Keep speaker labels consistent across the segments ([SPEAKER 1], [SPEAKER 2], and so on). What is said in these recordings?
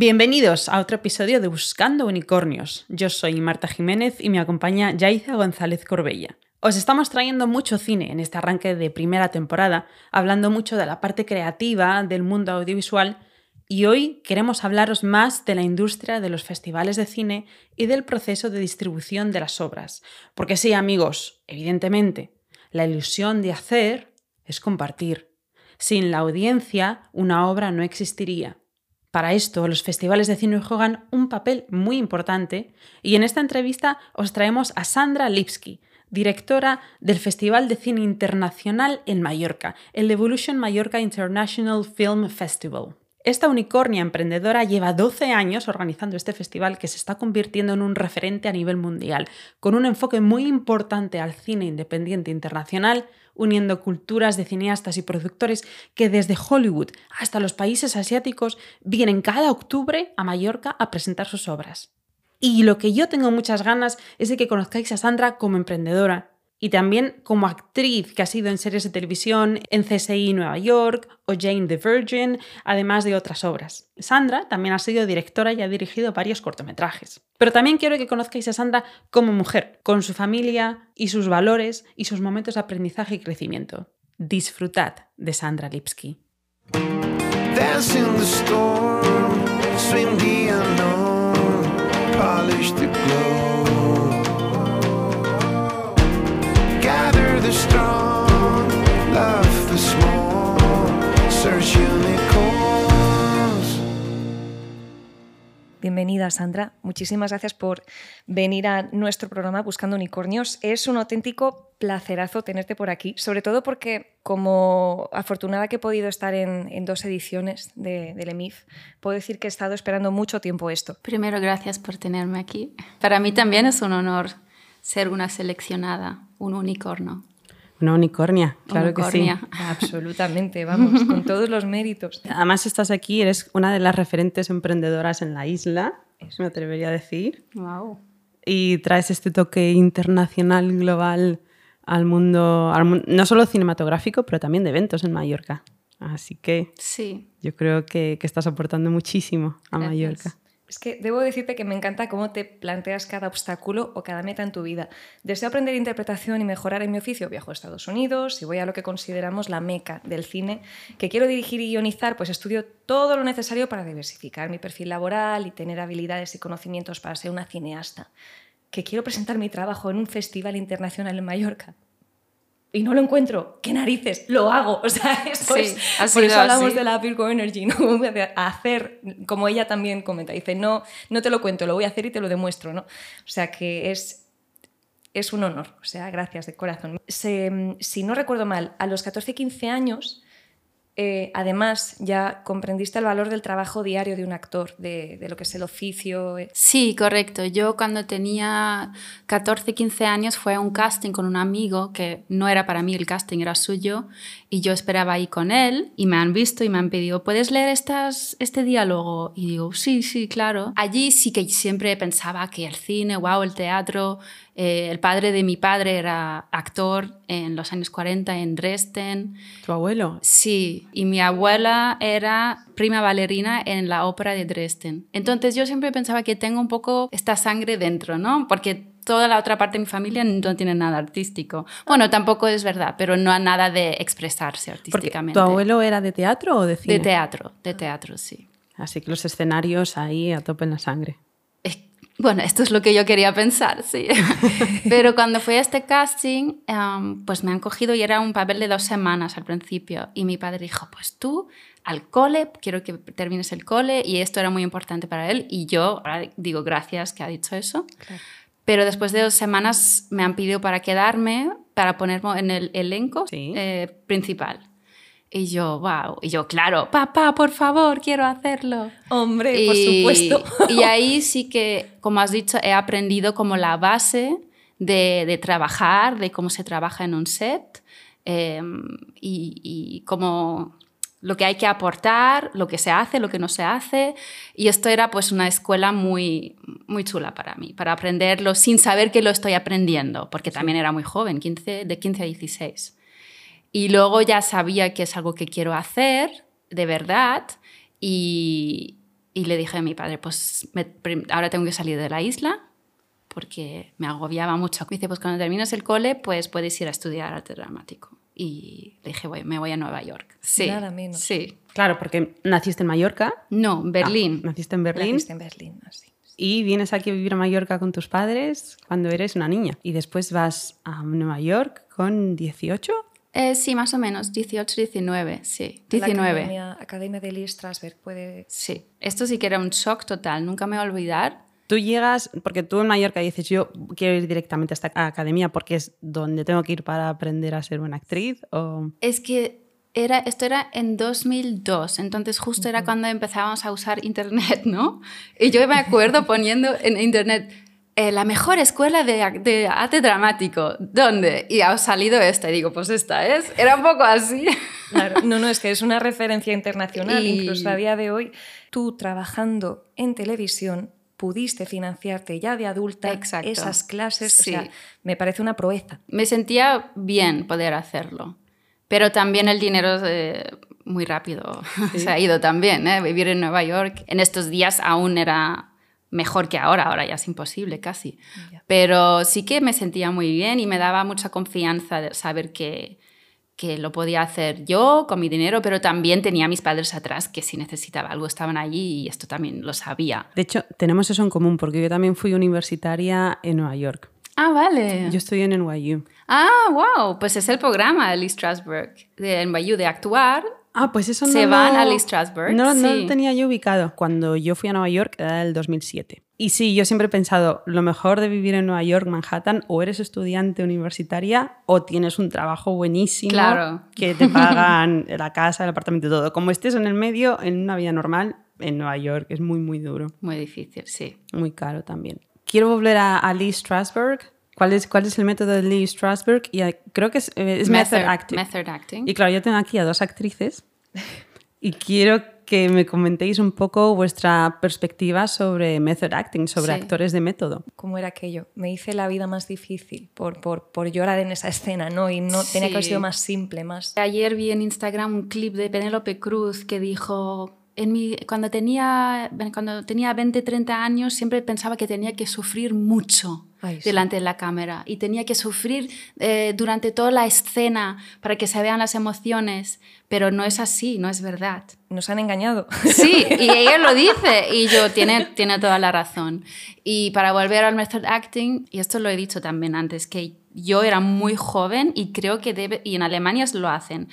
[SPEAKER 1] Bienvenidos a otro episodio de Buscando Unicornios. Yo soy Marta Jiménez y me acompaña Yaiza González Corbella. Os estamos trayendo mucho cine en este arranque de primera temporada, hablando mucho de la parte creativa del mundo audiovisual y hoy queremos hablaros más de la industria de los festivales de cine y del proceso de distribución de las obras. Porque sí, amigos, evidentemente, la ilusión de hacer es compartir. Sin la audiencia, una obra no existiría. Para esto, los festivales de cine juegan un papel muy importante y en esta entrevista os traemos a Sandra Lipsky, directora del Festival de Cine Internacional en Mallorca, el Evolution Mallorca International Film Festival. Esta unicornia emprendedora lleva 12 años organizando este festival que se está convirtiendo en un referente a nivel mundial, con un enfoque muy importante al cine independiente internacional uniendo culturas de cineastas y productores que desde Hollywood hasta los países asiáticos vienen cada octubre a Mallorca a presentar sus obras. Y lo que yo tengo muchas ganas es de que conozcáis a Sandra como emprendedora, y también como actriz que ha sido en series de televisión en CSI Nueva York o Jane the Virgin, además de otras obras. Sandra también ha sido directora y ha dirigido varios cortometrajes. Pero también quiero que conozcáis a Sandra como mujer, con su familia y sus valores y sus momentos de aprendizaje y crecimiento. Disfrutad de Sandra Lipsky.
[SPEAKER 2] Bienvenida, Sandra. Muchísimas gracias por venir a nuestro programa Buscando Unicornios. Es un auténtico placerazo tenerte por aquí, sobre todo porque, como afortunada que he podido estar en, dos ediciones de, del EMIF, puedo decir que he estado esperando mucho tiempo esto.
[SPEAKER 3] Primero, gracias por tenerme aquí. Para mí también es un honor ser una seleccionada, un unicornio.
[SPEAKER 1] Una unicornia, claro que sí.
[SPEAKER 2] Absolutamente, vamos, con todos los méritos.
[SPEAKER 1] Además estás aquí, eres una de las referentes emprendedoras en la isla, me atrevería a decir.
[SPEAKER 3] Wow.
[SPEAKER 1] Y traes este toque internacional, global al mundo, no solo cinematográfico, pero también de eventos en Mallorca. Así que
[SPEAKER 3] sí.
[SPEAKER 1] yo creo que, que estás aportando muchísimo a Mallorca.
[SPEAKER 2] Es que debo decirte que me encanta cómo te planteas cada obstáculo o cada meta en tu vida. Deseo aprender interpretación y mejorar en mi oficio. Viajo a Estados Unidos y voy a lo que consideramos la meca del cine. Que quiero dirigir y guionizar, pues estudio todo lo necesario para diversificar mi perfil laboral y tener habilidades y conocimientos para ser una cineasta. Que quiero presentar mi trabajo en un festival internacional en Mallorca y no lo encuentro, ¿qué narices? Lo hago. O sea, eso es, por eso hablamos de la Virgo Energy, ¿no? hacer, como ella también comenta, dice, no, no te lo cuento, lo voy a hacer y te lo demuestro, ¿no? O sea, que es, es un honor, o sea, gracias de corazón. si no recuerdo mal, a los 14, 15 años eh, además ya comprendiste el valor del trabajo diario de un actor, de, lo que es el oficio. Eh.
[SPEAKER 3] Sí, correcto. Yo cuando tenía 14, 15 años fue a un casting con un amigo que no era para mí el casting, era suyo, y yo esperaba ahí con él y me han visto y me han pedido, ¿puedes leer estas, este diálogo? Y digo, sí, sí, claro. Allí sí que siempre pensaba que el cine, wow, el teatro, eh, el padre de mi padre era actor en los años 40 en Dresden.
[SPEAKER 1] ¿Tu abuelo?
[SPEAKER 3] Sí, y mi abuela era prima bailarina en la ópera de Dresden. Entonces yo siempre pensaba que tengo un poco esta sangre dentro, ¿no? Porque toda la otra parte de mi familia no tiene nada artístico. Bueno, tampoco es verdad, pero no hay nada de expresarse artísticamente.
[SPEAKER 1] ¿Tu abuelo era de teatro o de cine?
[SPEAKER 3] De teatro, de teatro, sí.
[SPEAKER 1] Así que los escenarios ahí a tope en la sangre.
[SPEAKER 3] Bueno, esto es lo que yo quería pensar, sí. Pero cuando fui a este casting, em, pues me han cogido y era un papel de dos semanas al principio. Y mi padre dijo, pues tú al cole, quiero que termines el cole. Y esto era muy importante para él. Y yo ahora digo gracias que ha dicho eso. Pero después de dos semanas me han pedido para quedarme, para ponerme en el elenco eh, principal. Y yo, wow. Y yo, claro, papá, por favor, quiero hacerlo.
[SPEAKER 2] Hombre, por supuesto.
[SPEAKER 3] Y ahí sí que, como has dicho, he aprendido como la base de, de trabajar, de cómo se trabaja en un set em, y, y cómo lo que hay que aportar, lo que se hace, lo que no se hace. Y esto era pues una escuela muy, muy chula para mí, para aprenderlo sin saber que lo estoy aprendiendo, porque también era muy joven, 15, de 15 a 16. Y luego ya sabía que es algo que quiero hacer, de verdad, y, Y le dije a mi padre, pues ahora tengo que salir de la isla porque me agobiaba mucho. Me dice, pues cuando termines el cole, pues puedes ir a estudiar arte dramático. Y le dije, me voy a Nueva York. Sí.
[SPEAKER 2] Nada menos.
[SPEAKER 3] Sí.
[SPEAKER 1] Claro, porque naciste en Mallorca.
[SPEAKER 3] No, Berlín.
[SPEAKER 1] Ah, naciste en Berlín.
[SPEAKER 2] Naciste en Berlín, así.
[SPEAKER 1] Y vienes aquí a vivir a Mallorca con tus padres cuando eres una niña. Y después vas a Nueva York con 18.
[SPEAKER 3] Eh, sí, más o menos, 18, 19, sí, 19.
[SPEAKER 2] La Academia, Academia de Lee Strasberg puede...
[SPEAKER 3] Sí, esto sí que era un shock total, nunca me voy a olvidar.
[SPEAKER 1] Tú llegas, porque tú en Mallorca dices, yo quiero ir directamente a esta academia porque es donde tengo que ir para aprender a ser buena actriz, o...
[SPEAKER 3] Es que era, esto era en 2002, entonces justo era cuando empezábamos a usar Internet, ¿no? Y yo me acuerdo poniendo en Internet eh, la mejor escuela de, arte dramático, ¿dónde? Y ha salido esta, y digo, pues esta es. Era un poco así.
[SPEAKER 2] No, no, es que es una referencia internacional, incluso a día de hoy, tú trabajando en televisión pudiste financiarte ya de adulta esas clases, sí. me parece una proeza.
[SPEAKER 3] Me sentía bien poder hacerlo, pero también el dinero eh, muy rápido se ha ido también. ¿eh? Vivir en Nueva York en estos días aún era mejor que ahora, ahora ya es imposible casi. Pero sí que me sentía muy bien y me daba mucha confianza de saber que, que lo podía hacer yo con mi dinero, pero también tenía a mis padres atrás que si necesitaba algo estaban allí y esto también lo sabía.
[SPEAKER 1] De hecho, tenemos eso en común porque yo también fui universitaria en Nueva York.
[SPEAKER 3] Ah, vale.
[SPEAKER 1] Yo estoy en NYU.
[SPEAKER 3] Ah, wow. Pues es el programa de Lee Strasberg de NYU de actuar
[SPEAKER 1] Ah, pues eso
[SPEAKER 3] no
[SPEAKER 1] Se
[SPEAKER 3] van a Lee Strasberg.
[SPEAKER 1] No, no lo tenía yo ubicado. Cuando yo fui a Nueva York era el 2007. Y sí, yo siempre he pensado, lo mejor de vivir en Nueva York, Manhattan, o eres estudiante universitaria o tienes un trabajo buenísimo
[SPEAKER 3] claro.
[SPEAKER 1] que te pagan la casa, el apartamento, todo. Como estés en el medio, en una vida normal, en Nueva York es muy, muy duro.
[SPEAKER 3] Muy difícil, sí.
[SPEAKER 1] Muy caro también. Quiero volver a, Lee Strasberg. ¿Cuál es, ¿Cuál es el método de Lee Strasberg? Y eh, creo que es, eh, es method, acting.
[SPEAKER 3] Method acting.
[SPEAKER 1] Y claro, yo tengo aquí a dos actrices y quiero que me comentéis un poco vuestra perspectiva sobre method acting, sobre actores de método.
[SPEAKER 2] ¿Cómo era aquello? Me hice la vida más difícil por, por, por llorar en esa escena, ¿no? Y no tenía que haber sido más simple, más...
[SPEAKER 3] Ayer vi en Instagram un clip de Penélope Cruz que dijo... En mi, cuando, tenía, cuando tenía 20, 30 años siempre pensaba que tenía que sufrir mucho delante de la cámara y tenía que sufrir eh, durante toda la escena para que se vean las emociones, pero no es así, no es verdad.
[SPEAKER 2] Nos han engañado.
[SPEAKER 3] Sí, y ella lo dice y yo, tiene, tiene toda la razón. Y para volver al method acting, y esto lo he dicho también antes, que yo era muy joven y creo que debe, y en Alemania lo hacen,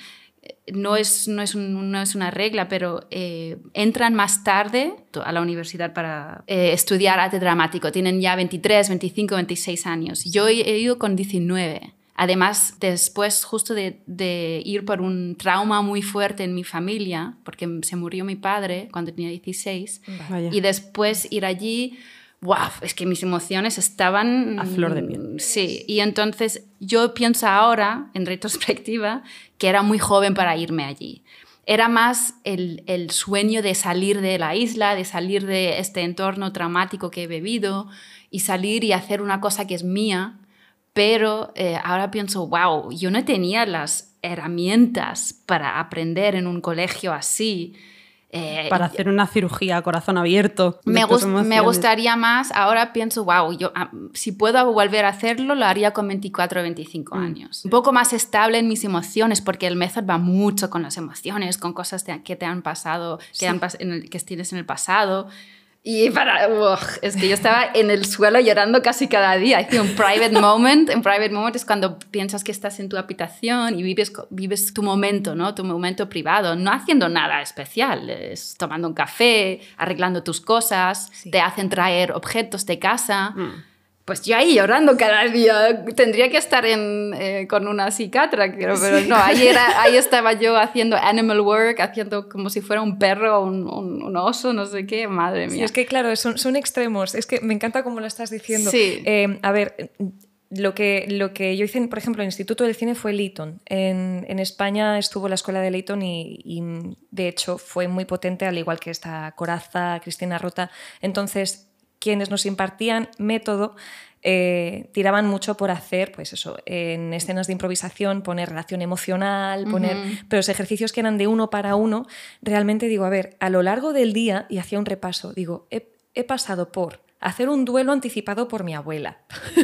[SPEAKER 3] no es, no es, no es una regla, pero eh, entran más tarde a la universidad para eh, estudiar arte dramático. Tienen ya 23, 25, 26 años. Yo he ido con 19. Además, después justo de, de, ir por un trauma muy fuerte en mi familia, porque se murió mi padre cuando tenía 16, y después ir allí wow, es que mis emociones estaban...
[SPEAKER 1] A flor de piel.
[SPEAKER 3] Sí, y entonces yo pienso ahora, en retrospectiva, que era muy joven para irme allí. Era más el, el sueño de salir de la isla, de salir de este entorno traumático que he vivido y salir y hacer una cosa que es mía. Pero eh, ahora pienso, wow, yo no tenía las herramientas para aprender en un colegio así.
[SPEAKER 1] Eh, para hacer una cirugía a corazón abierto.
[SPEAKER 3] Me, me, gustaría más, ahora pienso, wow, yo, ah, si puedo volver a hacerlo, lo haría con 24 o 25 mm. años. Un poco más estable en mis emociones, porque el method va mucho con las emociones, con cosas que te han pasado, que, han, que tienes en el pasado. Y para, es que yo estaba en el suelo llorando casi cada día. Hice un private moment. Un private moment es cuando piensas que estás en tu habitación y vives, vives tu momento, ¿no? Tu momento privado, no haciendo nada especial. Es tomando un café, arreglando tus cosas, te hacen traer objetos de casa. Mm pues yo ahí llorando cada día. Tendría que estar en, eh, con una psiquiatra, pero no, ahí, era, ahí estaba yo haciendo animal work, haciendo como si fuera un perro o un, un, oso, no sé qué, madre mía.
[SPEAKER 2] es que claro, son, son, extremos. Es que me encanta cómo lo estás diciendo.
[SPEAKER 3] Sí.
[SPEAKER 2] Eh, a ver, lo que, lo que yo hice, por ejemplo, en el Instituto del Cine fue Leighton. En, en España estuvo la escuela de Leighton y, y, de hecho fue muy potente, al igual que esta Coraza, Cristina Rota. Entonces, quienes nos impartían método eh, tiraban mucho por hacer, pues eso, en escenas de improvisación, poner relación emocional, poner. Pero los ejercicios que eran de uno para uno, realmente digo, a ver, a lo largo del día, y hacía un repaso, digo, he pasado por hacer un duelo anticipado por mi abuela.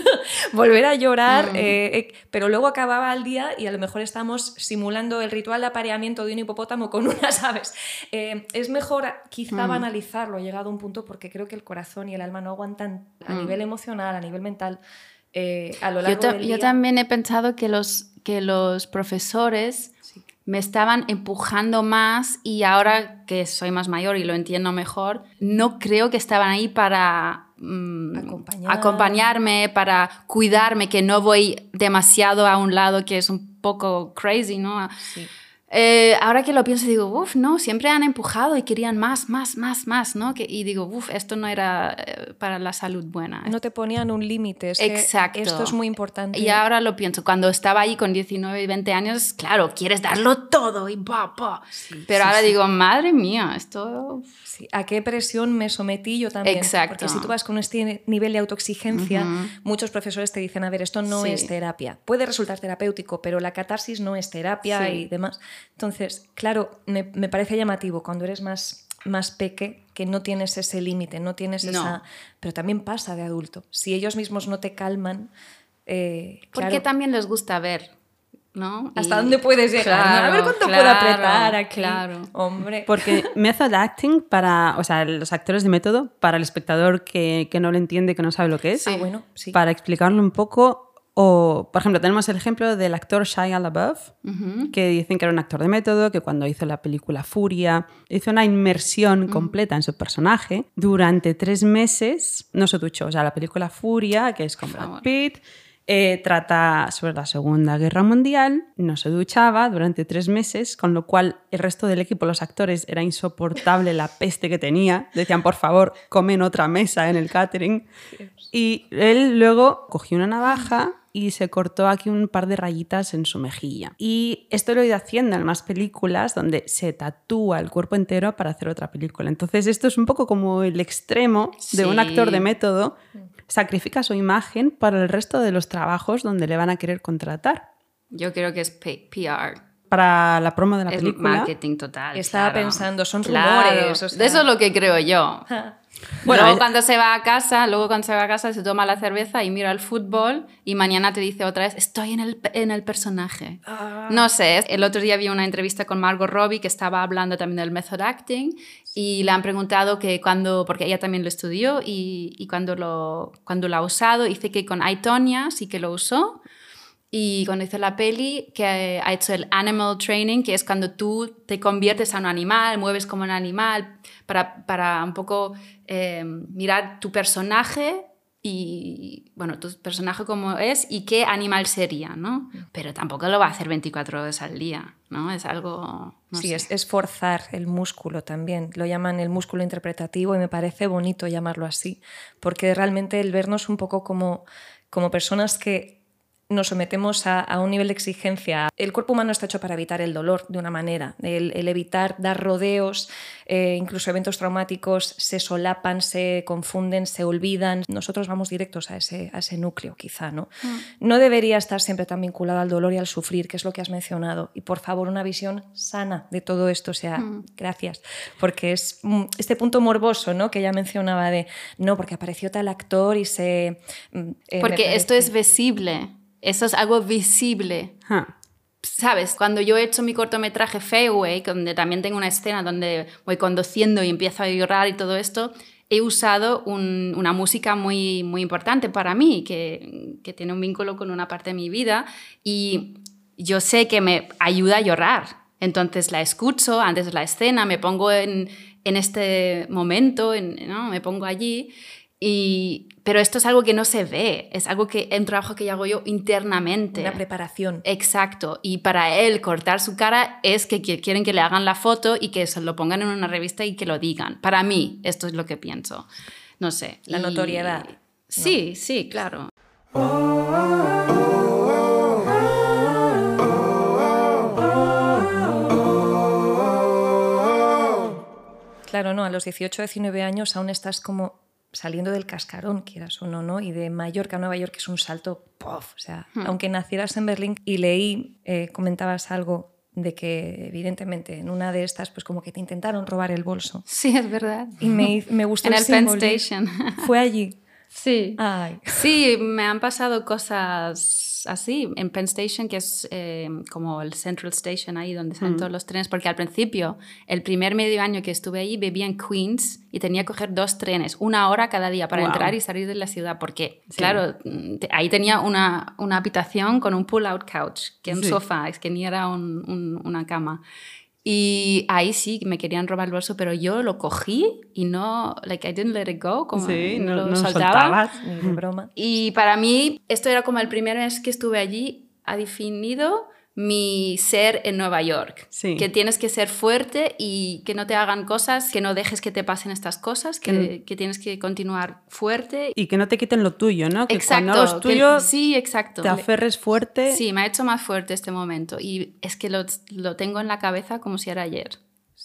[SPEAKER 2] Volver a llorar, mm. eh, eh, pero luego acababa el día y a lo mejor estamos simulando el ritual de apareamiento de un hipopótamo con unas aves. Eh, es mejor quizá mm. banalizarlo, llegado a un punto, porque creo que el corazón y el alma no aguantan a mm. nivel emocional, a nivel mental. a lo largo
[SPEAKER 3] yo,
[SPEAKER 2] del día.
[SPEAKER 3] yo también he pensado que los, que los profesores me estaban empujando más y ahora que soy más mayor y lo entiendo mejor, no creo que estaban ahí para mm, acompañarme, para cuidarme, que no voy demasiado a un lado que es un poco crazy, ¿no? Sí. Eh, ahora que lo pienso, digo, uff, no, siempre han empujado y querían más, más, más, más, ¿no? Que, y digo, uff, esto no era eh, para la salud buena.
[SPEAKER 2] No te ponían un límite. Exacto. esto es muy importante.
[SPEAKER 3] Y ahora lo pienso, cuando estaba ahí con 19 y 20 años, claro, quieres darlo todo y pa, pa. Pero ahora digo, madre mía, esto...
[SPEAKER 2] ¿A qué presión me sometí yo también? Exacto. Porque si tú vas con este nivel de autoexigencia, muchos profesores te dicen, a ver, esto no es terapia. Puede resultar terapéutico, pero la catarsis no es terapia y demás. Entonces, claro, me, parece llamativo cuando eres más, más peque que no tienes ese límite, no tienes esa... Pero también pasa de adulto. Si ellos mismos no te calman... Eh,
[SPEAKER 3] Porque también les gusta ver, ¿no?
[SPEAKER 2] ¿Hasta dónde puedes llegar? a ver cuánto puedo apretar aquí. Claro. Hombre.
[SPEAKER 1] Porque method acting para, o sea, los actores de método, para el espectador que, que no lo entiende, que no sabe lo que es,
[SPEAKER 2] ah, bueno, sí.
[SPEAKER 1] para explicarlo un poco, o, por ejemplo, tenemos el ejemplo del actor Shia LaBeouf, que dicen que era un actor de método, que cuando hizo la película Furia hizo una inmersión completa en su personaje. Durante tres meses no se duchó. O sea, la película Furia, que es con Brad Pitt, eh, trata sobre la Segunda Guerra Mundial, no se duchaba durante tres meses, con lo cual el resto del equipo, los actores, era insoportable la peste que tenía. Decían, por favor, comen otra mesa en el catering. Y él luego cogió una navaja y se cortó aquí un par de rayitas en su mejilla. Y esto lo he ido haciendo en más películas donde se tatúa el cuerpo entero para hacer otra película. Entonces esto es un poco como el extremo de un actor de método sacrifica su imagen para el resto de los trabajos donde le van a querer contratar.
[SPEAKER 3] Yo creo que es PR.
[SPEAKER 1] Para la promo de la película.
[SPEAKER 3] Marketing total.
[SPEAKER 2] Estaba pensando, son rumores.
[SPEAKER 3] De eso es lo que creo yo. Bueno, luego cuando se va a casa, luego cuando se va a casa se toma la cerveza y mira el fútbol y mañana te dice otra vez, estoy en el, en el personaje. Ah. No sé, el otro día vi una entrevista con Margot Robbie que estaba hablando también del method acting y le han preguntado que cuando, porque ella también lo estudió y, y cuando, lo, cuando lo ha usado, dice que con Aitonia sí que lo usó. Y cuando hizo la peli, que ha hecho el animal training, que es cuando tú te conviertes a un animal, mueves como un animal, para, para un poco eh, mirar tu personaje y, bueno, tu personaje como es y qué animal sería, ¿no? Pero tampoco lo va a hacer 24 horas al día, ¿no? Es algo...
[SPEAKER 2] sí, Es, es, forzar el músculo también. Lo llaman el músculo interpretativo y me parece bonito llamarlo así, porque realmente el vernos un poco como, como personas que nos sometemos a, un nivel de exigencia. El cuerpo humano está hecho para evitar el dolor de una manera, el, evitar dar rodeos, eh, incluso eventos traumáticos se solapan, se confunden, se olvidan. Nosotros vamos directos a ese, a ese núcleo, quizá, ¿no? Mm. No debería estar siempre tan vinculado al dolor y al sufrir, que es lo que has mencionado. Y por favor, una visión sana de todo esto. O sea, mm. gracias. Porque es mm, este punto morboso, ¿no? Que ya mencionaba de, no, porque apareció tal actor y se...
[SPEAKER 3] Eh, porque esto es visible. Eso es algo visible. ¿Sabes? Cuando yo he hecho mi cortometraje Fairway, donde también tengo una escena donde voy conduciendo y empiezo a llorar y todo esto, he usado una música muy, muy importante para mí, que, que, tiene un vínculo con una parte de mi vida y yo sé que me ayuda a llorar. Entonces la escucho antes de la escena, me pongo en, en este momento, ¿no? me pongo allí y, pero esto es algo que no se ve, es algo que es un trabajo que hago yo internamente.
[SPEAKER 2] Una preparación.
[SPEAKER 3] Exacto. Y para él cortar su cara es que quieren que le hagan la foto y que se lo pongan en una revista y que lo digan. Para mí, esto es lo que pienso. No sé.
[SPEAKER 2] La notoriedad.
[SPEAKER 3] Sí, sí, claro.
[SPEAKER 2] Claro, no, a los 18, 19 años aún estás como saliendo del cascarón, quieras o no, ¿no? Y de Mallorca a Nueva York es un salto, ¡puff! O sea, aunque nacieras en Berlín y leí, eh, comentabas algo de que evidentemente en una de estas pues como que te intentaron robar el bolso.
[SPEAKER 3] Sí, es verdad.
[SPEAKER 2] Y me, me gustó
[SPEAKER 3] En el Penn
[SPEAKER 2] símbolo.
[SPEAKER 3] Station.
[SPEAKER 2] Fue allí.
[SPEAKER 3] Sí.
[SPEAKER 2] Ay.
[SPEAKER 3] Sí, me han pasado cosas así en Penn Station, que es eh, como el Central Station ahí donde salen todos los trenes, porque al principio, el primer medio año que estuve ahí, vivía en Queens y tenía que coger dos trenes, una hora cada día para entrar y salir de la ciudad, porque, claro, mm, te- ahí tenía una, una habitación con un pull-out couch, que es un
[SPEAKER 1] Sí.
[SPEAKER 3] sofá, es que ni era un- un- una cama. Y ahí sí me querían robar el bolso, pero yo lo cogí y no, like, I didn't let it go, como
[SPEAKER 1] Sí, no,
[SPEAKER 3] lo
[SPEAKER 1] no
[SPEAKER 3] soltaba.
[SPEAKER 1] soltabas.
[SPEAKER 2] Ni de broma.
[SPEAKER 3] Y para mí, esto era como el primer mes que estuve allí, ha definido mi ser en Nueva York.
[SPEAKER 1] Sí.
[SPEAKER 3] Que tienes que ser fuerte y que no te hagan cosas, que no dejes que te pasen estas cosas, que, que tienes que continuar fuerte.
[SPEAKER 1] Y que no te quiten lo tuyo, ¿no? Que
[SPEAKER 3] exacto.
[SPEAKER 1] cuando los
[SPEAKER 3] que- sí, exacto.
[SPEAKER 1] te aferres fuerte.
[SPEAKER 3] Sí, me ha hecho más fuerte este momento y es que lo, lo tengo en la cabeza como si era ayer.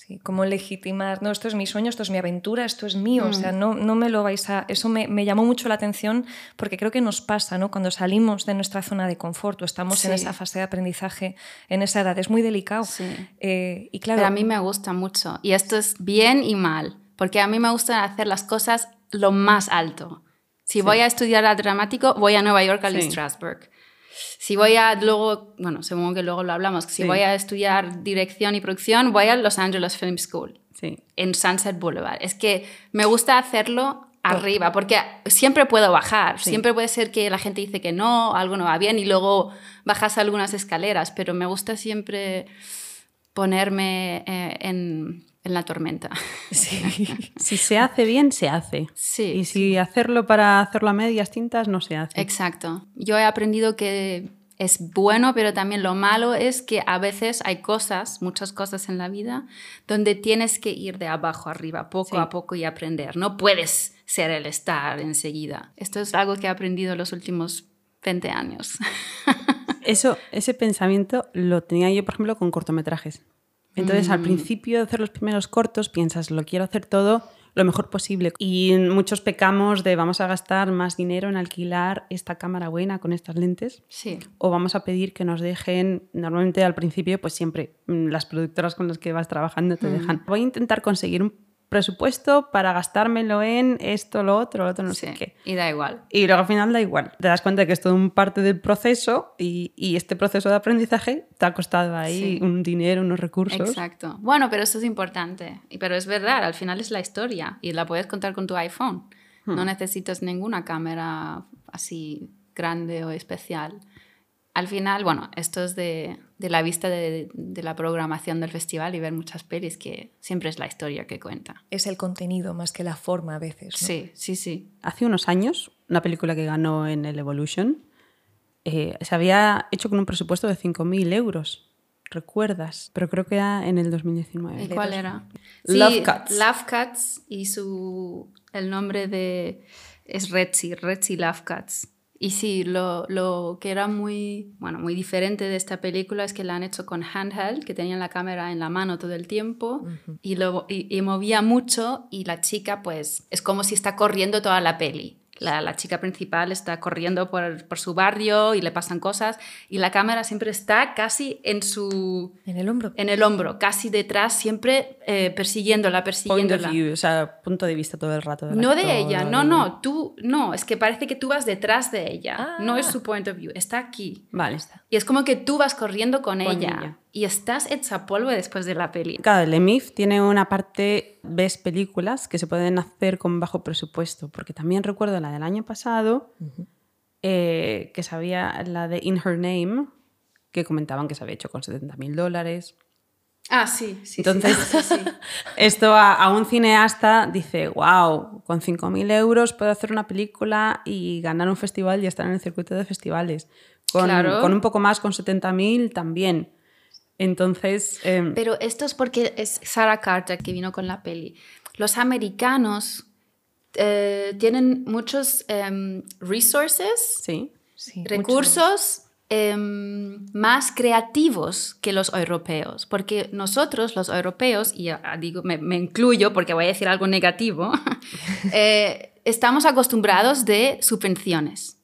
[SPEAKER 2] Sí, como legitimar, no, esto es mi sueño, esto es mi aventura, esto es mío,
[SPEAKER 3] Mm.
[SPEAKER 2] o sea, no, no me lo vais a... Eso me, me llamó mucho la atención porque creo que nos pasa, ¿no? Cuando salimos de nuestra zona de confort o estamos en
[SPEAKER 3] Sí.
[SPEAKER 2] esa fase de aprendizaje, en esa edad, es muy delicado.
[SPEAKER 3] Sí.
[SPEAKER 2] Eh, y claro,
[SPEAKER 3] Pero a mí me gusta mucho. Y esto es bien y mal. Porque a mí me gusta hacer las cosas lo más alto. Si voy a estudiar al dramático, voy a Nueva York, al. Strasbourg. Si voy a luego, bueno, supongo que luego lo hablamos, si
[SPEAKER 1] Sí.
[SPEAKER 3] voy a estudiar dirección y producción, voy a Los Angeles Film School,
[SPEAKER 1] Sí.
[SPEAKER 3] en Sunset Boulevard. Es que me gusta hacerlo arriba, porque siempre puedo bajar. Siempre puede ser que la gente dice que no, algo no va bien y luego bajas algunas escaleras, pero me gusta siempre ponerme eh, en, en la tormenta.
[SPEAKER 2] sí.
[SPEAKER 1] Si se hace bien, se hace.
[SPEAKER 3] Sí,
[SPEAKER 1] Y si hacerlo para hacerlo a medias tintas, no se hace.
[SPEAKER 3] Exacto. Yo he aprendido que es bueno, pero también lo malo es que a veces hay cosas, muchas cosas en la vida, donde tienes que ir de abajo arriba, poco
[SPEAKER 1] Sí.
[SPEAKER 3] a poco y aprender. No puedes ser el estar enseguida. Esto es algo que he aprendido los últimos 20 años.
[SPEAKER 1] Eso, ese pensamiento lo tenía yo, por ejemplo, con cortometrajes. Entonces,
[SPEAKER 3] Mm.
[SPEAKER 1] al principio de hacer los primeros cortos, piensas, lo quiero hacer todo lo mejor posible. Y muchos pecamos de vamos a gastar más dinero en alquilar esta cámara buena con estas lentes.
[SPEAKER 3] Sí.
[SPEAKER 1] O vamos a pedir que nos dejen, normalmente al principio, pues siempre mm, las productoras con las que vas trabajando te dejan. Voy a intentar conseguir un presupuesto para gastármelo en esto, lo otro, lo otro, no sé
[SPEAKER 3] sí.
[SPEAKER 1] qué.
[SPEAKER 3] Y da igual.
[SPEAKER 1] Y luego al final da igual. Te das cuenta que es todo un parte del proceso y, y este proceso de aprendizaje te ha costado ahí
[SPEAKER 3] Sí.
[SPEAKER 1] un dinero, unos recursos.
[SPEAKER 3] Exacto. Bueno, pero eso es importante. Pero es verdad, al final es la historia y la puedes contar con tu iPhone. No necesitas ninguna cámara así grande o especial. Al final, bueno, esto es de, de la vista de, de la programación del festival y ver muchas pelis que siempre es la historia que cuenta.
[SPEAKER 2] Es el contenido más que la forma a veces. ¿no?
[SPEAKER 3] Sí, sí, sí.
[SPEAKER 1] Hace unos años, una película que ganó en el Evolution eh, se había hecho con un presupuesto de 5.000 euros. ¿Recuerdas? Pero creo que era en el 2019.
[SPEAKER 3] ¿Y cuál era?
[SPEAKER 1] Love Cuts.
[SPEAKER 3] Love Cuts y su, el nombre de es Retzi, Retzi Love Cuts. Y sí, lo, lo que era muy, bueno, muy diferente de esta película es que la han hecho con handheld, que tenían la cámara en la mano todo el tiempo y, lo, y, y movía mucho y la chica pues es como si está corriendo toda la peli. La, la chica principal está corriendo por, por su barrio y le pasan cosas y la cámara siempre está casi en su,
[SPEAKER 2] En el hombro.
[SPEAKER 3] en el hombro, casi detrás, siempre eh, persiguiéndola,
[SPEAKER 1] Point of
[SPEAKER 3] persiguiéndola.
[SPEAKER 1] view, o sea, punto de vista todo el rato.
[SPEAKER 3] No de ella, no, no, tú, no, es que parece que tú vas detrás de ella,
[SPEAKER 2] Ah.
[SPEAKER 3] no es su point of view, está aquí.
[SPEAKER 1] Vale.
[SPEAKER 3] Y es como que tú vas corriendo con,
[SPEAKER 1] Con
[SPEAKER 3] ella,
[SPEAKER 1] ella.
[SPEAKER 3] Y estás hecha polvo después de la peli.
[SPEAKER 1] Claro, el EMIF tiene una parte, ves películas que se pueden hacer con bajo presupuesto, porque también recuerdo la del año pasado, eh, que sabía la de In Her Name, que comentaban que se había hecho con 70 mil dólares.
[SPEAKER 3] Ah, sí, sí.
[SPEAKER 1] Entonces,
[SPEAKER 3] sí, sí, sí.
[SPEAKER 1] esto a, a un cineasta dice, wow, con 5.000 euros puedo hacer una película y ganar un festival y estar en el circuito de festivales. Con,
[SPEAKER 3] Claro.
[SPEAKER 1] con un poco más, con 70.000 también. Entonces, em,
[SPEAKER 3] Pero esto es porque es Sarah Carter que vino con la peli. Los americanos eh, tienen muchos resources
[SPEAKER 1] sí.
[SPEAKER 2] Sí, mucho.
[SPEAKER 3] recursos em, más creativos que los europeos, porque nosotros los europeos, y ah, digo, me, me incluyo porque voy a decir algo negativo, eh, estamos acostumbrados de subvenciones.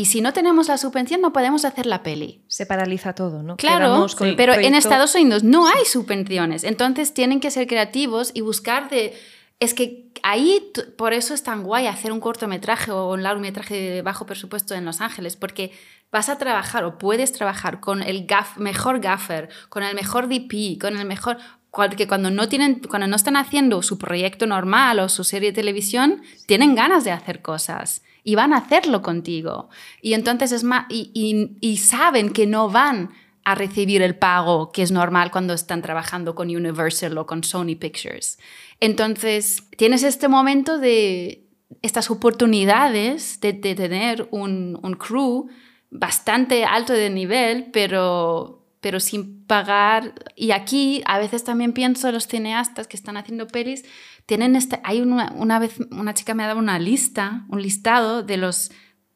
[SPEAKER 3] Y si no tenemos la subvención, no podemos hacer la peli.
[SPEAKER 2] Se paraliza todo, ¿no?
[SPEAKER 3] Claro,
[SPEAKER 2] con
[SPEAKER 3] pero en Estados Unidos no hay subvenciones. Entonces tienen que ser creativos y buscar de... Es que ahí, por eso es tan guay hacer un cortometraje o un largometraje de bajo presupuesto en Los Ángeles, porque vas a trabajar o puedes trabajar con el mejor gaffer, con el mejor DP, con el mejor... que cuando no, tienen, cuando no están haciendo su proyecto normal o su serie de televisión, tienen ganas de hacer cosas y van a hacerlo contigo. Y entonces es más, y, y- y saben que no van a recibir el pago que es normal cuando están trabajando con Universal o con Sony Pictures. Entonces, tienes este momento de estas oportunidades de, de tener un, un crew bastante alto de nivel, pero, pero sin pagar. Y aquí a veces también pienso los cineastas que están haciendo pelis, tienen este, hay una, una vez una chica me ha dado una lista, un listado de los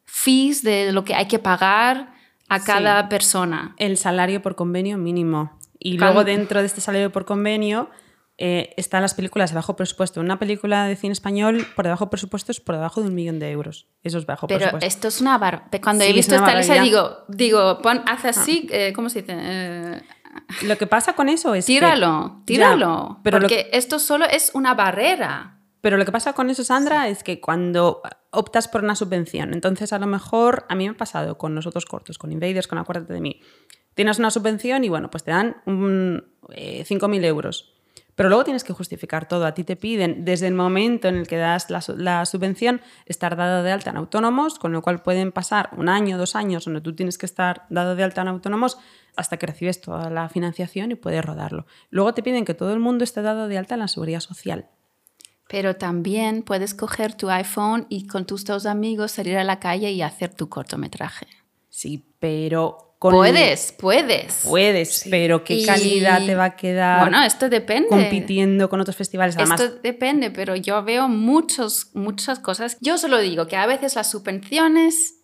[SPEAKER 3] fees de lo que hay que pagar a
[SPEAKER 1] Sí.
[SPEAKER 3] cada persona.
[SPEAKER 1] El salario por convenio mínimo. Y luego dentro de este salario por convenio eh, están las películas de bajo presupuesto. Una película de cine español por debajo presupuesto es por debajo de un millón de euros. Eso es bajo
[SPEAKER 3] Pero
[SPEAKER 1] presupuesto.
[SPEAKER 3] esto es una bar... Cuando
[SPEAKER 1] Sí,
[SPEAKER 3] he visto esta lista digo, digo, pon, haz así, eh, ¿cómo se dice? Eh,
[SPEAKER 1] Lo que pasa con eso es que-
[SPEAKER 3] tíralo,
[SPEAKER 1] Ya,
[SPEAKER 3] tíralo.
[SPEAKER 1] pero lo
[SPEAKER 3] porque esto solo es una barrera.
[SPEAKER 1] Pero lo que pasa con eso, Sandra, es que cuando optas por una subvención, entonces a lo mejor, a mí me ha pasado con los otros cortos, con Invaders, con Acuérdate de mí, tienes una subvención y bueno, pues te dan un, eh, 5.000 euros. Pero luego tienes que justificar todo. A ti te piden, desde el momento en el que das la, su- la subvención, estar dado de alta en autónomos, con lo cual pueden pasar un año, dos años, donde tú tienes que estar dado de alta en autónomos hasta que recibes toda la financiación y puedes rodarlo. Luego te piden que todo el mundo esté dado de alta en la seguridad social.
[SPEAKER 3] Pero también puedes coger tu iPhone y con tus dos amigos salir a la calle y hacer tu cortometraje.
[SPEAKER 1] Sí, pero con
[SPEAKER 3] Puedes, puedes.
[SPEAKER 1] Puedes, pero ¿qué
[SPEAKER 3] Y-
[SPEAKER 1] calidad te va a quedar
[SPEAKER 3] Bueno, esto depende.
[SPEAKER 1] compitiendo con otros festivales? Además,
[SPEAKER 3] Esto depende, pero yo veo muchos, muchas cosas. Yo solo digo que a veces las subvenciones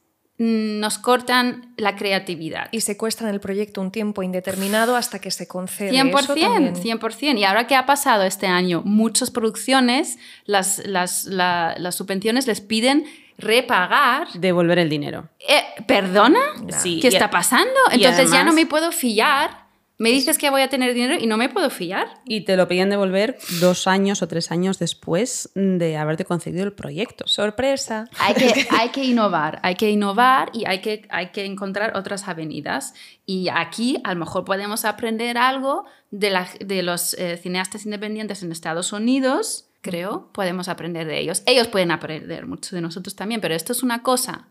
[SPEAKER 3] mm, nos cortan la creatividad.
[SPEAKER 2] Y secuestran el proyecto un tiempo indeterminado hasta que se concede.
[SPEAKER 3] 100%,
[SPEAKER 2] Eso también-
[SPEAKER 3] 100%. Y ahora que ha pasado este año, muchas producciones, las, las, la- las subvenciones les piden repagar.
[SPEAKER 1] devolver el dinero.
[SPEAKER 3] Eh, ¿Perdona?
[SPEAKER 1] Sí,
[SPEAKER 3] ¿Qué
[SPEAKER 1] y-
[SPEAKER 3] está pasando? Entonces ya no me puedo fiar. Me dices que voy a tener dinero y no me puedo fiar.
[SPEAKER 1] Y te lo piden devolver dos años o tres años después de haberte concedido el proyecto.
[SPEAKER 2] Sorpresa.
[SPEAKER 3] Hay que, hay que innovar, hay que innovar y hay que, hay que encontrar otras avenidas. Y aquí a lo mejor podemos aprender algo de, la- de los eh, cineastas independientes en Estados Unidos, creo, podemos aprender de ellos. Ellos pueden aprender mucho de nosotros también, pero esto es una cosa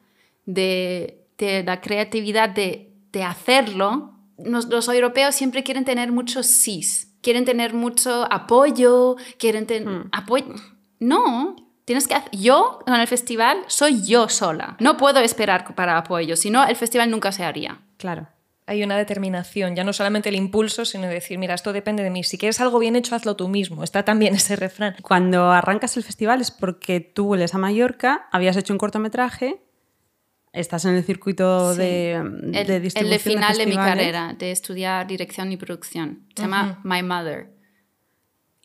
[SPEAKER 3] de, de la creatividad de, de hacerlo. Nos- los europeos siempre quieren tener muchos sís, quieren tener mucho apoyo, quieren tener apoyo. No, tienes que hacer. Yo en el festival soy yo sola. No puedo esperar para apoyo, si no el festival nunca se haría.
[SPEAKER 1] Claro.
[SPEAKER 2] Hay una determinación, ya no solamente el impulso, sino decir, mira, esto depende de mí. Si quieres algo bien hecho, hazlo tú mismo. Está también ese refrán.
[SPEAKER 1] Cuando arrancas el festival es porque tú vuelves a Mallorca, habías hecho un cortometraje, estás en el circuito
[SPEAKER 3] Sí.
[SPEAKER 1] de,
[SPEAKER 3] El,
[SPEAKER 1] de
[SPEAKER 3] el
[SPEAKER 1] distribución
[SPEAKER 3] de final de, mi carrera, de estudiar dirección y producción. Se llama My Mother.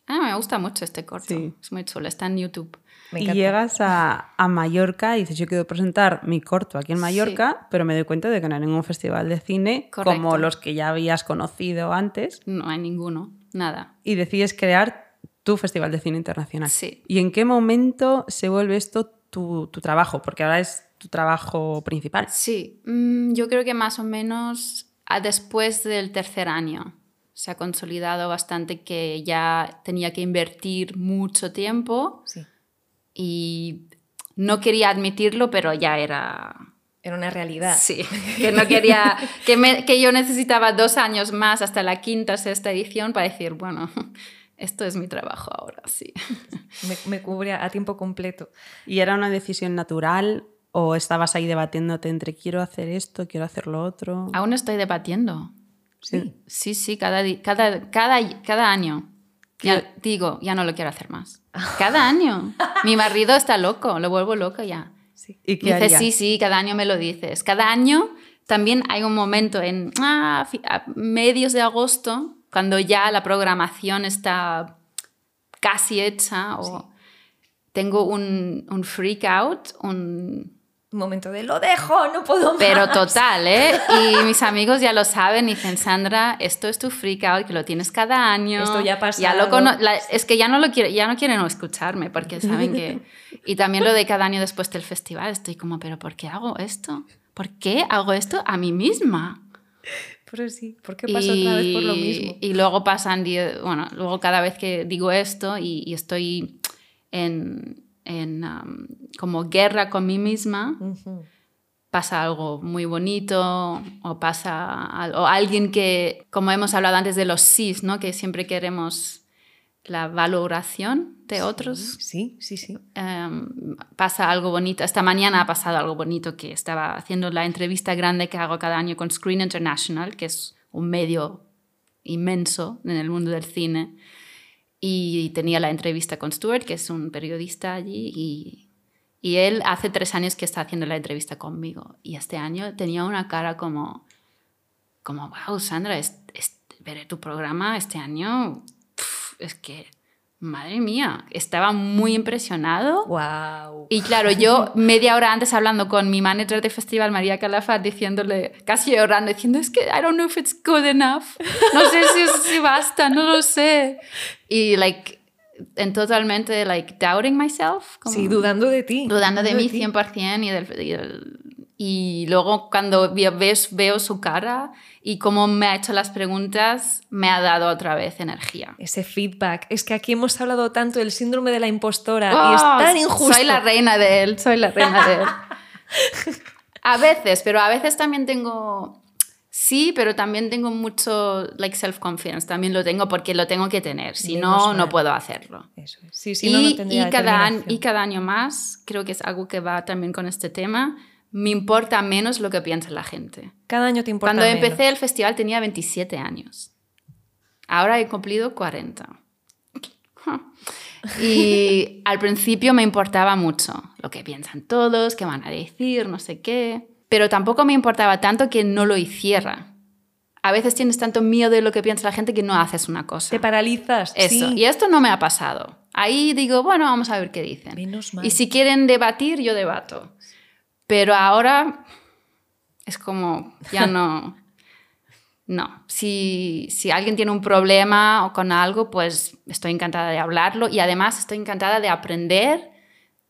[SPEAKER 3] Ah, me gusta mucho este corto.
[SPEAKER 1] Sí.
[SPEAKER 3] Es muy chulo, está en YouTube.
[SPEAKER 2] Me
[SPEAKER 1] y llegas a, a Mallorca y dices, yo quiero presentar mi corto aquí en Mallorca, pero me doy cuenta de que no hay ningún festival de cine
[SPEAKER 3] Correcto.
[SPEAKER 1] como los que ya habías conocido antes
[SPEAKER 3] No hay ninguno, nada.
[SPEAKER 1] y decides crear tu festival de cine internacional.
[SPEAKER 3] Sí.
[SPEAKER 1] ¿Y en qué momento se vuelve esto tu, tu trabajo? Porque ahora es tu trabajo principal.
[SPEAKER 3] Sí, mm, yo creo que más o menos a después del tercer año se ha consolidado bastante que ya tenía que invertir mucho tiempo
[SPEAKER 2] Sí.
[SPEAKER 3] Y no quería admitirlo, pero ya era...
[SPEAKER 2] Era una realidad.
[SPEAKER 3] Sí, que no quería, que, me- que yo necesitaba dos años más hasta la quinta, sexta edición para decir, bueno, esto es mi trabajo ahora, sí.
[SPEAKER 2] Me, me cubre a tiempo completo.
[SPEAKER 1] ¿Y era una decisión natural o estabas ahí debatiéndote entre quiero hacer esto, quiero hacer lo otro?
[SPEAKER 3] Aún estoy debatiendo.
[SPEAKER 1] Sí.
[SPEAKER 3] Sí, sí, cada, cada, cada, cada año. Ya, digo, ya no lo quiero hacer más. Cada año. Mi marido está loco, lo vuelvo loco ya.
[SPEAKER 2] Sí.
[SPEAKER 1] ¿Y qué
[SPEAKER 3] Dice, sí, sí, cada año me lo dices. Cada año también hay un momento en ah, a medios de agosto, cuando ya la programación está casi hecha, o tengo un, un freak out, un
[SPEAKER 2] momento de lo dejo, no puedo más.
[SPEAKER 3] Pero total, ¿eh? Y mis amigos ya lo saben y dicen, Sandra, esto es tu freak out, que lo tienes cada año.
[SPEAKER 2] Esto ya pasa.
[SPEAKER 3] Ya lo cono la, es que ya no, lo quiero, ya no quieren escucharme porque saben que... Y también lo de cada año después del festival, estoy como, pero ¿por qué hago esto? ¿Por qué hago esto a mí misma?
[SPEAKER 2] Pero sí, ¿por qué pasa otra vez por lo mismo?
[SPEAKER 3] Y luego pasan, bueno, luego cada vez que digo esto y, y estoy en, en um, como guerra con mí misma, pasa algo muy bonito o pasa o alguien que, como hemos hablado antes de los sís, ¿no? que siempre queremos la valoración de otros.
[SPEAKER 2] Sí, sí, sí.
[SPEAKER 3] Um, pasa algo bonito. Esta mañana ha pasado algo bonito que estaba haciendo la entrevista grande que hago cada año con Screen International, que es un medio inmenso en el mundo del cine y tenía la entrevista con Stuart, que es un periodista allí, y, y, él hace tres años que está haciendo la entrevista conmigo. Y este año tenía una cara como, como wow, Sandra, es, ver tu programa este año, es que Madre mía, estaba muy impresionado.
[SPEAKER 2] Wow.
[SPEAKER 3] Y claro, yo media hora antes hablando con mi manager de festival, María Calafat, diciéndole, casi llorando, diciendo, es que I don't know if it's good enough. No sé si, si basta, no lo sé. Y like, en totalmente like doubting myself.
[SPEAKER 2] sí, dudando de ti.
[SPEAKER 3] Dudando, de, mí 100% y del, y del y luego cuando ves, veo su cara y cómo me ha hecho las preguntas, me ha dado otra vez energía.
[SPEAKER 2] Ese feedback. Es que aquí hemos hablado tanto del síndrome de la impostora y es oh, tan injusto.
[SPEAKER 3] Soy la reina de él, soy la reina de él. a veces, pero a veces también tengo... Sí, pero también tengo mucho like self-confidence, también lo tengo porque lo tengo que tener, si no, no puedo hacerlo.
[SPEAKER 2] Eso es. Sí,
[SPEAKER 3] sí, y, no, y, cada año, y cada año más, creo que es algo que va también con este tema, me importa menos lo que piensa la gente.
[SPEAKER 2] Cada año te importa
[SPEAKER 3] Cuando empecé el festival tenía 27 años. Ahora he cumplido 40. Y al principio me importaba mucho lo que piensan todos, qué van a decir, no sé qué. Pero tampoco me importaba tanto que no lo hiciera. A veces tienes tanto miedo de lo que piensa la gente que no haces una cosa.
[SPEAKER 2] Te paralizas.
[SPEAKER 3] Eso. Y esto no me ha pasado. Ahí digo, bueno, vamos a ver qué dicen. Y si quieren debatir, yo debato. Pero ahora es como, ya no. No, si, si, alguien tiene un problema o con algo, pues estoy encantada de hablarlo y además estoy encantada de aprender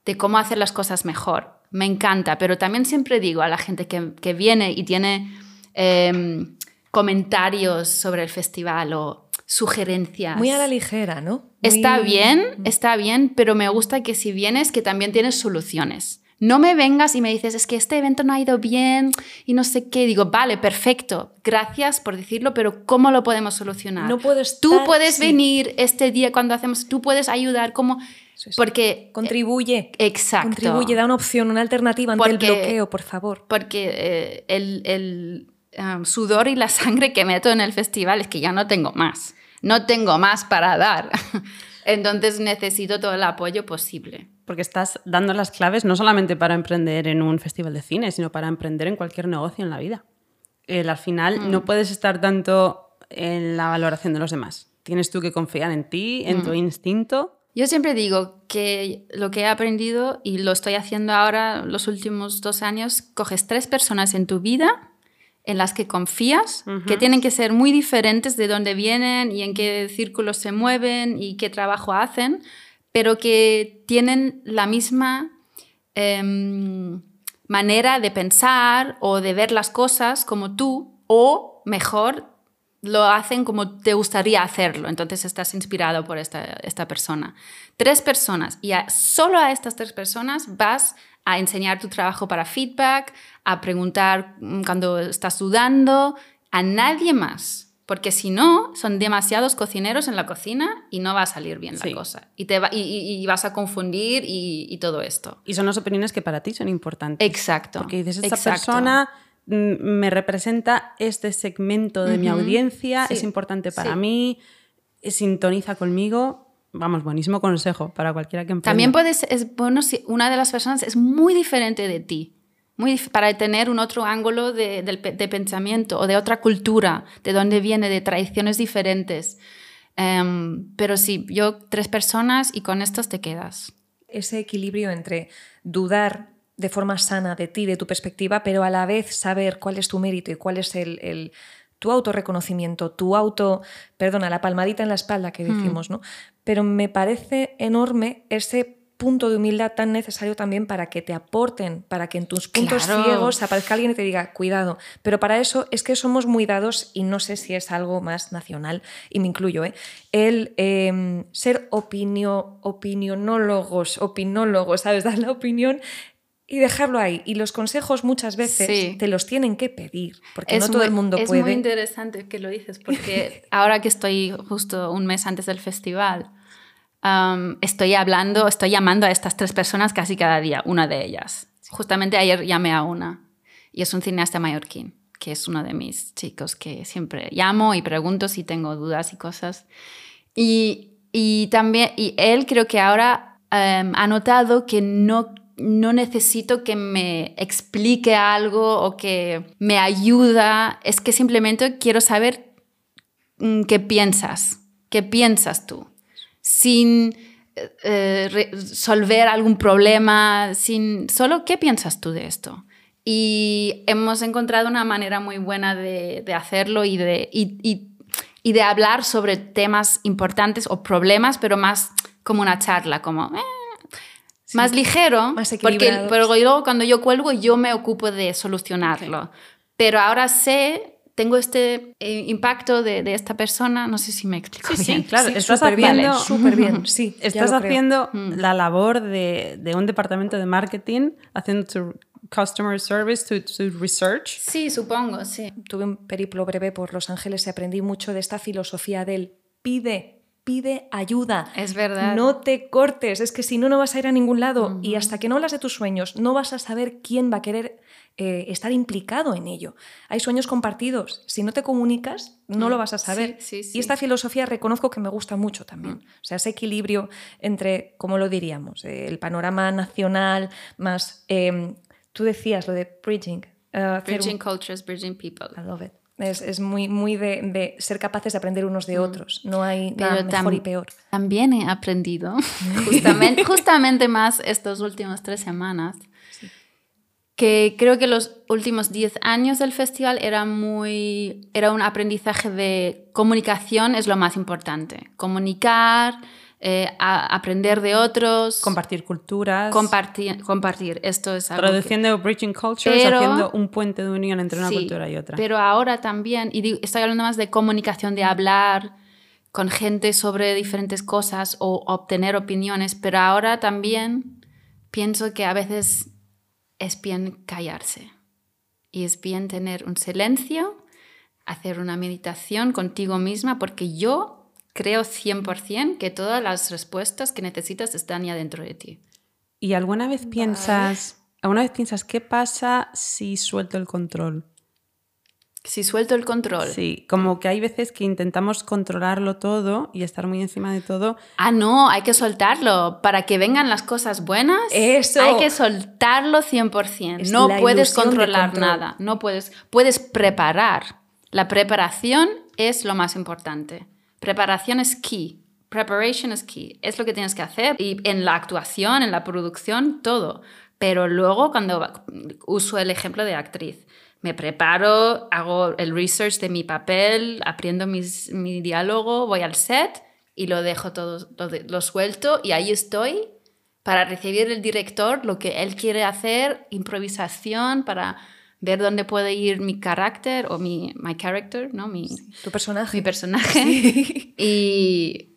[SPEAKER 3] de cómo hacer las cosas mejor. Me encanta, pero también siempre digo a la gente que, que viene y tiene em, comentarios sobre el festival o sugerencias.
[SPEAKER 2] Muy a la ligera, ¿no?
[SPEAKER 3] Está bien, está bien, pero me gusta que si vienes, que también tienes soluciones. No me vengas y me dices, es que este evento no ha ido bien y no sé qué. Digo, vale, perfecto, gracias por decirlo, pero ¿cómo lo podemos solucionar?
[SPEAKER 2] No puedes.
[SPEAKER 3] Tú puedes venir este día cuando hacemos, tú puedes ayudar, como. Porque.
[SPEAKER 2] Contribuye.
[SPEAKER 3] Exacto.
[SPEAKER 2] Contribuye, da una opción, una alternativa ante el bloqueo, por favor.
[SPEAKER 3] Porque eh, el, el um, sudor y la sangre que meto en el festival es que ya no tengo más. No tengo más para dar. Entonces necesito todo el apoyo posible
[SPEAKER 1] porque estás dando las claves no solamente para emprender en un festival de cine, sino para emprender en cualquier negocio en la vida. al final no mm. puedes estar tanto en la valoración de los demás. Tienes tú que confiar en ti, en tu mm. instinto.
[SPEAKER 3] Yo siempre digo que lo que he aprendido y lo estoy haciendo ahora los últimos dos años, coges tres personas en tu vida en las que confías, que tienen que ser muy diferentes de dónde vienen y en qué círculos se mueven y qué trabajo hacen, pero que tienen la misma em, manera de pensar o de ver las cosas como tú, o mejor, lo hacen como te gustaría hacerlo. Entonces estás inspirado por esta, esta persona. Tres personas, y solo a estas tres personas vas a enseñar tu trabajo para feedback, a preguntar mm, cuando estás dudando, a nadie más. Porque si no, son demasiados cocineros en la cocina y no va a salir bien la cosa. Y, te y, vas a confundir y, todo esto.
[SPEAKER 1] Y son las opiniones que para ti son importantes.
[SPEAKER 3] Exacto.
[SPEAKER 1] Porque dices, esta persona mm, me representa este segmento de mi audiencia, es importante para mí, sintoniza conmigo. Vamos, buenísimo consejo para cualquiera que emprenda.
[SPEAKER 3] También puedes, es bueno si una de las personas es muy diferente de ti muy, para tener un otro ángulo de, pensamiento o de otra cultura, de dónde viene, de tradiciones diferentes. Em, pero sí, yo tres personas y con estos te quedas.
[SPEAKER 2] ese equilibrio entre dudar de forma sana de ti, de tu perspectiva, pero a la vez saber cuál es tu mérito y cuál es el, el tu autorreconocimiento, tu auto, perdona, la palmadita en la espalda que
[SPEAKER 3] Hmm.
[SPEAKER 2] decimos, ¿no? Pero me parece enorme ese punto de humildad tan necesario también para que te aporten, para que en tus puntos
[SPEAKER 3] Claro.
[SPEAKER 2] ciegos aparezca alguien y te diga, cuidado. Pero para eso es que somos muy dados, y no sé si es algo más nacional, y me incluyo, ¿eh? el eh, ser opinio, opinionólogos, opinólogos, ¿sabes? Dar la opinión y dejarlo ahí. Y los consejos muchas veces
[SPEAKER 3] Sí.
[SPEAKER 2] te los tienen que pedir, porque no
[SPEAKER 3] Es
[SPEAKER 2] todo
[SPEAKER 3] muy-
[SPEAKER 2] el mundo
[SPEAKER 3] es
[SPEAKER 2] puede.
[SPEAKER 3] muy interesante que lo dices, porque ahora que estoy justo un mes antes del festival, estoy hablando, estoy llamando a estas tres personas casi cada día, una de ellas. Justamente ayer llamé a una, y es un cineasta mallorquín, que es uno de mis chicos que siempre llamo y pregunto si tengo dudas y cosas. Y, y también, y él creo que ahora em, ha notado que no, no necesito que me explique algo o que me ayuda, es que simplemente quiero saber mm, qué piensas, qué piensas tú, sin eh, resolver algún problema, sin solo qué piensas tú de esto. Y hemos encontrado una manera muy buena de, de hacerlo y de, y, y, y de hablar sobre temas importantes o problemas, pero más como una charla, como... eh,
[SPEAKER 2] Sí.
[SPEAKER 3] más ligero,
[SPEAKER 2] Más
[SPEAKER 3] porque pero luego cuando yo cuelgo yo me ocupo de solucionarlo. Pero ahora sé, tengo este eh, impacto de, de esta persona, no sé si me explico
[SPEAKER 1] Sí, sí,
[SPEAKER 3] bien.
[SPEAKER 1] claro.
[SPEAKER 2] Sí,
[SPEAKER 1] estás
[SPEAKER 2] súper bien,
[SPEAKER 1] haciendo,
[SPEAKER 2] súper bien, sí.
[SPEAKER 1] estás
[SPEAKER 2] creo.
[SPEAKER 1] haciendo
[SPEAKER 3] Mm.
[SPEAKER 1] la labor de, de un departamento de marketing, haciendo tu customer service, tu, tu research.
[SPEAKER 3] Sí, supongo, sí.
[SPEAKER 2] Tuve un periplo breve por Los Ángeles y aprendí mucho de esta filosofía del pide, pide ayuda.
[SPEAKER 3] Es verdad.
[SPEAKER 2] No te cortes, es que si no, no vas a ir a ningún lado. Y hasta que no hablas de tus sueños, no vas a saber quién va a querer eh, estar implicado en ello. Hay sueños compartidos. Si no te comunicas, no
[SPEAKER 3] Mm,
[SPEAKER 2] lo vas a saber.
[SPEAKER 3] sí, sí, sí.
[SPEAKER 2] Y esta filosofía reconozco que me gusta mucho también. O sea, ese equilibrio entre, ¿cómo lo diríamos? Eh, el panorama nacional más... eh, tú decías lo de bridging. un-
[SPEAKER 3] Bridging cultures, bridging people.
[SPEAKER 2] I love it. Es, es muy, muy de, de ser capaces de aprender unos de otros. No hay
[SPEAKER 3] Mm. Pero
[SPEAKER 2] nada mejor y peor.
[SPEAKER 3] También he aprendido, justamente, justamente más estos últimos tres semanas, que creo que los últimos 10 años del festival era muy era un aprendizaje de comunicación es lo más importante comunicar eh, a- aprender de otros
[SPEAKER 1] Compartir culturas.
[SPEAKER 3] compartir compartir esto es algo que-
[SPEAKER 1] Traduciendo Bridging Cultures,
[SPEAKER 3] Pero-
[SPEAKER 1] haciendo un puente de unión entre una
[SPEAKER 3] Sí,
[SPEAKER 1] cultura y otra.
[SPEAKER 3] Pero ahora también, y digo- estoy hablando más de comunicación, de hablar con gente sobre diferentes cosas o obtener opiniones, pero ahora también pienso que a veces es bien callarse y es bien tener un silencio, hacer una meditación contigo misma, porque yo creo 100% que todas las respuestas que necesitas están ya dentro de ti.
[SPEAKER 1] ¿Y alguna vez piensas, alguna vez piensas qué pasa si suelto el control?
[SPEAKER 3] Si suelto el control,
[SPEAKER 1] Sí, como que hay veces que intentamos controlarlo todo y estar muy encima de todo.
[SPEAKER 3] Ah, no, hay que soltarlo. Para que vengan las cosas buenas,
[SPEAKER 2] Eso.
[SPEAKER 3] hay que soltarlo 100%.
[SPEAKER 2] Es
[SPEAKER 3] no puedes controlar
[SPEAKER 2] control.
[SPEAKER 3] nada. No puedes, puedes preparar. La preparación es lo más importante. Preparación es key. Preparation is key. Es lo que tienes que hacer. Y en la actuación, en la producción, todo. Pero luego, cuando uso el ejemplo de actriz, me preparo, hago el research de mi papel, aprendo mis- mi diálogo, voy al set y lo dejo todo, lo suelto y ahí estoy para recibir el director lo que él quiere hacer, improvisación, para ver dónde puede ir mi carácter o mi my character, ¿no? Mi,
[SPEAKER 2] Tu personaje.
[SPEAKER 3] mi personaje. Y,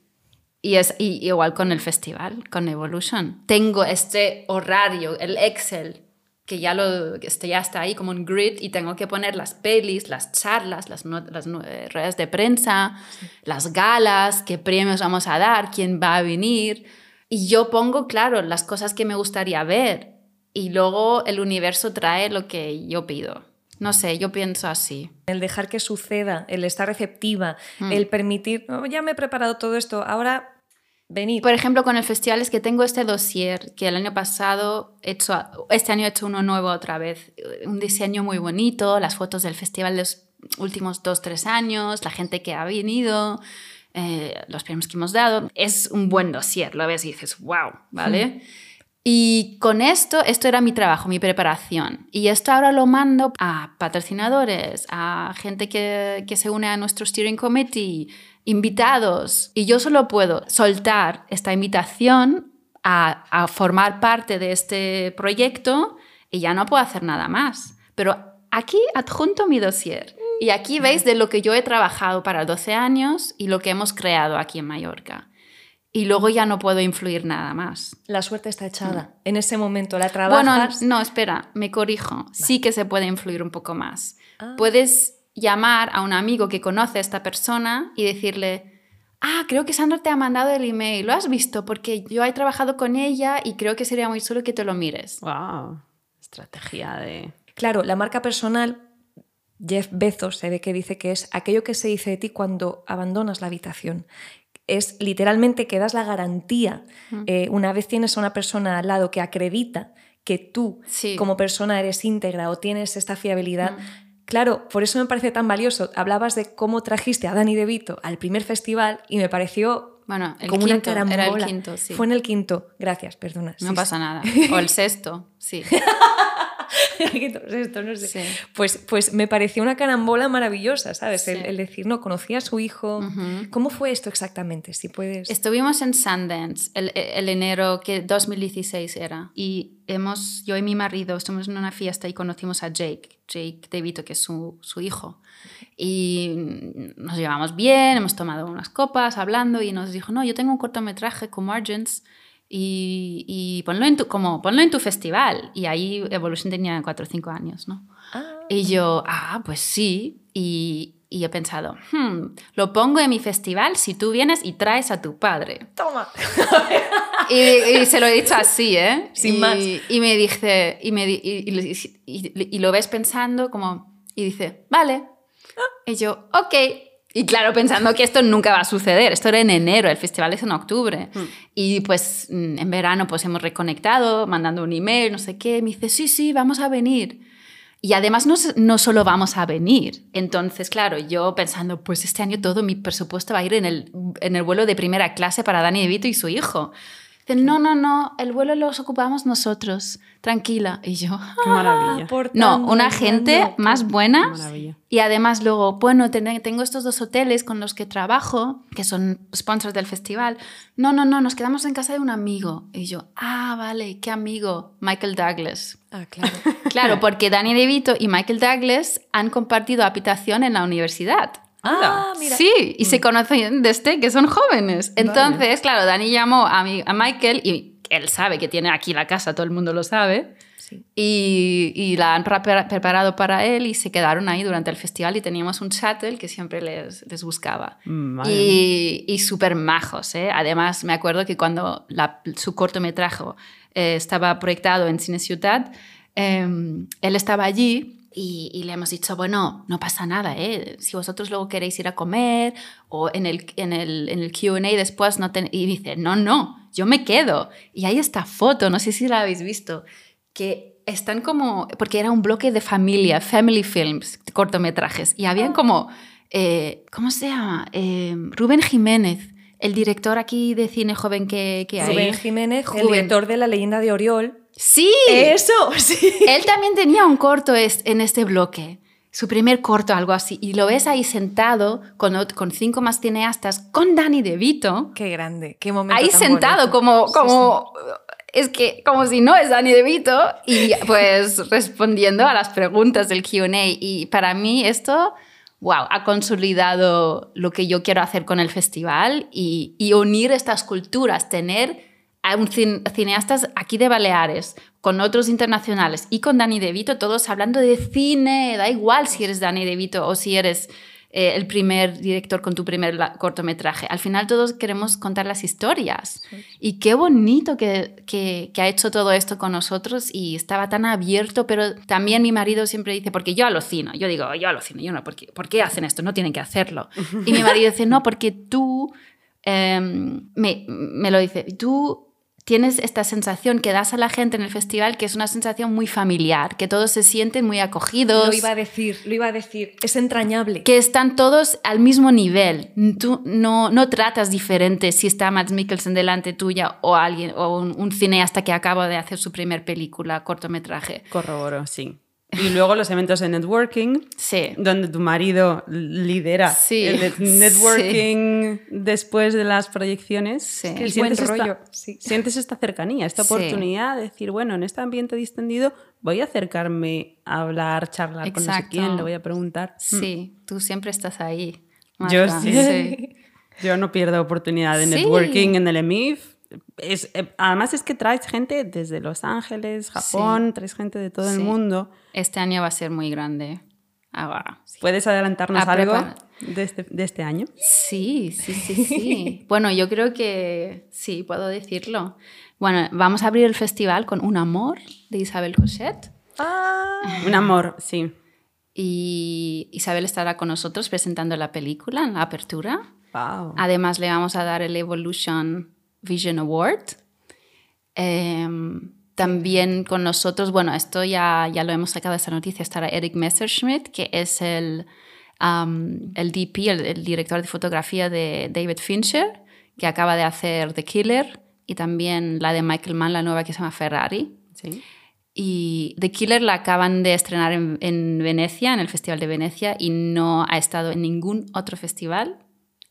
[SPEAKER 3] y es y igual con el festival, con Evolution. Tengo este horario, el Excel, que ya, lo, que este ya está ahí como un grid y tengo que poner las pelis, las charlas, las, no- las no- eh, ruedas de prensa, las galas, qué premios vamos a dar, quién va a venir. Y yo pongo, claro, las cosas que me gustaría ver. Y luego el universo trae lo que yo pido. No sé, yo pienso así.
[SPEAKER 2] El dejar que suceda, el estar receptiva,
[SPEAKER 3] Mm.
[SPEAKER 2] el permitir, "Oh, ya me he preparado todo esto, ahora venid.
[SPEAKER 3] Por ejemplo, con el festival es que tengo este dossier que el año pasado, he hecho, este año he hecho uno nuevo otra vez. Un diseño muy bonito, las fotos del festival de los últimos dos, tres años, la gente que ha venido, eh, los premios que hemos dado. Es un buen dossier, lo ves y dices, wow, ¿vale? Y con esto, esto era mi trabajo, mi preparación. Y esto ahora lo mando a patrocinadores, a gente que, que se une a nuestro steering committee, invitados. Y yo solo puedo soltar esta invitación a, a formar parte de este proyecto y ya no puedo hacer nada más. Pero aquí adjunto mi dossier. Y aquí veis de lo que yo he trabajado para 12 años y lo que hemos creado aquí en Mallorca y luego ya no puedo influir nada más.
[SPEAKER 2] La suerte está echada. En ese momento la trabajas.
[SPEAKER 3] Bueno, no, espera, me corrijo. Sí que se puede influir un poco más. Ah. Puedes llamar a un amigo que conoce a esta persona y decirle, ah, creo que Sandra te ha mandado el email, ¿lo has visto? Porque yo he trabajado con ella y creo que sería muy solo que te lo mires.
[SPEAKER 1] ¡Wow! Estrategia de...
[SPEAKER 2] Claro, la marca personal, Jeff Bezos se ve que dice que es aquello que se dice de ti cuando abandonas la habitación es literalmente que das la garantía. Eh, una vez tienes a una persona al lado que acredita que tú como persona eres íntegra o tienes esta fiabilidad. Claro, por eso me parece tan valioso. Hablabas de cómo trajiste a Dani De Vito al primer festival y me pareció
[SPEAKER 3] bueno, el como quinto, una Era el quinto, sí.
[SPEAKER 2] Fue en el quinto. Gracias, perdona.
[SPEAKER 3] No pasa nada. O el sexto, sí.
[SPEAKER 2] esto, no sé. Pues, pues me pareció una carambola maravillosa, ¿sabes? El, decir, no, conocí a su hijo. ¿Cómo fue esto exactamente? Si puedes...
[SPEAKER 3] Estuvimos en Sundance el, el, enero que 2016 era y hemos, yo y mi marido estuvimos en una fiesta y conocimos a Jake, Jake DeVito, que es su, su hijo. Y nos llevamos bien, hemos tomado unas copas hablando y nos dijo, no, yo tengo un cortometraje con Margins y, ponlo, en tu, como, ponlo en tu festival. Y ahí Evolution tenía 4 o 5 años, ¿no? Ah. Y yo, ah, pues sí. Y, y he pensado, hmm, lo pongo en mi festival si tú vienes y traes a tu padre.
[SPEAKER 2] Toma.
[SPEAKER 3] y, se lo he dicho así, ¿eh?
[SPEAKER 2] Sin
[SPEAKER 3] y,
[SPEAKER 2] más.
[SPEAKER 3] Y me dice, y, me, y, lo ves pensando como, y dice, vale. Ah. Y yo, ok. Y claro, pensando que esto nunca va a suceder. Esto era en enero, el festival es en octubre. Hmm. Y pues mm, en verano pues hemos reconectado, mandando un email, no sé qué. Me dice, sí, sí, vamos a venir. Y además no, no solo vamos a venir. Entonces, claro, yo pensando, pues este año todo mi presupuesto va a ir en el, en el vuelo de primera clase para Dani De Vito y su hijo no, no, no, el vuelo los ocupamos nosotros, tranquila. Y yo,
[SPEAKER 1] qué maravilla.
[SPEAKER 3] Ah, no, una gente más buena. Y además luego, bueno, tengo estos dos hoteles con los que trabajo, que son sponsors del festival. No, no, no, nos quedamos en casa de un amigo. Y yo, ah, vale, ¿qué amigo? Michael Douglas.
[SPEAKER 2] Ah, claro.
[SPEAKER 3] claro, porque Danny DeVito y Michael Douglas han compartido habitación en la universidad.
[SPEAKER 2] Ah, mira.
[SPEAKER 3] Sí, y se conocen desde que son jóvenes. Entonces, claro, Dani llamó a, a Michael y él sabe que tiene aquí la casa, todo el mundo lo sabe. Y, y, la han preparado para él y se quedaron ahí durante el festival y teníamos un shuttle que siempre les, les buscaba. Mm, y, y súper majos. ¿eh? Además, me acuerdo que cuando la, su cortometraje eh, estaba proyectado en Cine Ciudad, em, él estaba allí y, le hemos dicho, bueno, no pasa nada, ¿eh? si vosotros luego queréis ir a comer o en el, en el, en el QA después, no y dice, no, no, yo me quedo. Y hay esta foto, no sé si la habéis visto, que están como, porque era un bloque de familia, family films, cortometrajes, y habían como, eh, ¿cómo se llama? Eh, Rubén Jiménez. El director aquí de cine joven que, que hay.
[SPEAKER 2] Rubén Jiménez, el director de La leyenda de Oriol.
[SPEAKER 3] Sí.
[SPEAKER 2] Eso, sí.
[SPEAKER 3] Él también tenía un corto en este bloque. Su primer corto, algo así. Y lo ves ahí sentado con, con cinco más cineastas, con Danny DeVito.
[SPEAKER 2] Qué grande, qué momento.
[SPEAKER 3] Ahí sentado, como, como es que como si no es Danny DeVito. Y pues respondiendo a las preguntas del QA. Y para mí esto, wow, ha consolidado lo que yo quiero hacer con el festival y, unir estas culturas, tener un cineastas aquí de Baleares, con otros internacionales y con Dani DeVito, todos hablando de cine, da igual si eres Dani DeVito o si eres eh, el primer director con tu primer cortometraje. Al final todos queremos contar las historias. Y qué bonito que, que, ha hecho todo esto con nosotros y estaba tan abierto, pero también mi marido siempre dice, porque yo alucino, yo digo, yo alucino, yo no, ¿por qué, ¿por qué hacen esto? No tienen que hacerlo. Y mi marido dice, no, porque tú... Em, me, me, lo dice, tú tienes esta sensación que das a la gente en el festival que es una sensación muy familiar, que todos se sienten muy acogidos.
[SPEAKER 2] Lo iba a decir, lo iba a decir, es entrañable.
[SPEAKER 3] Que están todos al mismo nivel. Tú no, no tratas diferente si está Matt Mikkelsen delante tuya o alguien o un, un cineasta que acaba de hacer su primer película, cortometraje.
[SPEAKER 1] Corroboro, sí. Y luego los eventos de networking,
[SPEAKER 3] Sí.
[SPEAKER 1] donde tu marido lidera
[SPEAKER 3] Sí,
[SPEAKER 1] el net- networking después de las proyecciones.
[SPEAKER 2] Es buen
[SPEAKER 1] sientes esta-
[SPEAKER 2] rollo.
[SPEAKER 1] Sientes esta cercanía, esta oportunidad de decir, bueno, en este ambiente distendido voy a acercarme a hablar, charlar con no sé
[SPEAKER 3] Exacto.
[SPEAKER 1] quién, le voy a preguntar.
[SPEAKER 3] Sí, tú siempre estás ahí.
[SPEAKER 1] Yo sí. Yo no pierdo oportunidad de networking en el EMIF. Es, eh, además es que traes gente desde Los Ángeles, Japón, traes gente de todo el
[SPEAKER 3] Sí.
[SPEAKER 1] mundo.
[SPEAKER 3] Este año va a ser muy grande. Ahora.
[SPEAKER 1] ¿Puedes adelantarnos
[SPEAKER 3] A
[SPEAKER 1] algo de este, de este año?
[SPEAKER 3] Sí, sí, sí, sí. bueno, yo creo que sí, puedo decirlo. Bueno, vamos a abrir el festival con Un amor de Isabel Cochet.
[SPEAKER 2] Ah,
[SPEAKER 1] Un amor, sí.
[SPEAKER 3] Y Isabel estará con nosotros presentando la película en la apertura.
[SPEAKER 1] Wow.
[SPEAKER 3] Además, le vamos a dar el Evolution Vision Award. Em, también con nosotros, bueno, esto ya, ya lo hemos sacado esta noticia, estará Eric Messerschmidt, que es el, el DP, el, el director de fotografía de David Fincher, que acaba de hacer The Killer, y también la de Michael Mann, la nueva que se llama Ferrari.
[SPEAKER 1] Sí.
[SPEAKER 3] Y The Killer la acaban de estrenar en, en Venecia, en el Festival de Venecia, y no ha estado en ningún otro festival,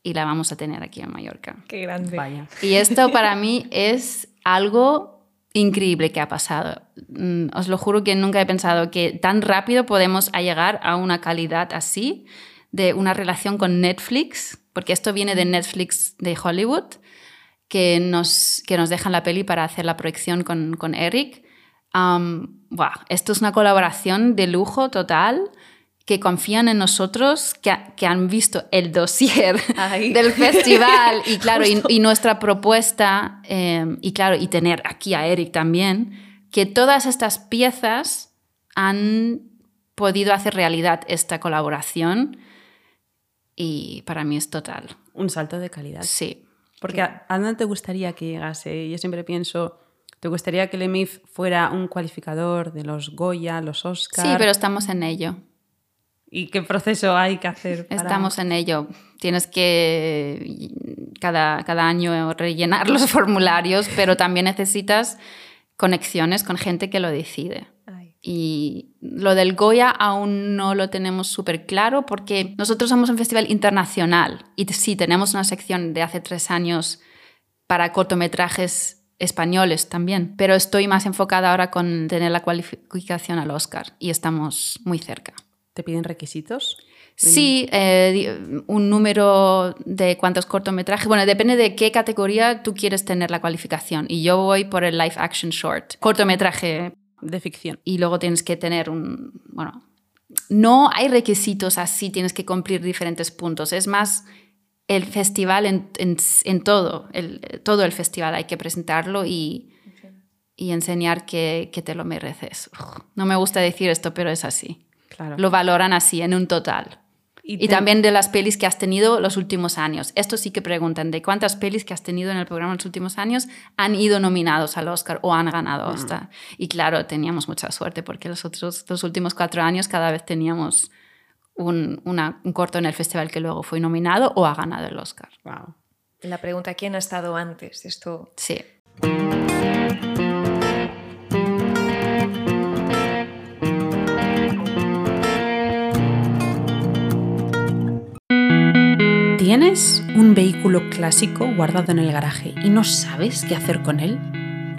[SPEAKER 3] y la vamos a tener aquí en Mallorca.
[SPEAKER 2] qué grande.
[SPEAKER 1] Vaya.
[SPEAKER 3] Y esto para mí es algo increíble que ha pasado. Mm, Os lo juro que nunca he pensado que tan rápido podemos a llegar a una calidad así de una relación con Netflix, porque esto viene de Netflix de Hollywood, que nos, que nos dejan la peli para hacer la proyección con, con Eric. Am, buah, esto es una colaboración de lujo total que confían en nosotros, que, ha- que han visto el dossier
[SPEAKER 2] Ay.
[SPEAKER 3] del festival y claro, y, y nuestra propuesta, eh, y claro, y tener aquí a Eric también, que todas estas piezas han podido hacer realidad esta colaboración y para mí es total.
[SPEAKER 1] Un salto de calidad.
[SPEAKER 3] Sí.
[SPEAKER 1] Porque a, ¿a dónde te gustaría que llegase? Yo siempre pienso, ¿te gustaría que el EMIF fuera un cualificador de los Goya, los Oscar?
[SPEAKER 3] Sí, pero estamos en ello.
[SPEAKER 1] ¿Y qué proceso hay que hacer? Para...
[SPEAKER 3] Estamos en ello. Tienes que cada, cada año rellenar los formularios, pero también necesitas conexiones con gente que lo decide.
[SPEAKER 2] Ay.
[SPEAKER 3] Y lo del Goya aún no lo tenemos súper claro porque nosotros somos un festival internacional y sí tenemos una sección de hace tres años para cortometrajes españoles también, pero estoy más enfocada ahora con tener la cualificación al Oscar y estamos muy cerca.
[SPEAKER 1] ¿Te piden requisitos?
[SPEAKER 3] Sí, eh, un número de cuántos cortometrajes. Bueno, depende de qué categoría tú quieres tener la cualificación. Y yo voy por el live action short, cortometraje.
[SPEAKER 1] De ficción.
[SPEAKER 3] Y luego tienes que tener un. Bueno, no hay requisitos así, tienes que cumplir diferentes puntos. Es más el festival en, en- en todo. El, todo el festival hay que presentarlo y, y enseñar que, que te lo mereces. No me gusta decir esto, pero es así.
[SPEAKER 1] Claro.
[SPEAKER 3] Lo valoran así, en un total.
[SPEAKER 1] Y
[SPEAKER 3] Y,
[SPEAKER 1] te-
[SPEAKER 3] también de las pelis que has tenido los últimos años. Esto sí que preguntan, ¿de cuántas pelis que has tenido en el programa los últimos años han ido nominados al Oscar o han ganado Oscar? Y claro, teníamos mucha suerte porque los, otros, los últimos cuatro años cada vez teníamos un, una- un corto en el festival que luego fue nominado o ha ganado el Oscar.
[SPEAKER 1] Wow.
[SPEAKER 2] La pregunta, ¿quién ha estado antes? Esto
[SPEAKER 3] Sí.
[SPEAKER 1] ¿Tienes un vehículo clásico guardado en el garaje y no sabes qué hacer con él?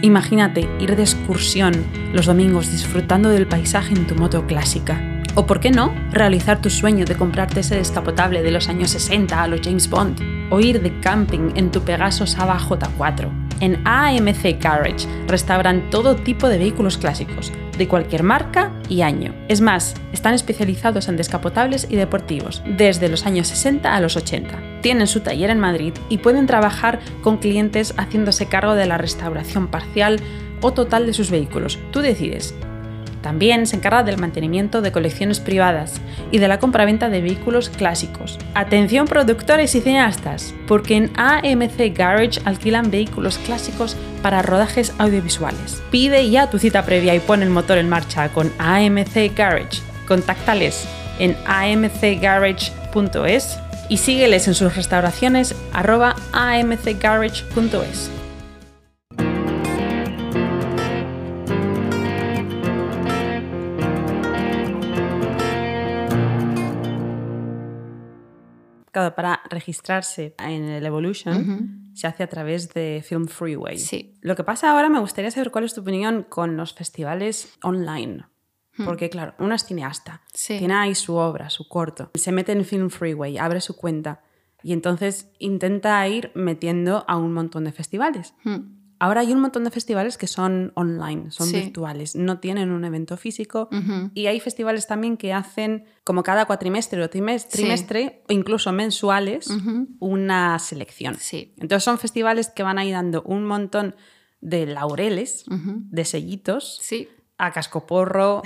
[SPEAKER 1] Imagínate ir de excursión los domingos disfrutando del paisaje en tu moto clásica. O por qué no, realizar tu sueño de comprarte ese descapotable de los años 60 a los James Bond. O ir de camping en tu Pegaso Saba J4. En AMC Garage restauran todo tipo de vehículos clásicos, de cualquier marca y año. Es más, están especializados en descapotables y deportivos, desde los años 60 a los 80. Tienen su taller en Madrid y pueden trabajar con clientes haciéndose cargo de la restauración parcial o total de sus vehículos. Tú decides. También se encarga del mantenimiento de colecciones privadas y de la compraventa de vehículos clásicos. Atención productores y cineastas, porque en AMC Garage alquilan vehículos clásicos para rodajes audiovisuales. Pide ya tu cita previa y pon el motor en marcha con AMC Garage. Contáctales en amcgarage.es y sígueles en sus restauraciones arroba amcgarage.es. para registrarse en el Evolution se hace a través de Film Freeway.
[SPEAKER 3] Sí.
[SPEAKER 1] Lo que pasa ahora, me gustaría saber cuál es tu opinión con los festivales online. Porque, claro, uno es cineasta,
[SPEAKER 3] Sí.
[SPEAKER 1] tiene ahí su obra, su corto, se mete en Film Freeway, abre su cuenta y entonces intenta ir metiendo a un montón de festivales.
[SPEAKER 3] Hmm.
[SPEAKER 1] Ahora hay un montón de festivales que son online, son
[SPEAKER 3] Sí.
[SPEAKER 1] virtuales, no tienen un evento físico. Y hay festivales también que hacen como cada cuatrimestre o
[SPEAKER 3] Sí.
[SPEAKER 1] trimestre o incluso mensuales una selección.
[SPEAKER 3] Sí.
[SPEAKER 1] Entonces son festivales que van ahí dando un montón de laureles, de sellitos,
[SPEAKER 3] Sí.
[SPEAKER 1] a cascoporro.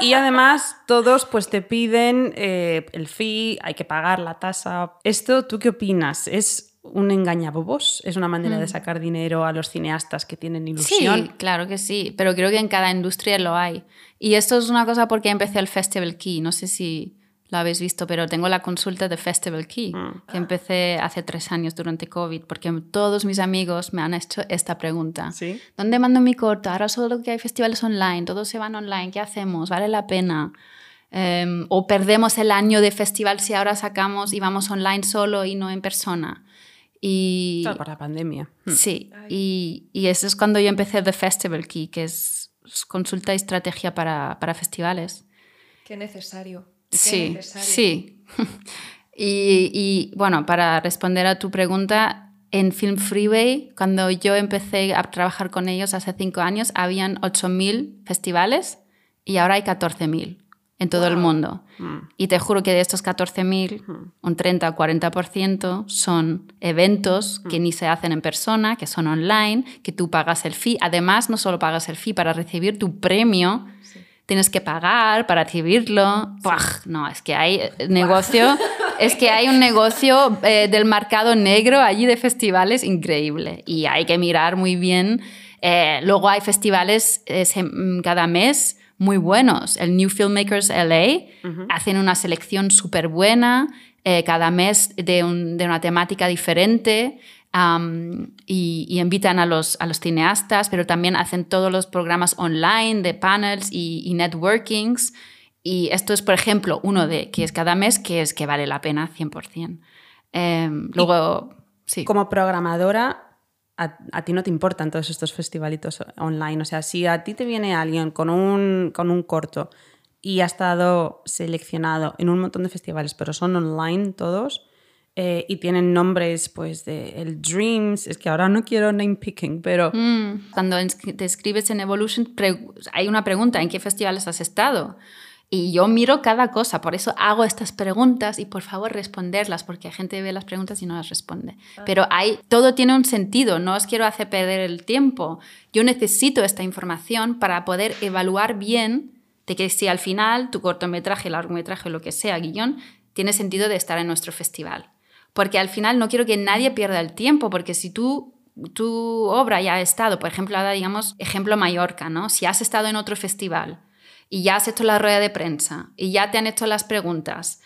[SPEAKER 1] y además todos pues te piden eh, el fee, hay que pagar la tasa. ¿Esto tú qué opinas? ¿Es un engañabobos? ¿Es una manera de sacar dinero a los cineastas que tienen ilusión?
[SPEAKER 3] Mm. Sí, claro que sí, pero creo que en cada industria lo hay. Y esto es una cosa porque empecé el Festival Key, no sé si lo habéis visto, pero tengo la consulta de Festival Key, que empecé hace tres años durante COVID, porque todos mis amigos me han hecho esta pregunta.
[SPEAKER 1] Sí.
[SPEAKER 3] ¿Dónde mando mi corto? Ahora solo que hay festivales online, todos se van online, ¿qué hacemos? ¿Vale la pena? Em, ¿O perdemos el año de festival si ahora sacamos y vamos online solo y no en persona? Y,
[SPEAKER 1] Claro, por la pandemia. Hmm.
[SPEAKER 3] Sí, y, y eso es cuando yo empecé The Festival Key, que es, es consulta y estrategia para, para festivales.
[SPEAKER 2] Qué necesario. Qué
[SPEAKER 3] Sí,
[SPEAKER 2] necesario.
[SPEAKER 3] sí. y, y, bueno, para responder a tu pregunta, en Film Freeway, cuando yo empecé a trabajar con ellos hace cinco años, habían 8.000 festivales y ahora hay 14.000 en todo el
[SPEAKER 1] Wow.
[SPEAKER 3] mundo.
[SPEAKER 1] Mm.
[SPEAKER 3] Y te juro que de estos 14.000, un 30 o 40% son eventos que ni se hacen en persona, que son online, que tú pagas el fee. Además, no solo pagas el fee para recibir tu premio, tienes que pagar para recibirlo. Buah, no, es que hay eh, negocio, es que hay un negocio eh, del mercado negro allí de festivales increíble y hay que mirar muy bien. Eh, luego hay festivales eh, cada mes muy buenos. El New Filmmakers LA hacen una selección súper buena eh, cada mes de, un- de una temática diferente. y, y invitan a los, a los cineastas, pero también hacen todos los programas online de panels y, y networkings. Y esto es, por ejemplo, uno de que es cada mes, que es que vale la pena 100%. Em, luego, sí.
[SPEAKER 1] Como programadora, a, a ti no te importan todos estos festivalitos online. O sea, si a ti te viene alguien con un, con un corto y ha estado seleccionado en un montón de festivales, pero son online todos, eh, y tienen nombres pues de el Dreams, es que ahora no quiero name picking, pero
[SPEAKER 3] Mm, Cuando te escribes en Evolution, hay una pregunta, ¿en qué festivales has estado? Y yo miro cada cosa, por eso hago estas preguntas y por favor responderlas, porque hay gente ve las preguntas y no las responde. Pero hay, todo tiene un sentido, no os quiero hacer perder el tiempo. Yo necesito esta información para poder evaluar bien de que si al final tu cortometraje, largometraje, lo que sea, guion, tiene sentido de estar en nuestro festival. Porque al final no quiero que nadie pierda el tiempo, porque si tú tu obra ya ha estado, por ejemplo, ahora digamos, ejemplo Mallorca, ¿no? Si has estado en otro festival y ya has hecho la rueda de prensa y ya te han hecho las preguntas,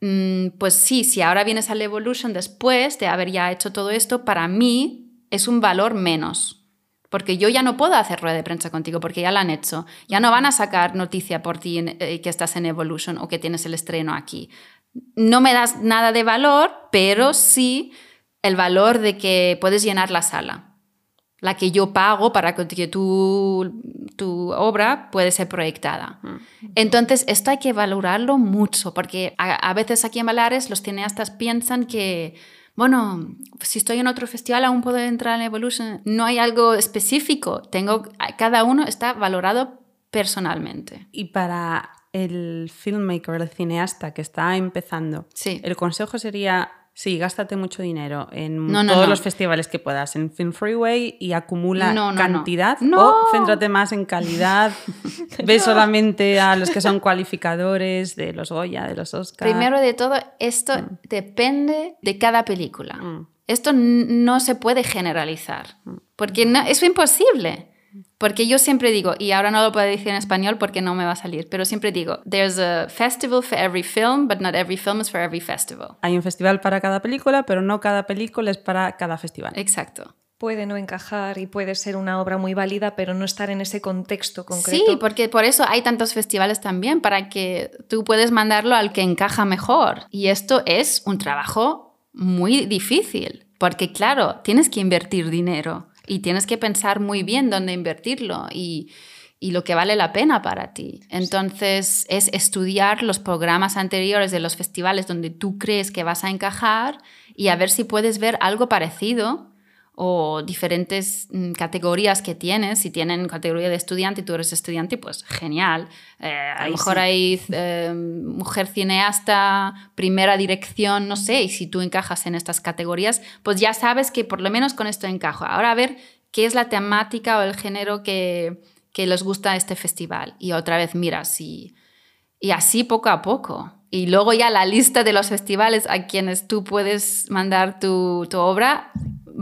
[SPEAKER 3] mm, pues sí, si ahora vienes al Evolution después de haber ya hecho todo esto, para mí es un valor menos. Porque yo ya no puedo hacer rueda de prensa contigo porque ya la han hecho. Ya no van a sacar noticia por ti eh, que estás en Evolution o que tienes el estreno aquí. No me das nada de valor, pero sí el valor de que puedes llenar la sala. La que yo pago para que tu, tu obra puede ser proyectada. Entonces, esto hay que valorarlo mucho, porque a, a veces aquí en Baleares los cineastas piensan que, bueno, si estoy en otro festival aún puedo entrar en Evolution. No hay algo específico. Tengo, cada uno está valorado personalmente.
[SPEAKER 1] y para el filmmaker, el cineasta que está empezando,
[SPEAKER 3] Sí.
[SPEAKER 1] el consejo sería sí, gástate mucho dinero en
[SPEAKER 3] No, no,
[SPEAKER 1] todos
[SPEAKER 3] no.
[SPEAKER 1] los festivales que puedas, en Film Freeway y acumula cantidad
[SPEAKER 3] No.
[SPEAKER 1] o céntrate más en calidad. Ve solamente a los que son cualificadores de los Goya, de los Oscars.
[SPEAKER 3] Primero de todo, esto depende de cada película.
[SPEAKER 1] Mm.
[SPEAKER 3] Esto no se puede generalizar, porque no, es imposible. Porque yo siempre digo, y ahora no lo puedo decir en español porque no me va a salir, pero siempre digo, there's a festival for every film, but not every film is for every festival.
[SPEAKER 1] Hay un festival para cada película, pero no cada película es para cada festival.
[SPEAKER 3] Exacto.
[SPEAKER 2] Puede no encajar y puede ser una obra muy válida, pero no estar en ese contexto concreto.
[SPEAKER 3] Sí, porque por eso hay tantos festivales también, para que tú puedes mandarlo al que encaja mejor. Y esto es un trabajo muy difícil, porque claro, tienes que invertir dinero y tienes que pensar muy bien dónde invertirlo y, y lo que vale la pena para ti. Entonces es estudiar los programas anteriores de los festivales donde tú crees que vas a encajar y a ver si puedes ver algo parecido o diferentes mm, categorías que tienes. Si tienen categoría de estudiante y tú eres estudiante, pues genial. Eh, a lo mejor
[SPEAKER 1] sí.
[SPEAKER 3] hay eh, mujer cineasta, primera dirección, no sé, y si tú encajas en estas categorías, pues ya sabes que por lo menos con esto encajo. Ahora a ver qué es la temática o el género que, que les gusta a este festival. Y otra vez, mira, si... Y así poco a poco. Y luego ya la lista de los festivales a quienes tú puedes mandar tu, tu obra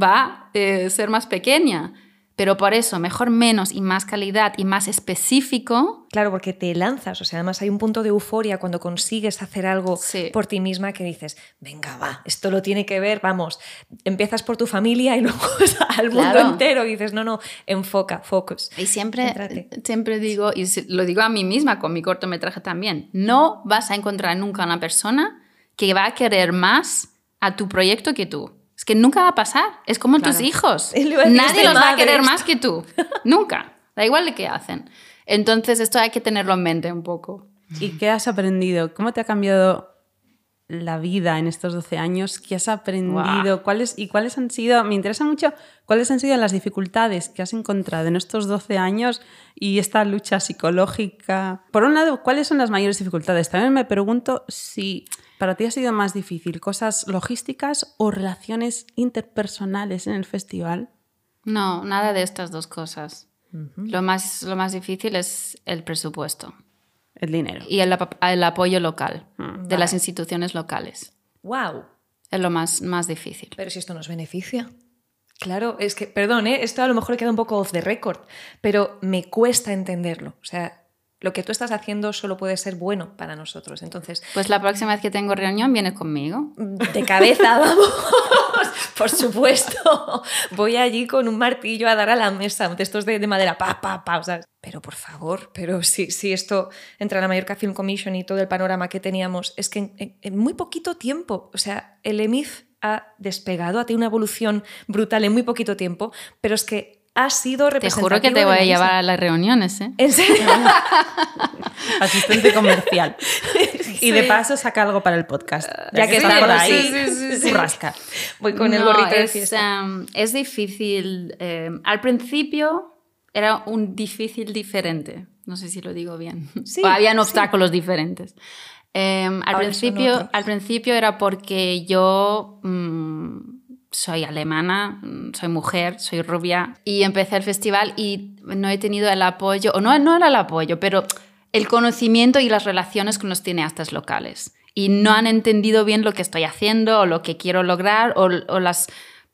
[SPEAKER 3] va a eh, ser más pequeña. Pero por eso, mejor menos y más calidad y más específico.
[SPEAKER 2] Claro, porque te lanzas, o sea, además hay un punto de euforia cuando consigues hacer algo
[SPEAKER 3] Sí.
[SPEAKER 2] por ti misma que dices, venga, va, esto lo tiene que ver, vamos, empiezas por tu familia y luego al mundo
[SPEAKER 3] Claro.
[SPEAKER 2] entero y dices, no, no, enfoca, focus.
[SPEAKER 3] Y siempre, siempre digo, y lo digo a mí misma con mi cortometraje también, no vas a encontrar nunca una persona que va a querer más a tu proyecto que tú. Es que nunca va a pasar. Es como tus hijos. Nadie
[SPEAKER 2] de
[SPEAKER 3] los va a querer
[SPEAKER 2] esto.
[SPEAKER 3] más que tú. nunca. Da igual de qué hacen. Entonces esto hay que tenerlo en mente un poco.
[SPEAKER 1] ¿Y qué has aprendido? ¿Cómo te ha cambiado la vida en estos 12 años? ¿Qué has aprendido? ¿Cuáles, ¿Y cuáles han sido, me interesa mucho, cuáles han sido las dificultades que has encontrado en estos 12 años y esta lucha psicológica? Por un lado, ¿cuáles son las mayores dificultades? También me pregunto si para ti ha sido más difícil cosas logísticas o relaciones interpersonales en el festival.
[SPEAKER 3] No, nada de estas dos cosas. lo, más, lo más difícil es el presupuesto
[SPEAKER 1] El dinero.
[SPEAKER 3] y el, ap- el apoyo local
[SPEAKER 2] Mm,
[SPEAKER 3] de las instituciones locales.
[SPEAKER 2] ¡Wow!
[SPEAKER 3] Es lo más, más difícil.
[SPEAKER 2] Pero si esto nos beneficia. Claro, es que, perdón, ¿eh? esto a lo mejor queda un poco off the record, pero me cuesta entenderlo. O sea, lo que tú estás haciendo solo puede ser bueno para nosotros. Entonces,
[SPEAKER 3] Pues la próxima vez que tengo reunión viene conmigo.
[SPEAKER 2] de cabeza, vamos. Por supuesto. Voy allí con un martillo a dar a la mesa, de estos de, de madera, pa, pa, pa. o sea, pero por favor, pero si, si esto entra en la Mallorca Film Commission y todo el panorama que teníamos, es que en, en- en muy poquito tiempo, o sea, el EMIF ha despegado, ha tenido una evolución brutal en muy poquito tiempo, pero es que ha sido
[SPEAKER 3] Te
[SPEAKER 2] representativo.
[SPEAKER 3] juro que te voy a llevar a las reuniones, ¿eh?
[SPEAKER 2] ¿En serio?
[SPEAKER 1] Asistente comercial. Y de paso saca algo para el podcast.
[SPEAKER 2] Ya que
[SPEAKER 1] está por ahí,
[SPEAKER 2] sí, sí, sí, sí.
[SPEAKER 1] burrasca.
[SPEAKER 2] Voy con el gorrito de
[SPEAKER 3] es,
[SPEAKER 2] fiesta.
[SPEAKER 3] em, es difícil. em, al principio era un difícil diferente. No sé si lo digo bien.
[SPEAKER 2] Sí,
[SPEAKER 3] o habían
[SPEAKER 2] sí.
[SPEAKER 3] obstáculos diferentes. Em, al,
[SPEAKER 2] Ahora
[SPEAKER 3] principio, al principio era porque yo mm, soy alemana, soy mujer, soy rubia y empecé el festival y no he tenido el apoyo, o no, no era el apoyo, pero el conocimiento y las relaciones con los cineastas locales. Y no han entendido bien lo que estoy haciendo o lo que quiero lograr o, o las,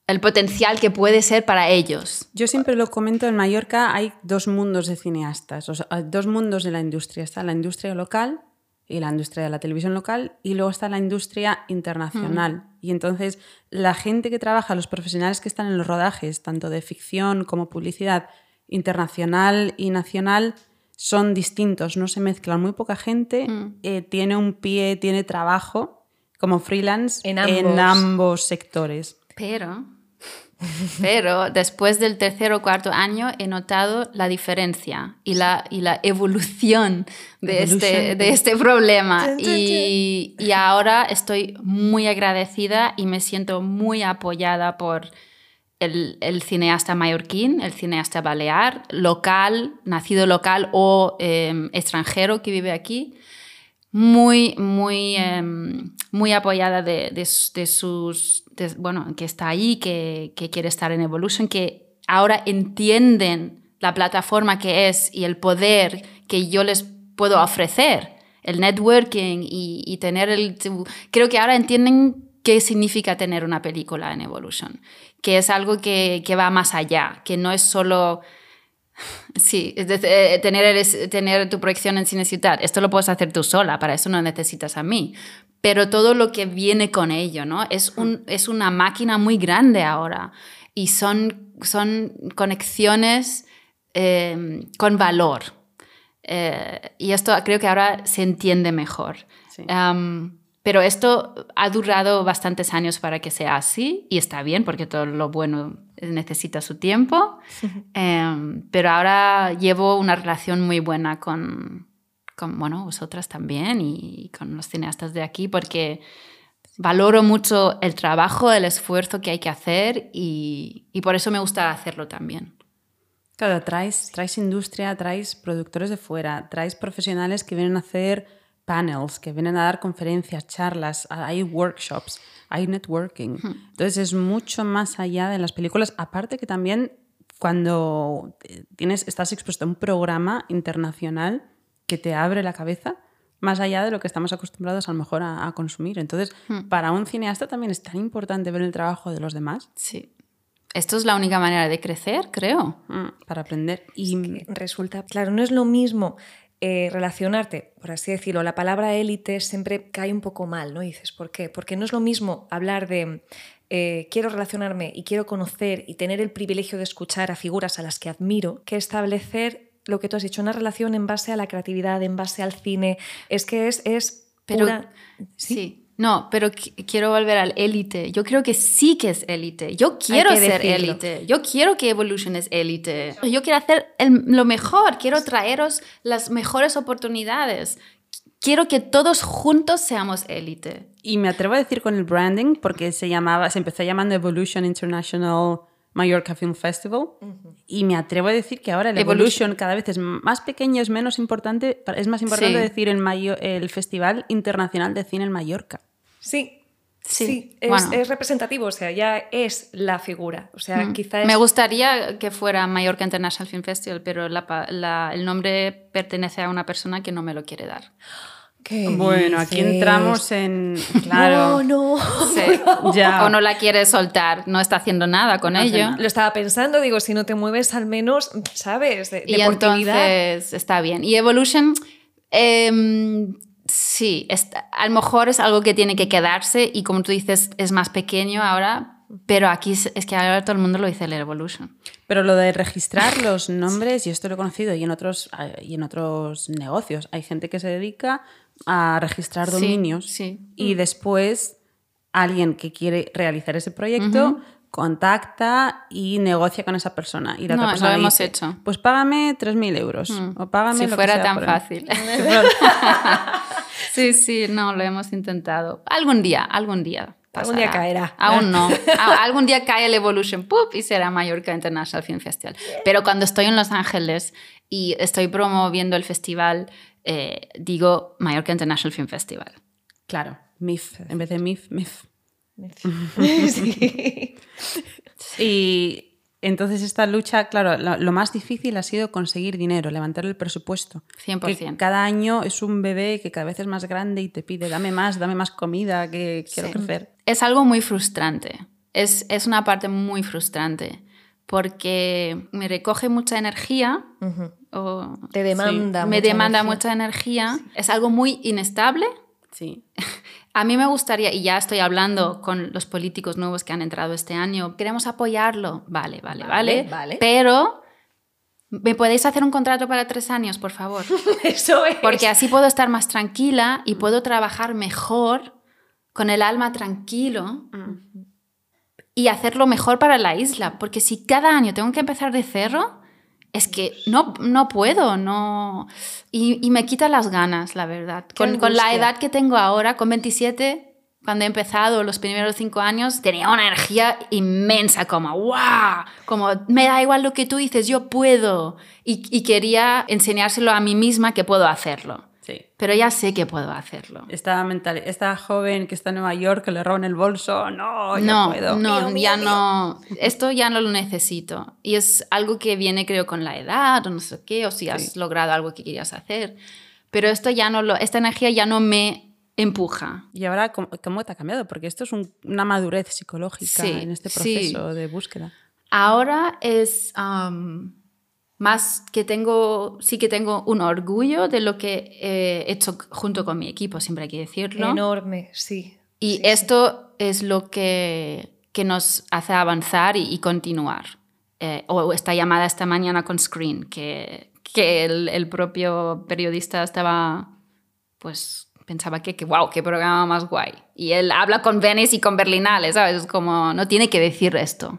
[SPEAKER 3] el potencial que puede ser para ellos.
[SPEAKER 1] Yo siempre lo comento, en Mallorca hay dos mundos de cineastas, o sea, dos mundos de la industria. Está la industria local y la industria de la televisión local y luego está la industria internacional. Y entonces la gente que trabaja, los profesionales que están en los rodajes, tanto de ficción como publicidad internacional y nacional, son distintos, no se mezclan. Muy poca gente
[SPEAKER 3] Mm.
[SPEAKER 1] eh, tiene un pie, tiene trabajo como freelance
[SPEAKER 2] En ambos
[SPEAKER 1] sectores.
[SPEAKER 3] Pero, pero después del tercer o cuarto año he notado la diferencia y la, y la evolución de este,
[SPEAKER 1] Evolution.
[SPEAKER 3] de este problema. Y, y ahora estoy muy agradecida y me siento muy apoyada por el, el cineasta mallorquín, el cineasta balear, local, nacido local o eh, extranjero que vive aquí. muy, muy, em, muy apoyada de, de, sus, bueno, que está ahí, que, quiere estar en Evolution, que ahora entienden la plataforma que es y el poder que yo les puedo ofrecer, el networking y, tener el... Creo que ahora entienden qué significa tener una película en Evolution, que es algo que va más allá, que no es solo Sí, eh, tener, tener tu proyección en Cine Ciudad, esto lo puedes hacer tú sola, para eso no necesitas a mí. Pero todo lo que viene con ello, ¿no? Es, un, es una máquina muy grande ahora y son, son conexiones em, con valor. Eh, y esto creo que ahora se entiende mejor. Pero esto ha durado bastantes años para que sea así y está bien porque todo lo bueno necesita su tiempo, em, pero ahora llevo una relación muy buena con, con, bueno, vosotras también y con los cineastas de aquí porque valoro mucho el trabajo, el esfuerzo que hay que hacer y, y por eso me gusta hacerlo también.
[SPEAKER 1] Claro, traes, traes industria, traes productores de fuera, traes profesionales que vienen a hacer panels, que vienen a dar conferencias, charlas, hay workshops hay networking. Entonces es mucho más allá de las películas, aparte que también cuando tienes, estás expuesto a un programa internacional que te abre la cabeza, más allá de lo que estamos acostumbrados a lo mejor a, consumir. Entonces, para un cineasta también es tan importante ver el trabajo de los demás.
[SPEAKER 3] Sí. Esto es la única manera de crecer, creo.
[SPEAKER 1] Mm, para aprender. Y
[SPEAKER 2] resulta, claro, no es lo mismo eh, relacionarte, por así decirlo, la palabra élite siempre cae un poco mal, ¿no? dices, ¿por qué? Porque no es lo mismo hablar de eh, quiero relacionarme y quiero conocer y tener el privilegio de escuchar a figuras a las que admiro, que establecer lo que tú has dicho, una relación en base a la creatividad, en base al cine. Es que es, es pura...
[SPEAKER 3] ¿sí? No, pero quiero volver al élite. Yo creo que sí que es élite. Yo quiero ser élite. Yo quiero que Evolution es élite. Yo quiero hacer lo mejor. Quiero traeros las mejores oportunidades. Quiero que todos juntos seamos élite.
[SPEAKER 1] Y me atrevo a decir con el branding, porque se llamaba, se empezó llamando Evolution International Mallorca Film Festival. Y me atrevo a decir que ahora el Evolution, cada vez es más pequeño, es menos importante. Es más importante decir el, el Festival Internacional de Cine en Mallorca.
[SPEAKER 2] Sí, Sí, es, representativo, o sea, ya es la figura. O sea, mm. quizás
[SPEAKER 3] Me gustaría que fuera Mallorca International Film Festival, pero el nombre pertenece a una persona que no me lo quiere dar.
[SPEAKER 1] bueno, aquí entramos en. Claro.
[SPEAKER 2] No,
[SPEAKER 3] no. Ya. O no la quiere soltar, no está haciendo nada con ello.
[SPEAKER 2] Lo estaba pensando, digo, si no te mueves, al menos, ¿sabes? De,
[SPEAKER 3] y entonces está bien. Y Evolution. Eh, Sí, a lo mejor es algo que tiene que quedarse y como tú dices, es más pequeño ahora, pero aquí es, que ahora todo el mundo lo dice el Evolution.
[SPEAKER 1] Pero lo de registrar los nombres, y esto lo he conocido y en otros, y en otros negocios, hay gente que se dedica a registrar dominios y después alguien que quiere realizar ese proyecto contacta y negocia con esa persona. Y la
[SPEAKER 3] no,
[SPEAKER 1] otra persona
[SPEAKER 3] lo hemos hecho.
[SPEAKER 1] Pues págame 3.000 euros. Mm. O págame
[SPEAKER 3] si
[SPEAKER 1] lo
[SPEAKER 3] fuera
[SPEAKER 1] que
[SPEAKER 3] tan fácil. sí, sí, no, lo hemos intentado. Algún día, algún día.
[SPEAKER 2] Algún día caerá.
[SPEAKER 3] Aún no. algún día cae el Evolution Pop y será Mallorca International Film Festival. Pero cuando estoy en Los Ángeles y estoy promoviendo el festival, eh, digo Mallorca International Film Festival.
[SPEAKER 1] Claro, MIF. En vez de MIF, MIF. Y entonces esta lucha, claro, lo, más difícil ha sido conseguir dinero, levantar el presupuesto.
[SPEAKER 3] 100%.
[SPEAKER 1] cada año es un bebé que cada vez es más grande y te pide, dame más, dame más comida, que quiero crecer.
[SPEAKER 3] Es algo muy frustrante. Es, es, una parte muy frustrante porque me recoge mucha energía. o,
[SPEAKER 2] te demanda.
[SPEAKER 3] me demanda mucha energía. Es algo muy inestable.
[SPEAKER 1] Sí.
[SPEAKER 3] A mí me gustaría, y ya estoy hablando con los políticos nuevos que han entrado este año, queremos apoyarlo. Vale, vale, vale. vale. Pero, ¿me podéis hacer un contrato para tres años, por favor?
[SPEAKER 2] Eso es.
[SPEAKER 3] Porque así puedo estar más tranquila y puedo trabajar mejor, con el alma tranquilo. Y hacerlo mejor para la isla, porque si cada año tengo que empezar de cero, es que no, no puedo, no... Y, me quita las ganas, la verdad. Con, con, la edad que tengo ahora, con 27, cuando he empezado los primeros cinco años, tenía una energía inmensa, como, ¡wow! Como, me da igual lo que tú dices, yo puedo. Y, y quería enseñárselo a mí misma que puedo hacerlo.
[SPEAKER 1] Sí.
[SPEAKER 3] Pero ya sé que puedo hacerlo.
[SPEAKER 1] Esta, mental, esta joven que está en Nueva York que le roban el bolso, no, ya
[SPEAKER 3] No,
[SPEAKER 1] puedo.
[SPEAKER 3] no,
[SPEAKER 2] Mío, mío,
[SPEAKER 3] ya
[SPEAKER 2] mío.
[SPEAKER 3] no. Esto ya no lo necesito. Y es algo que viene, creo, con la edad o no sé qué, o si has
[SPEAKER 1] Sí.
[SPEAKER 3] logrado algo que querías hacer. Pero esto ya no lo, esta energía ya no me empuja.
[SPEAKER 1] Y ahora, ¿cómo, cómo te ha cambiado? Porque esto es un- una madurez psicológica
[SPEAKER 3] Sí,
[SPEAKER 1] en este
[SPEAKER 3] sí.
[SPEAKER 1] proceso de búsqueda.
[SPEAKER 3] Ahora es am, más que tengo, sí que tengo un orgullo de lo que he hecho junto con mi equipo, siempre hay que decirlo.
[SPEAKER 2] Enorme, sí.
[SPEAKER 3] Y
[SPEAKER 2] Sí,
[SPEAKER 3] esto es lo que, que nos hace avanzar y, y continuar. Eh, o esta llamada esta mañana con Screen, que, que el, el propio periodista estaba, pues pensaba que, que, wow, qué programa más guay. Y él habla con Venice y con Berlinale, ¿sabes? Es como, no tiene que decir esto.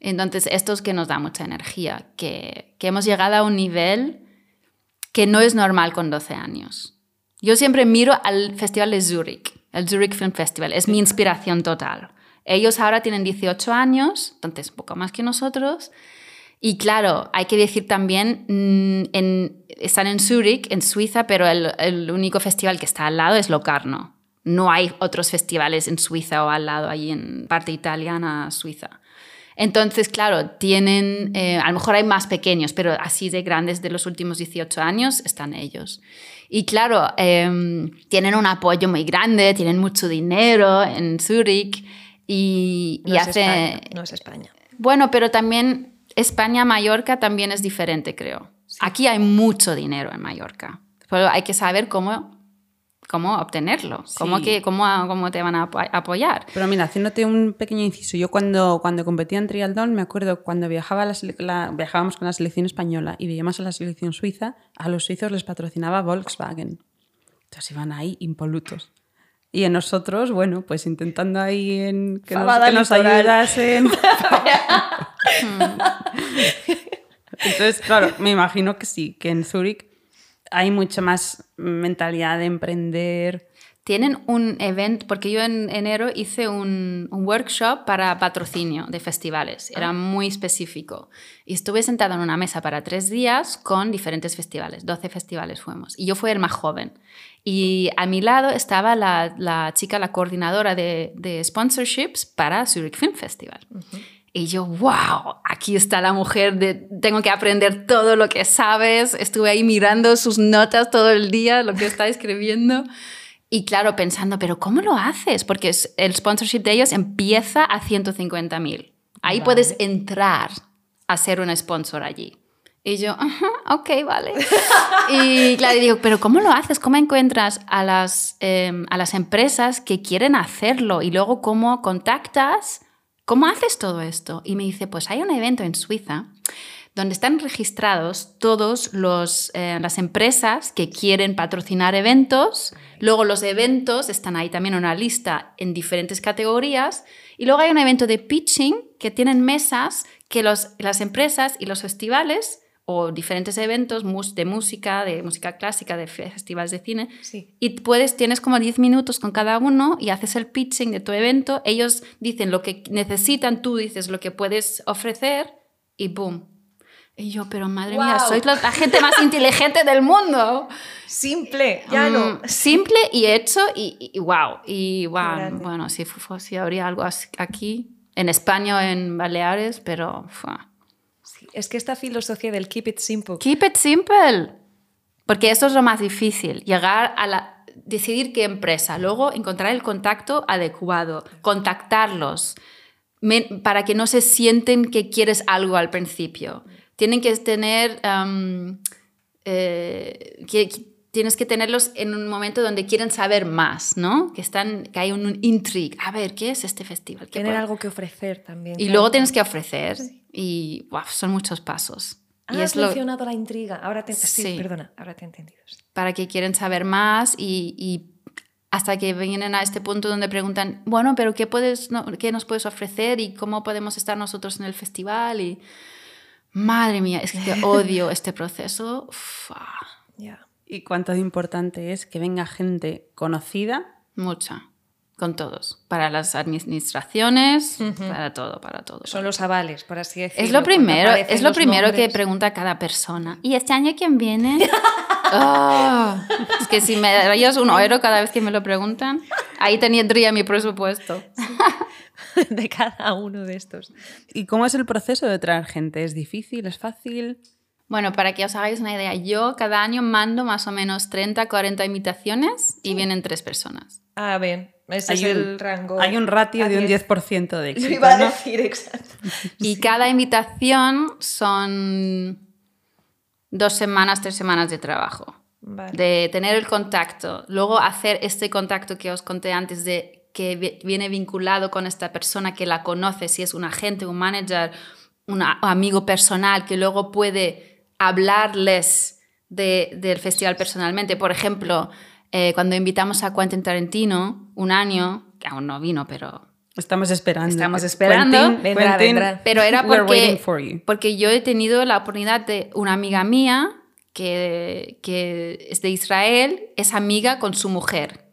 [SPEAKER 3] Entonces, esto es que nos da mucha energía, que, que hemos llegado a un nivel que no es normal con 12 años. Yo siempre miro al Festival de Zurich, el Zurich Film Festival, es mi inspiración total. Ellos ahora tienen 18 años, entonces un poco más que nosotros. Y claro, hay que decir también, mm, están en Zurich, en Suiza, pero el, el único festival que está al lado es Locarno. No hay otros festivales en Suiza o al lado, allí en parte italiana, Suiza. Entonces, claro, tienen, eh, a lo mejor hay más pequeños, pero así de grandes de los últimos 18 años están ellos. Y claro, em, tienen un apoyo muy grande, tienen mucho dinero en Zurich y, y
[SPEAKER 2] No es
[SPEAKER 3] hace...
[SPEAKER 2] España, no es España.
[SPEAKER 3] Bueno, pero también España-Mallorca también es diferente, creo. Aquí hay mucho dinero en Mallorca, pero hay que saber cómo, cómo obtenerlo, cómo,
[SPEAKER 1] Sí.
[SPEAKER 3] que, cómo, cómo te van a apo- apoyar.
[SPEAKER 1] Pero mira, haciéndote un pequeño inciso, yo cuando, cuando competía en triatlón, me acuerdo cuando viajaba la la- viajábamos con la selección española y veíamos a la selección suiza, a los suizos les patrocinaba Volkswagen. Entonces iban ahí impolutos. Y en nosotros, bueno, pues intentando ahí en que nos,
[SPEAKER 2] Fabada
[SPEAKER 1] que nos
[SPEAKER 2] litoral.
[SPEAKER 1] ayudasen. Entonces, claro, me imagino que sí, que en Zurich hay mucha más mentalidad de emprender.
[SPEAKER 3] Tienen un evento, porque yo en enero hice un, un workshop para patrocinio de festivales, era muy específico. Y estuve sentada en una mesa para tres días con diferentes festivales, 12 festivales fuimos. Y yo fui el más joven. Y a mi lado estaba la, la chica, la coordinadora de, de sponsorships para Zurich Film Festival. Y yo, wow, aquí está la mujer, de, tengo que aprender todo lo que sabes. Estuve ahí mirando sus notas todo el día, lo que está escribiendo. Y claro, pensando, pero ¿cómo lo haces? Porque el sponsorship de ellos empieza a 150 mil. Ahí
[SPEAKER 2] Vale.
[SPEAKER 3] puedes entrar a ser un sponsor allí. Y yo, "Ajá, ok, vale. y claro, y digo, pero ¿cómo lo haces? ¿Cómo encuentras a las, em, a las empresas que quieren hacerlo? Y luego, ¿cómo contactas? ¿Cómo haces todo esto? Y me dice, pues hay un evento en Suiza donde están registrados todos los eh, las empresas que quieren patrocinar eventos. Luego los eventos están ahí también en una lista en diferentes categorías. Y luego hay un evento de pitching que tienen mesas que los, las empresas y los festivales o diferentes eventos de música, de música clásica, de festivales de cine,
[SPEAKER 2] Sí.
[SPEAKER 3] y puedes, tienes como 10 minutos con cada uno y haces el pitching de tu evento. Ellos dicen lo que necesitan, tú dices lo que puedes ofrecer y boom. Y yo, pero madre mía,
[SPEAKER 2] Guau.
[SPEAKER 3] sois la, gente más inteligente del mundo.
[SPEAKER 2] Simple, ya no.
[SPEAKER 3] Mm, simple y hecho y, y, wow. Y wow, bueno, si, si habría algo así aquí, en España o en Baleares, pero... fua.
[SPEAKER 2] Es que esta filosofía del keep it simple.
[SPEAKER 3] Keep it simple. Porque eso es lo más difícil, llegar a la, decidir qué empresa, luego encontrar el contacto adecuado, contactarlos, para que no se sienten que quieres algo al principio. Tienen que tener, am, eh, que tienes que tenerlos en un momento donde quieren saber más, ¿no? Que, están, que hay un intrigue. A ver, ¿qué es este festival? ¿Qué
[SPEAKER 2] Tener algo que ofrecer también.
[SPEAKER 3] Y
[SPEAKER 2] claro.
[SPEAKER 3] luego tienes que ofrecer y wow, son muchos pasos.
[SPEAKER 2] Ah,
[SPEAKER 3] y
[SPEAKER 2] has
[SPEAKER 3] lo,
[SPEAKER 2] mencionado la intriga. Ahora te... Sí,
[SPEAKER 3] Sí.
[SPEAKER 2] perdona, ahora te he entendido.
[SPEAKER 3] para que quieren saber más y, y hasta que vienen a este punto donde preguntan, bueno, pero ¿qué, puedes, no- ¿qué nos puedes ofrecer y cómo podemos estar nosotros en el festival? Y madre mía, es que odio este proceso. Uf, ah,
[SPEAKER 2] Ya.
[SPEAKER 1] Y cuánto de importante es que venga gente conocida.
[SPEAKER 3] mucha, con todos, para las administraciones, para todo, para todo.
[SPEAKER 2] Son los avales, por así decirlo.
[SPEAKER 3] Es lo primero, es lo primero que pregunta cada persona. ¿Y este año quién viene? Ah, es que si me darías un euro cada vez que me lo preguntan, ahí tendría mi presupuesto.
[SPEAKER 2] de cada uno de estos.
[SPEAKER 1] ¿Y cómo es el proceso de traer gente? ¿Es difícil? ¿Es fácil?
[SPEAKER 3] Bueno, para que os hagáis una idea, yo cada año mando más o menos 30, 40 invitaciones y vienen tres personas.
[SPEAKER 2] Ah, bien. Ese
[SPEAKER 1] Hay
[SPEAKER 2] es
[SPEAKER 1] un-
[SPEAKER 2] el rango.
[SPEAKER 1] Hay un ratio de un
[SPEAKER 2] 10.
[SPEAKER 1] 10% de
[SPEAKER 2] Lo
[SPEAKER 1] éxito,
[SPEAKER 2] iba a
[SPEAKER 1] ¿no?
[SPEAKER 2] decir, exacto.
[SPEAKER 3] Y cada invitación son dos semanas, tres semanas de trabajo.
[SPEAKER 2] Vale.
[SPEAKER 3] De tener el contacto, luego hacer este contacto que os conté antes de que vi- viene vinculado con esta persona que la conoce, si es un agente, un manager, un amigo personal, que luego puede hablarles de- del festival personalmente. Por ejemplo, eh, cuando invitamos a Quentin Tarantino un año, que aún no vino, pero
[SPEAKER 1] Estamos esperando.
[SPEAKER 3] Estamos esperando.
[SPEAKER 1] Quentin,
[SPEAKER 2] Vendrá,
[SPEAKER 1] Quentin,
[SPEAKER 2] vendrá.
[SPEAKER 3] Pero era
[SPEAKER 1] we're waiting
[SPEAKER 3] porque,
[SPEAKER 1] for you.
[SPEAKER 3] porque yo he tenido la oportunidad de una amiga mía que, que es de Israel, es amiga con su mujer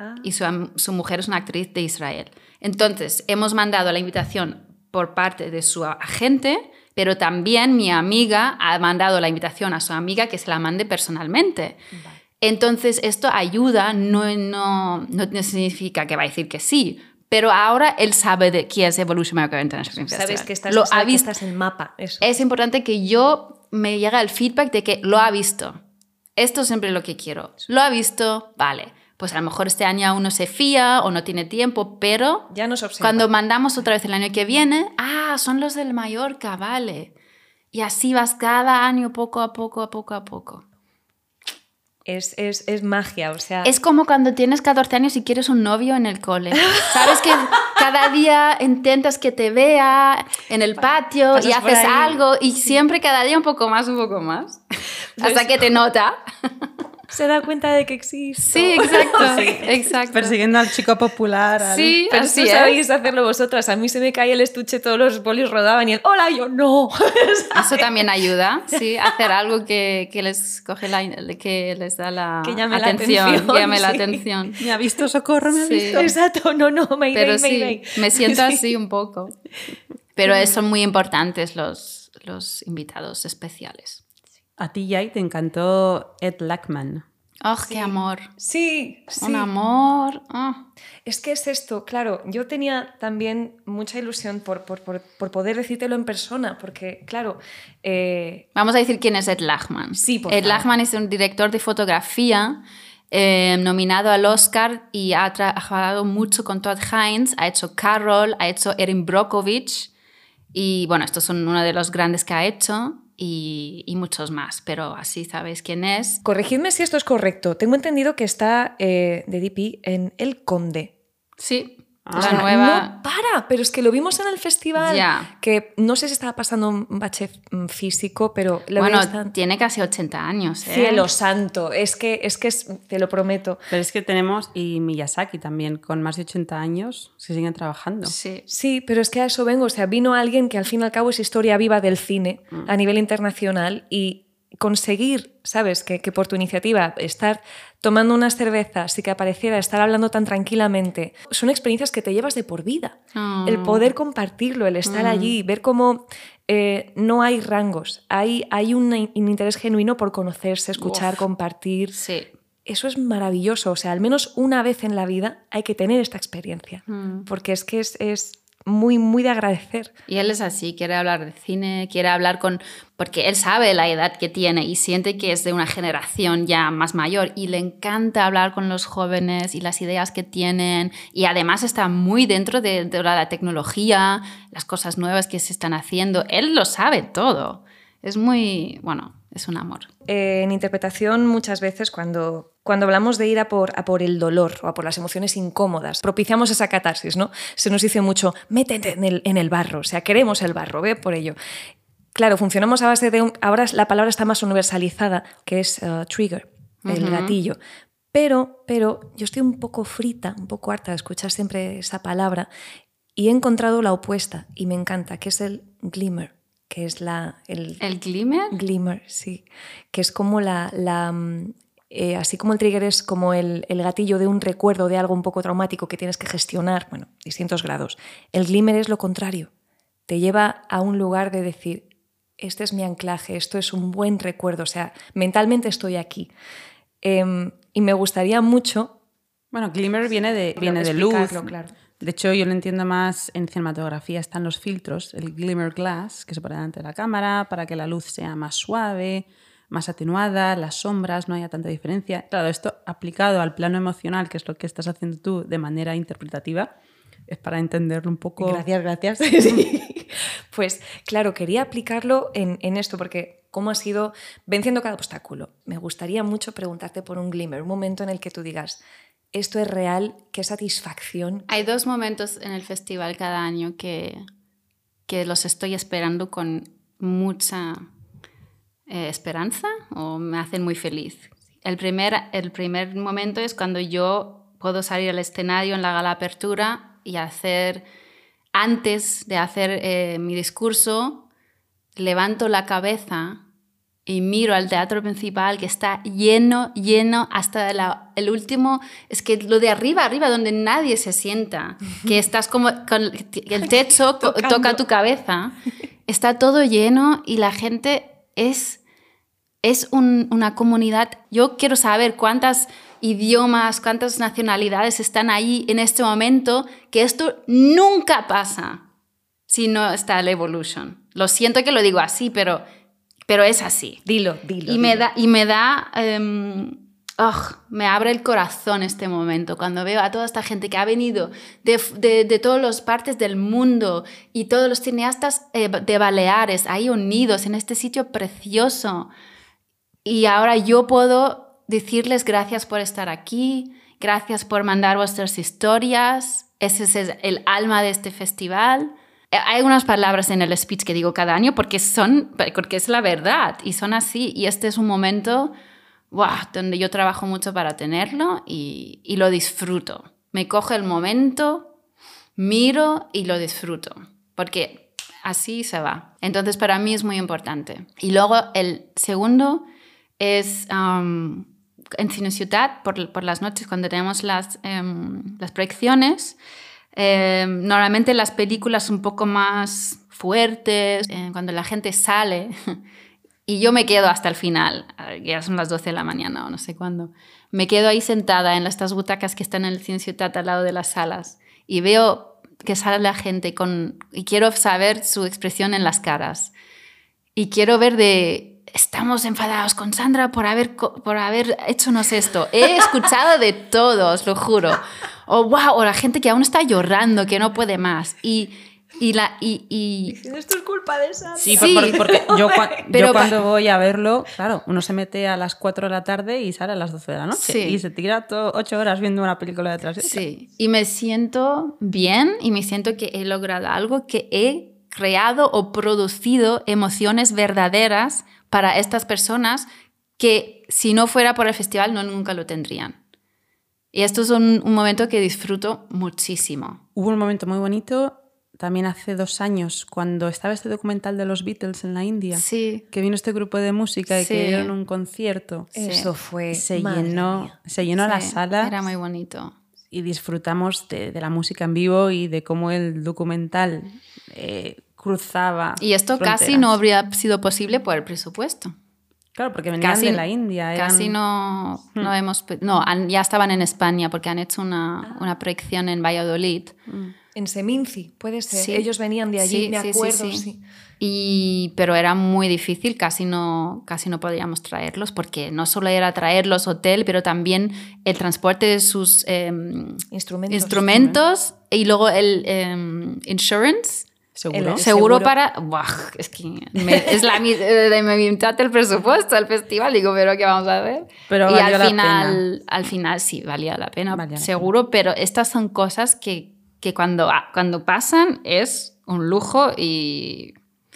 [SPEAKER 2] Ah.
[SPEAKER 3] y su, su mujer es una actriz de Israel. Entonces, hemos mandado la invitación por parte de su agente, pero también mi amiga ha mandado la invitación a su amiga que se la mande personalmente. Entonces, esto ayuda, no, no, no significa que va a decir que sí, pero ahora él sabe de quién es Evolution America International Film
[SPEAKER 2] Sabes
[SPEAKER 3] Festival.
[SPEAKER 2] que estás,
[SPEAKER 3] Lo ha
[SPEAKER 2] que
[SPEAKER 3] visto.
[SPEAKER 2] en mapa. Eso.
[SPEAKER 3] Es importante que yo me llegue el feedback de que lo ha visto. Esto es siempre lo que quiero. Lo ha visto, vale. Pues a lo mejor este año aún no se fía o no tiene tiempo, pero
[SPEAKER 2] Ya nos observa.
[SPEAKER 3] cuando mandamos otra vez el año que viene, ah, son los del Mallorca, vale. Y así vas cada año poco a poco, a poco a poco.
[SPEAKER 2] Es, es, es magia, o sea.
[SPEAKER 3] Es como cuando tienes 14 años y quieres un novio en el cole. Sabes que cada día intentas que te vea en el patio
[SPEAKER 2] pasas
[SPEAKER 3] y haces algo y siempre cada día un poco más, un poco más. Hasta que te nota.
[SPEAKER 2] Se da cuenta de que existe.
[SPEAKER 3] Sí, exacto. exacto.
[SPEAKER 1] Persiguiendo al chico popular. al-
[SPEAKER 3] Sí,
[SPEAKER 2] Pero
[SPEAKER 3] así
[SPEAKER 2] sabéis hacerlo vosotras. A mí se me caía el estuche, todos los bolis rodaban y el ¡Hola! Yo no.
[SPEAKER 3] Eso también ayuda, sí, hacer algo que, que les coge la, que les da la
[SPEAKER 2] Que llame la
[SPEAKER 3] atención,
[SPEAKER 2] atención,
[SPEAKER 3] que llame la
[SPEAKER 2] sí.
[SPEAKER 3] atención.
[SPEAKER 1] Me ha visto socorro, me ha
[SPEAKER 3] Sí.
[SPEAKER 1] visto.
[SPEAKER 2] Exacto, no, no, Mayday,
[SPEAKER 3] Pero sí,
[SPEAKER 2] Mayday.
[SPEAKER 3] me siento
[SPEAKER 2] Sí.
[SPEAKER 3] así un poco. Pero son muy importantes los, los invitados especiales.
[SPEAKER 1] A ti, Yai, te encantó Ed Lackman.
[SPEAKER 3] ¡Oh, qué amor!
[SPEAKER 2] Sí, sí.
[SPEAKER 3] Un amor. ah.
[SPEAKER 2] Es que es esto, claro, yo tenía también mucha ilusión por, por, por, por poder decírtelo en persona, porque, claro, eh,
[SPEAKER 3] Vamos a decir quién es Ed Lachman.
[SPEAKER 2] Sí, por
[SPEAKER 3] Ed
[SPEAKER 2] favor.
[SPEAKER 3] Lachman es un director de fotografía eh, nominado al Oscar y ha trabajado mucho con Todd Hines, ha hecho Carol, ha hecho Erin Brockovich y bueno, estos son uno de los grandes que ha hecho y, y muchos más, pero así sabéis quién es.
[SPEAKER 2] corregidme si esto es correcto. Tengo entendido que está eh, de DP en El Conde.
[SPEAKER 3] Sí,
[SPEAKER 1] Ah.
[SPEAKER 2] O
[SPEAKER 3] la
[SPEAKER 2] sea,
[SPEAKER 3] nueva...
[SPEAKER 2] No para, pero es que lo vimos en el festival.
[SPEAKER 3] Ya.
[SPEAKER 2] Que no sé si estaba pasando un bache mm, físico, pero
[SPEAKER 3] Bueno, tiene casi 80 años. ¿eh?
[SPEAKER 2] Cielo santo, es que, es que es- te lo prometo.
[SPEAKER 1] Pero es que tenemos, y Miyazaki también, con más de 80 años, se siguen trabajando.
[SPEAKER 3] Sí.
[SPEAKER 2] Sí, pero es que a eso vengo. O sea, vino alguien que al fin y al cabo es historia viva del cine
[SPEAKER 3] Mm.
[SPEAKER 2] a nivel internacional y conseguir, ¿sabes? Que, que por tu iniciativa estar tomando unas cervezas y que apareciera, estar hablando tan tranquilamente, son experiencias que te llevas de por vida.
[SPEAKER 3] Ah.
[SPEAKER 2] El poder compartirlo, el estar allí, ver cómo eh, no hay rangos, hay, hay un, in- un interés genuino por conocerse, escuchar,
[SPEAKER 3] Uf.
[SPEAKER 2] compartir.
[SPEAKER 3] Sí.
[SPEAKER 2] Eso es maravilloso. O sea, al menos una vez en la vida hay que tener esta experiencia.
[SPEAKER 3] Mm.
[SPEAKER 2] Porque es que es, es muy, muy de agradecer.
[SPEAKER 3] Y él es así, quiere hablar de cine, quiere hablar con... porque él sabe la edad que tiene y siente que es de una generación ya más mayor y le encanta hablar con los jóvenes y las ideas que tienen y además está muy dentro de, de la tecnología, las cosas nuevas que se están haciendo. Él lo sabe todo. Es muy... bueno, es un amor.
[SPEAKER 2] Eh, en interpretación, muchas veces cuando, cuando hablamos de ir a por, a por el dolor o a por las emociones incómodas, propiciamos esa catarsis, ¿no? Se nos dice mucho, métete en el, en el barro, o sea, queremos el barro, ve por ello. Claro, funcionamos a base de un... Ahora la palabra está más universalizada, que es uh, trigger, el gatillo. Pero, pero yo estoy un poco frita, un poco harta de escuchar siempre esa palabra y he encontrado la opuesta y me encanta, que es el glimmer, que es la, el,
[SPEAKER 3] ¿El glimmer?
[SPEAKER 2] Glimmer, sí. Que es como la. la, mm, eh, así como el trigger es como el, el gatillo de un recuerdo de algo un poco traumático que tienes que gestionar, bueno, distintos grados. El glimmer es lo contrario. Te lleva a un lugar de decir, este es mi anclaje, esto es un buen recuerdo, o sea, mentalmente estoy aquí. Em, y me gustaría mucho...
[SPEAKER 1] Bueno, glimmer viene de, viene de luz. Claro. De hecho, yo lo entiendo más en cinematografía, están los filtros, el glimmer glass, que se pone delante de la cámara para que la luz sea más suave, más atenuada, las sombras, no haya tanta diferencia. Claro, esto aplicado al plano emocional, que es lo que estás haciendo tú de manera interpretativa, es para entenderlo un poco.
[SPEAKER 2] Gracias, gracias. Pues claro, quería aplicarlo en, en, esto, porque ¿cómo has ido venciendo cada obstáculo? Me gustaría mucho preguntarte por un glimmer, un momento en el que tú digas, esto es real, qué satisfacción.
[SPEAKER 3] Hay dos momentos en el festival cada año que, que los estoy esperando con mucha eh, esperanza o me hacen muy feliz. El primer, el primer momento es cuando yo puedo salir al escenario en la gala apertura y hacer, antes de hacer eh, mi discurso, levanto la cabeza y miro al teatro principal que está lleno, lleno hasta el último, es que lo de arriba, arriba, donde nadie se sienta, que estás como con el techo toca tu cabeza, está todo lleno y la gente es, es una comunidad, yo quiero saber cuántas idiomas, cuántas nacionalidades están ahí en este momento, que esto nunca pasa si no está el Evolution. Lo siento que lo digo así, pero pero es así.
[SPEAKER 2] Dilo, dilo.
[SPEAKER 3] Y me da, y me da, em, me abre el corazón este momento cuando veo a toda esta gente que ha venido de, de, de todas las partes del mundo y todos los cineastas eh, de Baleares ahí unidos en este sitio precioso. Y ahora yo puedo decirles gracias por estar aquí, gracias por mandar vuestras historias. Ese es el alma de este festival. Eh, hay unas palabras en el speech que digo cada año porque, son, porque es la verdad y son así. Y este es un momento donde yo trabajo mucho para tenerlo y, y lo disfruto. Me coge el momento, miro y lo disfruto. Porque así se va. Entonces para mí es muy importante. Y luego el segundo es um, en Cine Ciudad, por, por, las noches cuando tenemos las, um, las proyecciones. Eh, normalmente las películas un poco más fuertes, eh, cuando la gente sale, y yo me quedo hasta el final, ya son las 12 de la mañana o no sé cuándo, me quedo ahí sentada en estas butacas que están en el Cine Ciutat al lado de las salas y veo que sale la gente con, y quiero saber su expresión en las caras. Y quiero ver de, estamos enfadados con Sandra por haber, por haber hechonos esto. He escuchado de todos, lo juro o wow, o la gente que aún está llorando, que no puede más. Y, y la y, y...
[SPEAKER 2] esto es culpa de esa
[SPEAKER 1] sí, porque yo, cuando voy a verlo claro uno se mete a las 4 de la tarde y sale a las 12 de la noche y se tira 8 horas viendo una película detrás de
[SPEAKER 3] sí y me siento bien y me siento que he logrado algo que he creado o producido emociones verdaderas para estas personas que si no fuera por el festival no nunca lo tendrían y esto es un, momento que disfruto muchísimo.
[SPEAKER 1] Hubo un momento muy bonito también hace dos años, cuando estaba este documental de los Beatles en la India,
[SPEAKER 3] sí.
[SPEAKER 1] que vino este grupo de música y que dieron un concierto.
[SPEAKER 2] Eso fue.
[SPEAKER 1] Se llenó, se llenó la sala.
[SPEAKER 3] Era muy bonito.
[SPEAKER 1] Y disfrutamos de, la música en vivo y de cómo el documental eh, cruzaba.
[SPEAKER 3] Y esto casi no habría sido posible por el presupuesto.
[SPEAKER 1] Claro, porque venían casi, de la India.
[SPEAKER 3] Casi no, hmm. no hemos... No, ya estaban en España porque han hecho una, una proyección en Valladolid.
[SPEAKER 2] Hmm. En Seminci, puede ser. Ellos venían de allí, me acuerdo. Sí,
[SPEAKER 3] Y, pero era muy difícil, casi no, casi no podíamos traerlos porque no solo era traerlos hotel, pero también el transporte de sus em,
[SPEAKER 2] instrumentos,
[SPEAKER 3] instrumentos y luego el em, insurance
[SPEAKER 1] ¿Seguro?
[SPEAKER 3] seguro, para... es que es la de mitad del presupuesto del festival. Digo, pero ¿qué vamos a hacer?
[SPEAKER 1] Pero
[SPEAKER 3] y al final, al final sí, valía la pena, seguro, pero estas son cosas que, que cuando, ah, cuando pasan es un lujo y...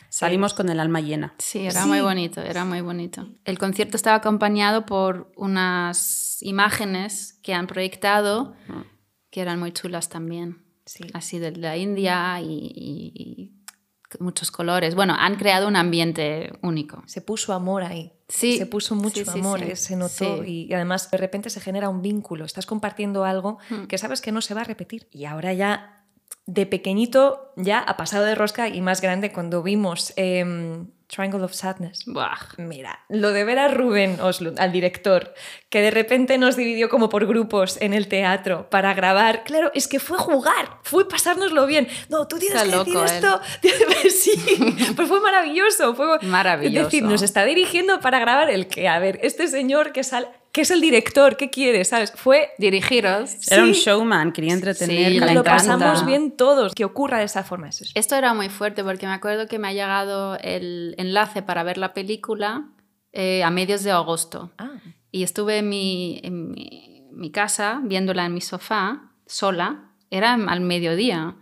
[SPEAKER 1] Salimos con el alma llena.
[SPEAKER 3] Sí, era muy bonito, era muy bonito. El concierto estaba acompañado por unas imágenes que han proyectado que eran muy chulas también así de la India y, muchos colores. Bueno, han creado un ambiente único.
[SPEAKER 2] Se puso amor ahí.
[SPEAKER 3] Sí.
[SPEAKER 2] Se puso mucho amor, eh, se notó. Y, además de repente se genera un vínculo. Estás compartiendo algo hmm. que sabes que no se va a repetir. Y ahora ya, de pequeñito, ya ha pasado de rosca y más grande cuando vimos... Em, Triangle of Sadness.
[SPEAKER 3] Buah.
[SPEAKER 2] Mira, lo de ver a Rubén Oslund, al director, que de repente nos dividió como por grupos en el teatro para grabar, claro, es que fue jugar, fue pasárnoslo bien. No, tú tienes
[SPEAKER 3] Está
[SPEAKER 2] que
[SPEAKER 3] loco
[SPEAKER 2] decir
[SPEAKER 3] él.
[SPEAKER 2] esto. sí, pues fue maravilloso. Fue
[SPEAKER 3] Maravilloso.
[SPEAKER 2] Es decir, nos está dirigiendo para grabar el que, a ver, este señor que, sal, que es el director, ¿qué quiere? ¿Sabes? Fue
[SPEAKER 3] Dirigiros.
[SPEAKER 1] Era un
[SPEAKER 2] Sí.
[SPEAKER 1] showman, quería entretener.
[SPEAKER 3] Sí,
[SPEAKER 1] que
[SPEAKER 2] lo
[SPEAKER 1] encanta.
[SPEAKER 2] pasamos bien todos. Que ocurra de esa forma. Eso es.
[SPEAKER 3] Esto era muy fuerte porque me acuerdo que me ha llegado el enlace para ver la película eh, a medios de agosto.
[SPEAKER 2] Ah.
[SPEAKER 3] Y estuve en mi, en mi, mi casa viéndola en mi sofá, sola. Era al mediodía.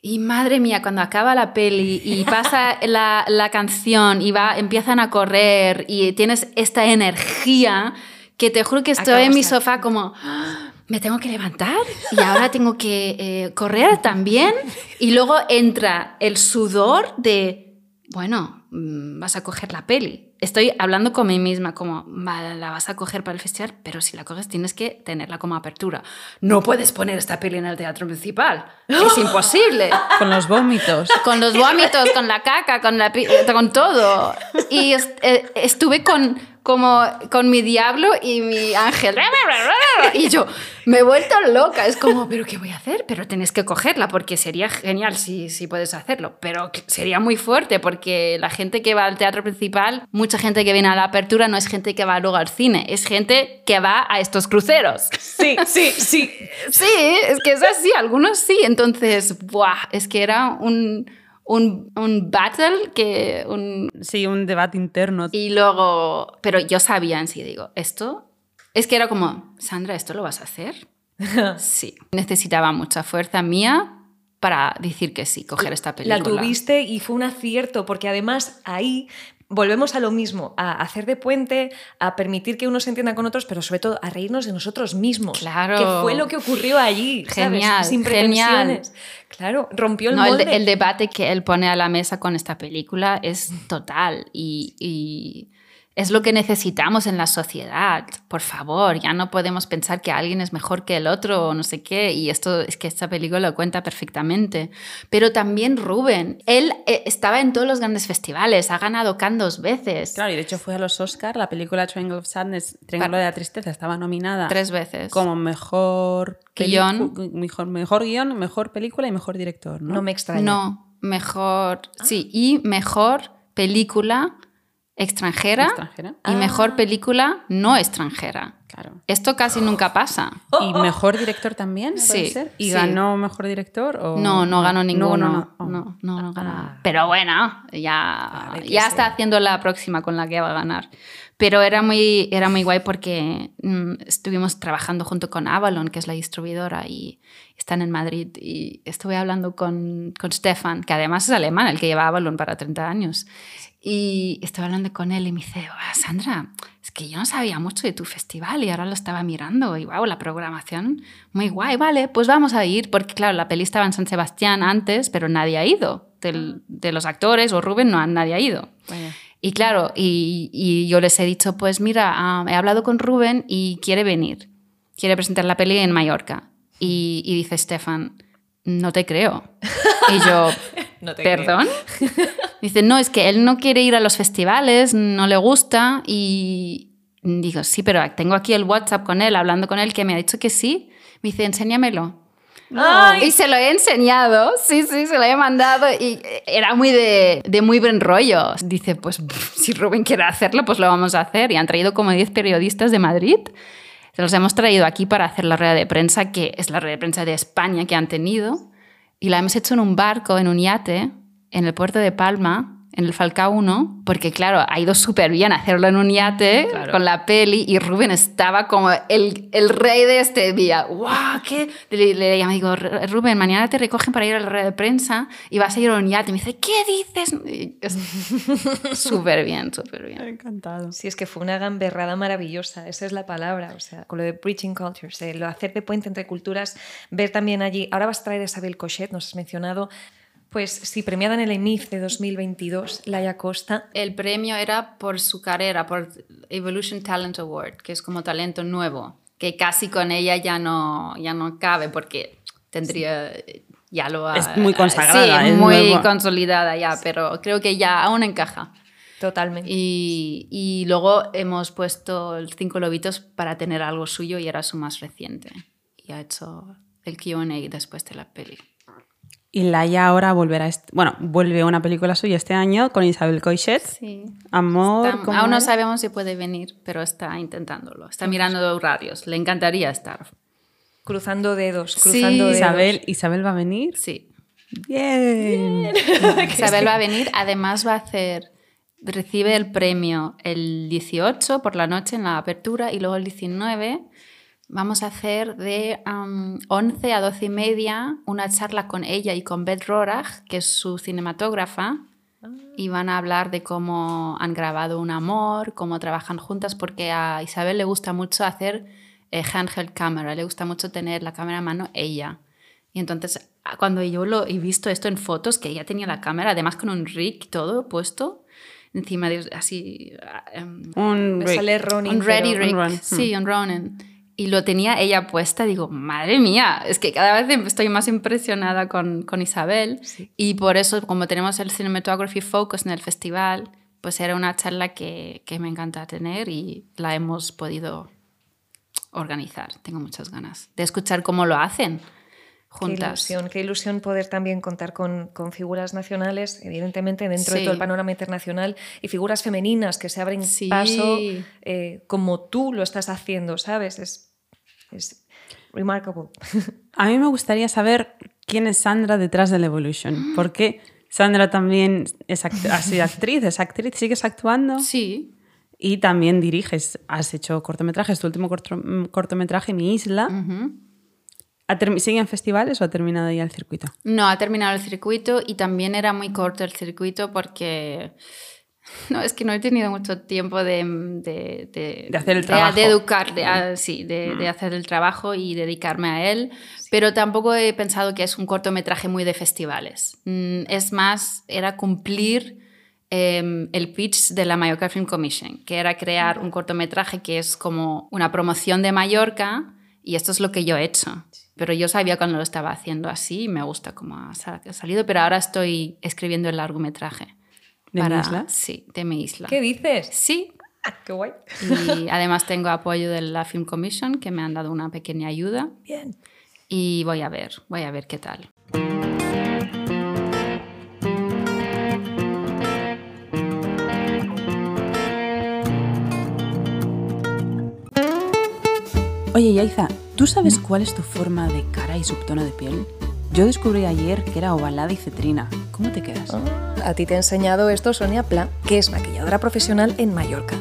[SPEAKER 3] Y madre mía, cuando acaba la peli y pasa la, la canción y va, empiezan a correr y tienes esta energía que te juro que estoy
[SPEAKER 2] Acabas
[SPEAKER 3] en mi sofá como, "Ah, me tengo que levantar y ahora tengo que eh, correr también. Y luego entra el sudor de, bueno, mm, vas a coger la peli. Estoy hablando con mí misma como, vale, la vas a coger para el festival, pero si la coges tienes que tenerla como apertura. No puedes poner esta peli en el teatro principal. Es imposible.
[SPEAKER 1] Con los vómitos.
[SPEAKER 3] Con los vómitos, con la caca, con, la, pi- con todo. Y eh, estuve con, como, con mi diablo y mi ángel. Y yo me he vuelto loca. Es como, ¿pero qué voy a hacer? Pero tenés que cogerla porque sería genial si, si puedes hacerlo. Pero sería muy fuerte porque la gente que va al teatro principal, mucha gente que viene a la apertura no es gente que va luego al cine, es gente que va a estos cruceros.
[SPEAKER 2] Sí, sí, sí.
[SPEAKER 3] Sí, es que es así, algunos sí. Entonces, ¡buah! Es que era un, un, un battle que... Un,
[SPEAKER 1] Sí, un debate interno.
[SPEAKER 3] y luego... Pero yo sabía en sí, digo, esto... Es que era como, Sandra, ¿esto lo vas a hacer? Sí. Necesitaba mucha fuerza mía para decir que sí, coger esta película.
[SPEAKER 2] La tuviste y fue un acierto, porque además ahí volvemos a lo mismo, a hacer de puente, a permitir que unos se entiendan con otros, pero sobre todo a reírnos de nosotros mismos.
[SPEAKER 3] Claro.
[SPEAKER 2] Que fue lo que ocurrió allí. ¿sabes?
[SPEAKER 3] Genial,
[SPEAKER 2] Sin
[SPEAKER 3] genial.
[SPEAKER 2] pretensiones. Claro, rompió el
[SPEAKER 3] No, el,
[SPEAKER 2] molde.
[SPEAKER 3] de- el debate que él pone a la mesa con esta película es total y, y es lo que necesitamos en la sociedad. Por favor, ya no podemos pensar que alguien es mejor que el otro o no sé qué. Y esto es que esta película lo cuenta perfectamente. Pero también Rubén, él eh, estaba en todos los grandes festivales, ha ganado Cannes dos veces.
[SPEAKER 1] Claro, y de hecho fue a los Oscar, la película Triangle of Sadness, Triángulo de la Tristeza, estaba nominada
[SPEAKER 3] Tres veces.
[SPEAKER 1] como mejor
[SPEAKER 3] Guión.
[SPEAKER 1] mejor, mejor guion, mejor película y mejor director, ¿no?
[SPEAKER 2] No me extraña.
[SPEAKER 3] No, mejor, sí, y mejor película extranjera,
[SPEAKER 1] Extranjera.
[SPEAKER 3] y mejor película no extranjera.
[SPEAKER 1] Claro.
[SPEAKER 3] Esto casi nunca pasa.
[SPEAKER 1] ¿Y mejor director también? ¿puede
[SPEAKER 3] Sí,
[SPEAKER 1] ser? ¿Y
[SPEAKER 3] sí.
[SPEAKER 1] ganó mejor director? O...
[SPEAKER 3] No, no ganó ninguno.
[SPEAKER 1] No,
[SPEAKER 3] No,
[SPEAKER 1] no, no. Oh.
[SPEAKER 3] no, no ganó.
[SPEAKER 2] Ah.
[SPEAKER 3] Pero bueno, ya,
[SPEAKER 2] Vale, que
[SPEAKER 3] ya
[SPEAKER 2] sea.
[SPEAKER 3] está haciendo la próxima con la que va a ganar. Pero era muy, era muy guay porque mm, estuvimos trabajando junto con Avalon, que es la distribuidora, y están en Madrid. Y estuve hablando con, con Stefan, que además es alemán, el que lleva Avalon para 30 años. Y estaba hablando con él y me dice, "Ah, Sandra, es que yo no sabía mucho de tu festival y ahora lo estaba mirando y wow, la programación, muy guay, vale, pues vamos a ir, porque claro, la peli estaba en San Sebastián antes, pero nadie ha ido. Del- de los actores o Rubén, no, nadie ha ido.
[SPEAKER 1] Vaya.
[SPEAKER 3] Y claro, y, y yo les he dicho, pues mira, ah, he hablado con Rubén y quiere venir, quiere presentar la peli en Mallorca. Y, y dice Stefan, no te creo. Y yo,
[SPEAKER 2] No te
[SPEAKER 3] ¿perdón? Dice, no, es que él no quiere ir a los festivales, no le gusta. Y digo, sí, pero tengo aquí el WhatsApp con él, hablando con él, que me ha dicho que sí. Me dice, enséñamelo.
[SPEAKER 2] Ay.
[SPEAKER 3] Y se lo he enseñado, sí, sí, se lo he mandado y era muy de, de muy buen rollo. Dice, pues si Rubén quiere hacerlo, pues lo vamos a hacer. Y han traído como 10 periodistas de Madrid. Se los hemos traído aquí para hacer la rueda de prensa, que es la rueda de prensa de España que han tenido. Y la hemos hecho en un barco, en un yate, en el puerto de Palma, en el Falcao 1, porque claro, ha ido súper bien hacerlo en un yate
[SPEAKER 2] Claro.
[SPEAKER 3] con la peli y Rubén estaba como el, el rey de este día. ¡Guau! ¿Qué? Le, le llamo y digo, "R- Rubén, mañana te recogen para ir a la rueda de prensa y vas a ir a un yate. Y me dice, ¿qué dices? Súper bien, súper bien.
[SPEAKER 1] Encantado.
[SPEAKER 2] Sí, es que fue una gamberrada maravillosa, esa es la palabra, o sea, con lo de Preaching Cultures, eh, lo de hacer de puente entre culturas, ver también allí, ahora vas a traer a Isabel Cochet, nos has mencionado, pues sí, premiada en el EMIF de 2022, Laia Costa,
[SPEAKER 3] El premio era por su carrera, por Evolution Talent Award, que es como talento nuevo, que casi con ella ya no, ya no cabe porque tendría... ya lo ha...
[SPEAKER 1] Es muy consagrada,
[SPEAKER 3] Sí,
[SPEAKER 1] es
[SPEAKER 3] muy
[SPEAKER 1] nuevo.
[SPEAKER 3] consolidada ya, pero creo que ya aún encaja.
[SPEAKER 2] Totalmente.
[SPEAKER 3] Y, y luego hemos puesto el Cinco Lobitos para tener algo suyo y era su más reciente. Y ha hecho el QA después de la peli.
[SPEAKER 1] Y Laia ahora volverá, bueno, vuelve una película suya este año con Isabel Coixet.
[SPEAKER 3] Sí.
[SPEAKER 1] Amor,
[SPEAKER 3] Está-
[SPEAKER 1] ¿cómo
[SPEAKER 3] aún no sabemos si puede venir, pero está intentándolo. Está mirando horarios. Le encantaría estar.
[SPEAKER 2] Cruzando dedos,
[SPEAKER 3] Sí,
[SPEAKER 2] cruzando dedos.
[SPEAKER 1] Isabel, Isabel va a venir.
[SPEAKER 3] Sí.
[SPEAKER 1] Bien.
[SPEAKER 3] Isabel va a venir. Además va a hacer... Recibe el premio el 18 por la noche en la apertura y luego el 19 vamos a hacer de am, 11 a 12 y media una charla con ella y con Beth Rorach, que es su cinematógrafa, y van a hablar de cómo han grabado un amor, cómo trabajan juntas, porque a Isabel le gusta mucho hacer eh, handheld camera, le gusta mucho tener la cámara a mano ella. Y entonces, ah, cuando yo lo he visto esto en fotos, que ella tenía la cámara, además con un rig todo puesto, encima de así... ah, em,
[SPEAKER 1] Un
[SPEAKER 2] sale Ronin.
[SPEAKER 3] un ready
[SPEAKER 2] pero-
[SPEAKER 3] rig,
[SPEAKER 1] Un
[SPEAKER 3] sí, un Ronin. Y lo tenía ella puesta, digo, madre mía, es que cada vez estoy más impresionada con, con Isabel. Y por eso, como tenemos el Cinematography Focus en el festival, pues era una charla que, que me encanta tener y la hemos podido organizar. Tengo muchas ganas de escuchar cómo lo hacen
[SPEAKER 2] Qué
[SPEAKER 3] juntas.
[SPEAKER 2] ilusión, qué ilusión poder también contar con, con figuras nacionales, evidentemente dentro de
[SPEAKER 3] Sí.
[SPEAKER 2] todo el panorama internacional, y figuras femeninas que se abren
[SPEAKER 3] Sí.
[SPEAKER 2] paso eh, como tú lo estás haciendo, ¿sabes? Es, es remarkable.
[SPEAKER 1] A mí me gustaría saber quién es Sandra detrás del Evolution. Porque Sandra también es act- ha sido actriz, es actriz, sigues actuando
[SPEAKER 3] Sí.
[SPEAKER 1] y también diriges. Has hecho cortometrajes, tu último corto- mm, cortometraje, Mi Isla.
[SPEAKER 3] Ujú.
[SPEAKER 1] ¿Ha termi- ¿Sigue en festivales o ha terminado ya el circuito?
[SPEAKER 3] No, ha terminado el circuito y también era muy corto el circuito porque... No, es que no he tenido mucho tiempo de... De, de-
[SPEAKER 1] De hacer el trabajo.
[SPEAKER 3] De, educar, de- ah, sí, de, de hacer el trabajo y dedicarme a él. Pero tampoco he pensado que es un cortometraje muy de festivales. Mm, Es más, era cumplir eh, el pitch de la Mallorca Film Commission, que era crear un cortometraje que es como una promoción de Mallorca y esto es lo que yo he hecho. Pero yo sabía cuando lo estaba haciendo así y me gusta cómo ha salido, pero ahora estoy escribiendo el largometraje.
[SPEAKER 1] ¿De mi isla?
[SPEAKER 3] Sí, de mi isla.
[SPEAKER 2] ¿Qué dices?
[SPEAKER 3] Sí,
[SPEAKER 2] Ah, qué guay.
[SPEAKER 3] y además tengo apoyo de la Film Commission, que me han dado una pequeña ayuda.
[SPEAKER 2] Bien.
[SPEAKER 3] Y voy a ver, voy a ver qué tal.
[SPEAKER 1] Oye, Yaiza, ¿tú sabes cuál es tu forma de cara y subtono de piel? Yo descubrí ayer que era ovalada y cetrina. ¿Cómo te quedas?
[SPEAKER 2] A ti te ha enseñado esto Sonia Pla, que es maquilladora profesional en Mallorca.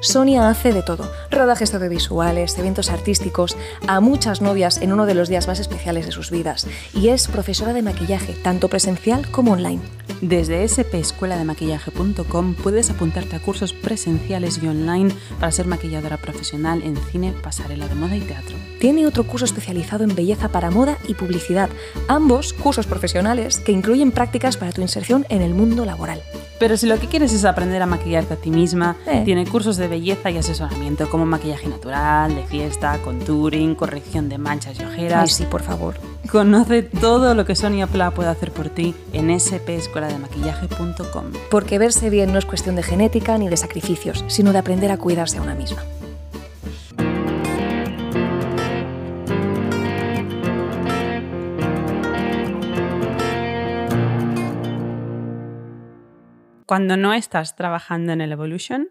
[SPEAKER 2] Sonia hace de todo, rodajes audiovisuales, eventos artísticos, a muchas novias en uno de los días más especiales de sus vidas, y es profesora de maquillaje, tanto presencial como online.
[SPEAKER 1] Desde spescuelademaquillaje.com puedes apuntarte a cursos presenciales y online para ser maquilladora profesional en cine, pasarela de moda y teatro.
[SPEAKER 2] Tiene otro curso especializado en belleza para moda y publicidad, ambos cursos profesionales que incluyen prácticas para tu inserción en el mundo laboral.
[SPEAKER 1] Pero si lo que quieres es aprender a maquillarte a ti misma,
[SPEAKER 2] Eh.
[SPEAKER 1] tiene cursos de belleza y asesoramiento como maquillaje natural, de fiesta, contouring, corrección de manchas y
[SPEAKER 2] Ay,
[SPEAKER 1] ojeras.
[SPEAKER 2] sí, por favor.
[SPEAKER 1] Conoce todo lo que Sonia Pla puede hacer por ti en spescuelademaquillaje.com.
[SPEAKER 2] Porque verse bien no es cuestión de genética ni de sacrificios, sino de aprender a cuidarse a una misma.
[SPEAKER 1] Cuando no estás trabajando en el Evolution,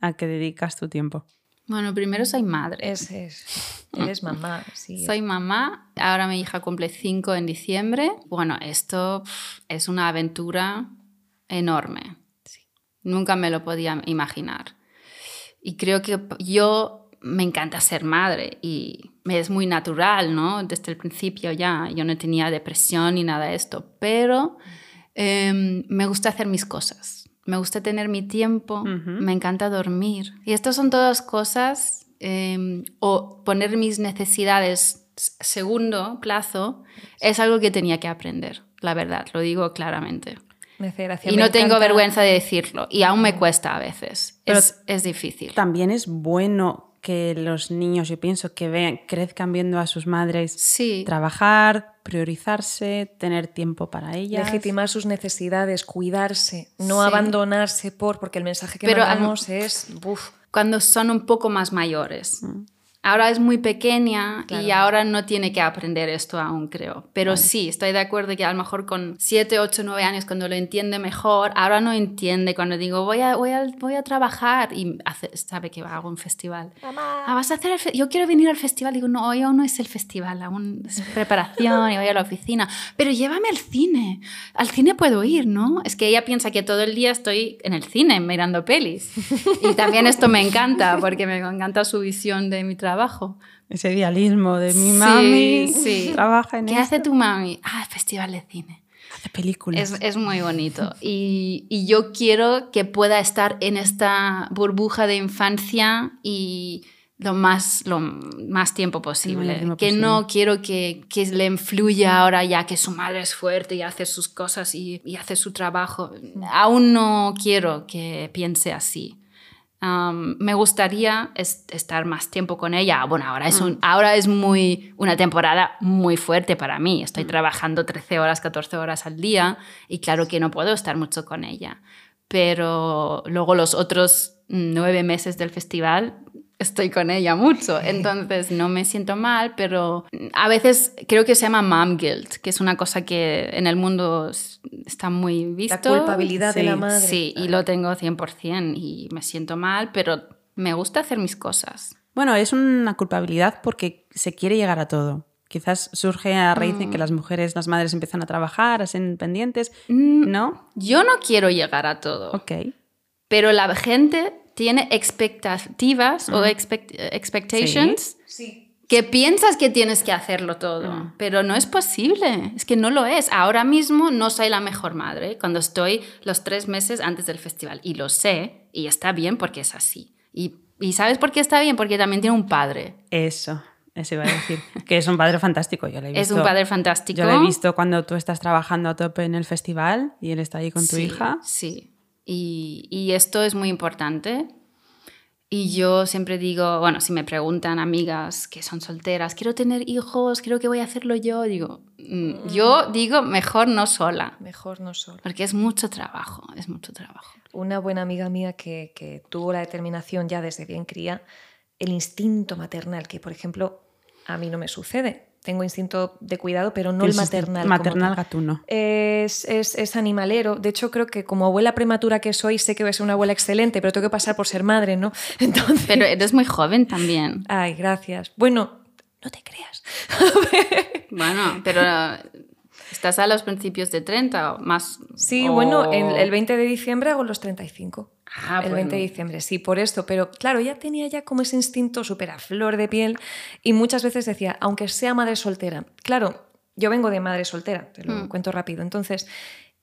[SPEAKER 1] ¿a qué dedicas tu tiempo?
[SPEAKER 3] Bueno, primero soy madre.
[SPEAKER 2] Es, es, eres mamá, sí.
[SPEAKER 3] Soy mamá, ahora mi hija cumple 5 en diciembre. Bueno, esto es una aventura enorme. Nunca me lo podía imaginar. Y creo que yo me encanta ser madre y me es muy natural, ¿no? Desde el principio ya, yo no tenía depresión ni nada de esto, pero em, me gusta hacer mis cosas. Me gusta tener mi tiempo, me encanta dormir. Y estas son todas cosas, em, o poner mis necesidades segundo plazo, es algo que tenía que aprender, la verdad, lo digo claramente.
[SPEAKER 2] Me hace gracia,
[SPEAKER 3] Y
[SPEAKER 2] me
[SPEAKER 3] no tengo vergüenza de decirlo, y aún me cuesta a veces. Es, es difícil.
[SPEAKER 1] También es bueno que los niños, yo pienso, que vean, crezcan viendo a sus madres
[SPEAKER 3] Sí.
[SPEAKER 1] trabajar, priorizarse, tener tiempo para ellas.
[SPEAKER 2] Legitimar sus necesidades, cuidarse, no
[SPEAKER 3] Sí.
[SPEAKER 2] abandonarse por, porque el mensaje que
[SPEAKER 3] Pero al-
[SPEAKER 2] mandamos es,
[SPEAKER 3] Cuando son un poco más mayores. Ahora es muy pequeña y
[SPEAKER 2] Claro.
[SPEAKER 3] ahora no tiene que aprender esto aún, creo. Pero sí, estoy de acuerdo que a lo mejor con 7, 8, 9 años, cuando lo entiende mejor, ahora no entiende cuando digo voy a, voy a, voy a trabajar y hace- sabe que hago un festival. Ah, vas a hacer el Yo quiero venir al festival. Digo, no, hoy aún no es el festival, aún es preparación y voy a la oficina. Pero llévame al cine. Al cine puedo ir, ¿no? Es que ella piensa que todo el día estoy en el cine mirando pelis. Y también esto me encanta porque me encanta su visión de mi trabajo.
[SPEAKER 1] Ese idealismo de mi
[SPEAKER 3] Sí,
[SPEAKER 1] mami
[SPEAKER 3] sí.
[SPEAKER 1] trabaja en
[SPEAKER 3] ¿Qué
[SPEAKER 1] esto,
[SPEAKER 3] hace tu mami? Ah, festival de cine.
[SPEAKER 1] hace películas.
[SPEAKER 3] Es, es muy bonito. Y, y yo quiero que pueda estar en esta burbuja de infancia y lo más, lo más tiempo posible.
[SPEAKER 1] tiempo
[SPEAKER 3] que
[SPEAKER 1] posible.
[SPEAKER 3] no quiero que, que le influya ahora ya que su madre es fuerte y hace sus cosas y, y hace su trabajo. Aún no quiero que piense así. Um, me gustaría es- estar más tiempo con ella. Bueno, ahora es, un, ahora es muy, una temporada muy fuerte para mí. Estoy trabajando 13 horas, 14 horas al día y claro que no puedo estar mucho con ella. Pero luego los otros nueve meses del festival estoy con ella mucho. Entonces no me siento mal, pero a veces creo que se llama mom guilt, que es una cosa que en el mundo es- está muy visto.
[SPEAKER 2] la culpabilidad de la madre.
[SPEAKER 3] Sí, y lo tengo 100% y me siento mal, pero me gusta hacer mis cosas.
[SPEAKER 1] Bueno, es una culpabilidad porque se quiere llegar a todo. Quizás surge a raíz de que
[SPEAKER 3] Mm.
[SPEAKER 1] las mujeres, las madres empiezan a trabajar, a ser pendientes.
[SPEAKER 3] Mm,
[SPEAKER 1] ¿No?
[SPEAKER 3] Yo no quiero llegar a todo,
[SPEAKER 1] Ok.
[SPEAKER 3] pero la gente tiene expectativas o expect- expectations
[SPEAKER 2] Sí.
[SPEAKER 3] que piensas que tienes que hacerlo todo, pero no es posible, es que no lo es. Ahora mismo no soy la mejor madre cuando estoy los tres meses antes del festival y lo sé y está bien porque es así. Y, y ¿sabes por qué está bien? Porque también tiene un padre.
[SPEAKER 1] Eso, eso iba a decir. que es un padre fantástico. Yo le he
[SPEAKER 3] Es
[SPEAKER 1] visto,
[SPEAKER 3] un padre fantástico.
[SPEAKER 1] Yo lo he visto cuando tú estás trabajando a tope en el festival y él está ahí con tu hija.
[SPEAKER 3] Sí. Y, y esto es muy importante. Y yo siempre digo, bueno, si me preguntan amigas que son solteras, quiero tener hijos, creo que voy a hacerlo yo, digo, mm, yo digo, mejor no sola,
[SPEAKER 2] Mejor no solo.
[SPEAKER 3] porque es mucho trabajo, es mucho trabajo.
[SPEAKER 2] Una buena amiga mía que, que tuvo la determinación ya desde bien cría, el instinto maternal, que por ejemplo a mí no me sucede. Tengo instinto de cuidado, pero no el maternal.
[SPEAKER 1] Maternal gatuno.
[SPEAKER 2] Es, es, es animalero. De hecho, creo que como abuela prematura que soy, sé que voy a ser una abuela excelente, pero tengo que pasar por ser madre, ¿no? Entonces.
[SPEAKER 3] Pero eres muy joven también.
[SPEAKER 2] Ay, gracias. Bueno, no te creas.
[SPEAKER 3] Bueno, pero estás a los principios de 30 o más.
[SPEAKER 2] Sí,
[SPEAKER 3] o-
[SPEAKER 2] bueno, el, el 20 de diciembre hago los 35.
[SPEAKER 3] Ah,
[SPEAKER 2] el
[SPEAKER 3] bueno.
[SPEAKER 2] 20 de diciembre, sí, por esto. Pero claro, ya tenía ya como ese instinto súper a flor de piel y muchas veces decía, aunque sea madre soltera. Claro, yo vengo de madre soltera, te lo
[SPEAKER 3] Mm.
[SPEAKER 2] cuento rápido. Entonces,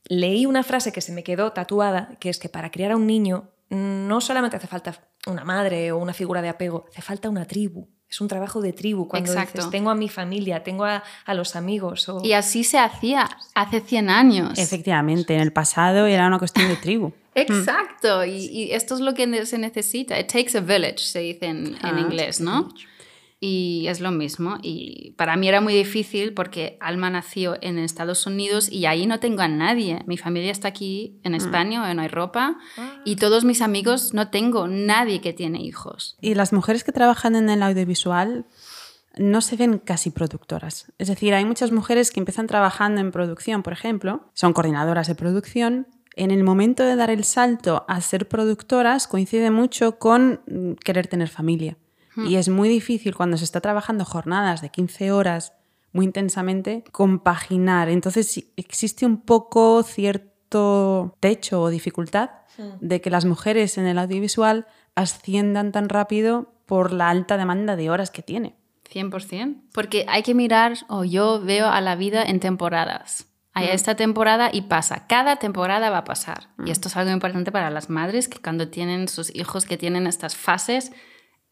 [SPEAKER 2] leí una frase que se me quedó tatuada, que es que para criar a un niño no solamente hace falta una madre o una figura de apego, hace falta una tribu. Es un trabajo de tribu. Cuando
[SPEAKER 3] Exacto.
[SPEAKER 2] dices, tengo a mi familia, tengo a, a los amigos. O...
[SPEAKER 3] Y así se hacía hace 100 años.
[SPEAKER 1] Efectivamente, en el pasado era una cuestión de tribu.
[SPEAKER 3] Exacto, y, y esto es lo que se necesita. It takes a village, se dice en, en
[SPEAKER 1] Ah,
[SPEAKER 3] inglés, ¿no? Y es lo mismo. Y para mí era muy difícil porque Alma nació en Estados Unidos y ahí no tengo a nadie. Mi familia está aquí en España o en Europa y todos mis amigos no tengo nadie que tiene hijos.
[SPEAKER 1] Y las mujeres que trabajan en el audiovisual no se ven casi productoras. Es decir, hay muchas mujeres que empiezan trabajando en producción, por ejemplo, son coordinadoras de producción. En el momento de dar el salto a ser productoras coincide mucho con mm, querer tener familia. Y es muy difícil cuando se está trabajando jornadas de 15 horas muy intensamente compaginar. Entonces existe un poco cierto techo o dificultad de que las mujeres en el audiovisual asciendan tan rápido por la alta demanda de horas que tiene.
[SPEAKER 3] 100%. Porque hay que mirar, o yo veo a la vida en temporadas. Hay esta temporada y pasa. Cada temporada va a pasar. Y esto es algo importante para las madres que cuando tienen sus hijos que tienen estas fases,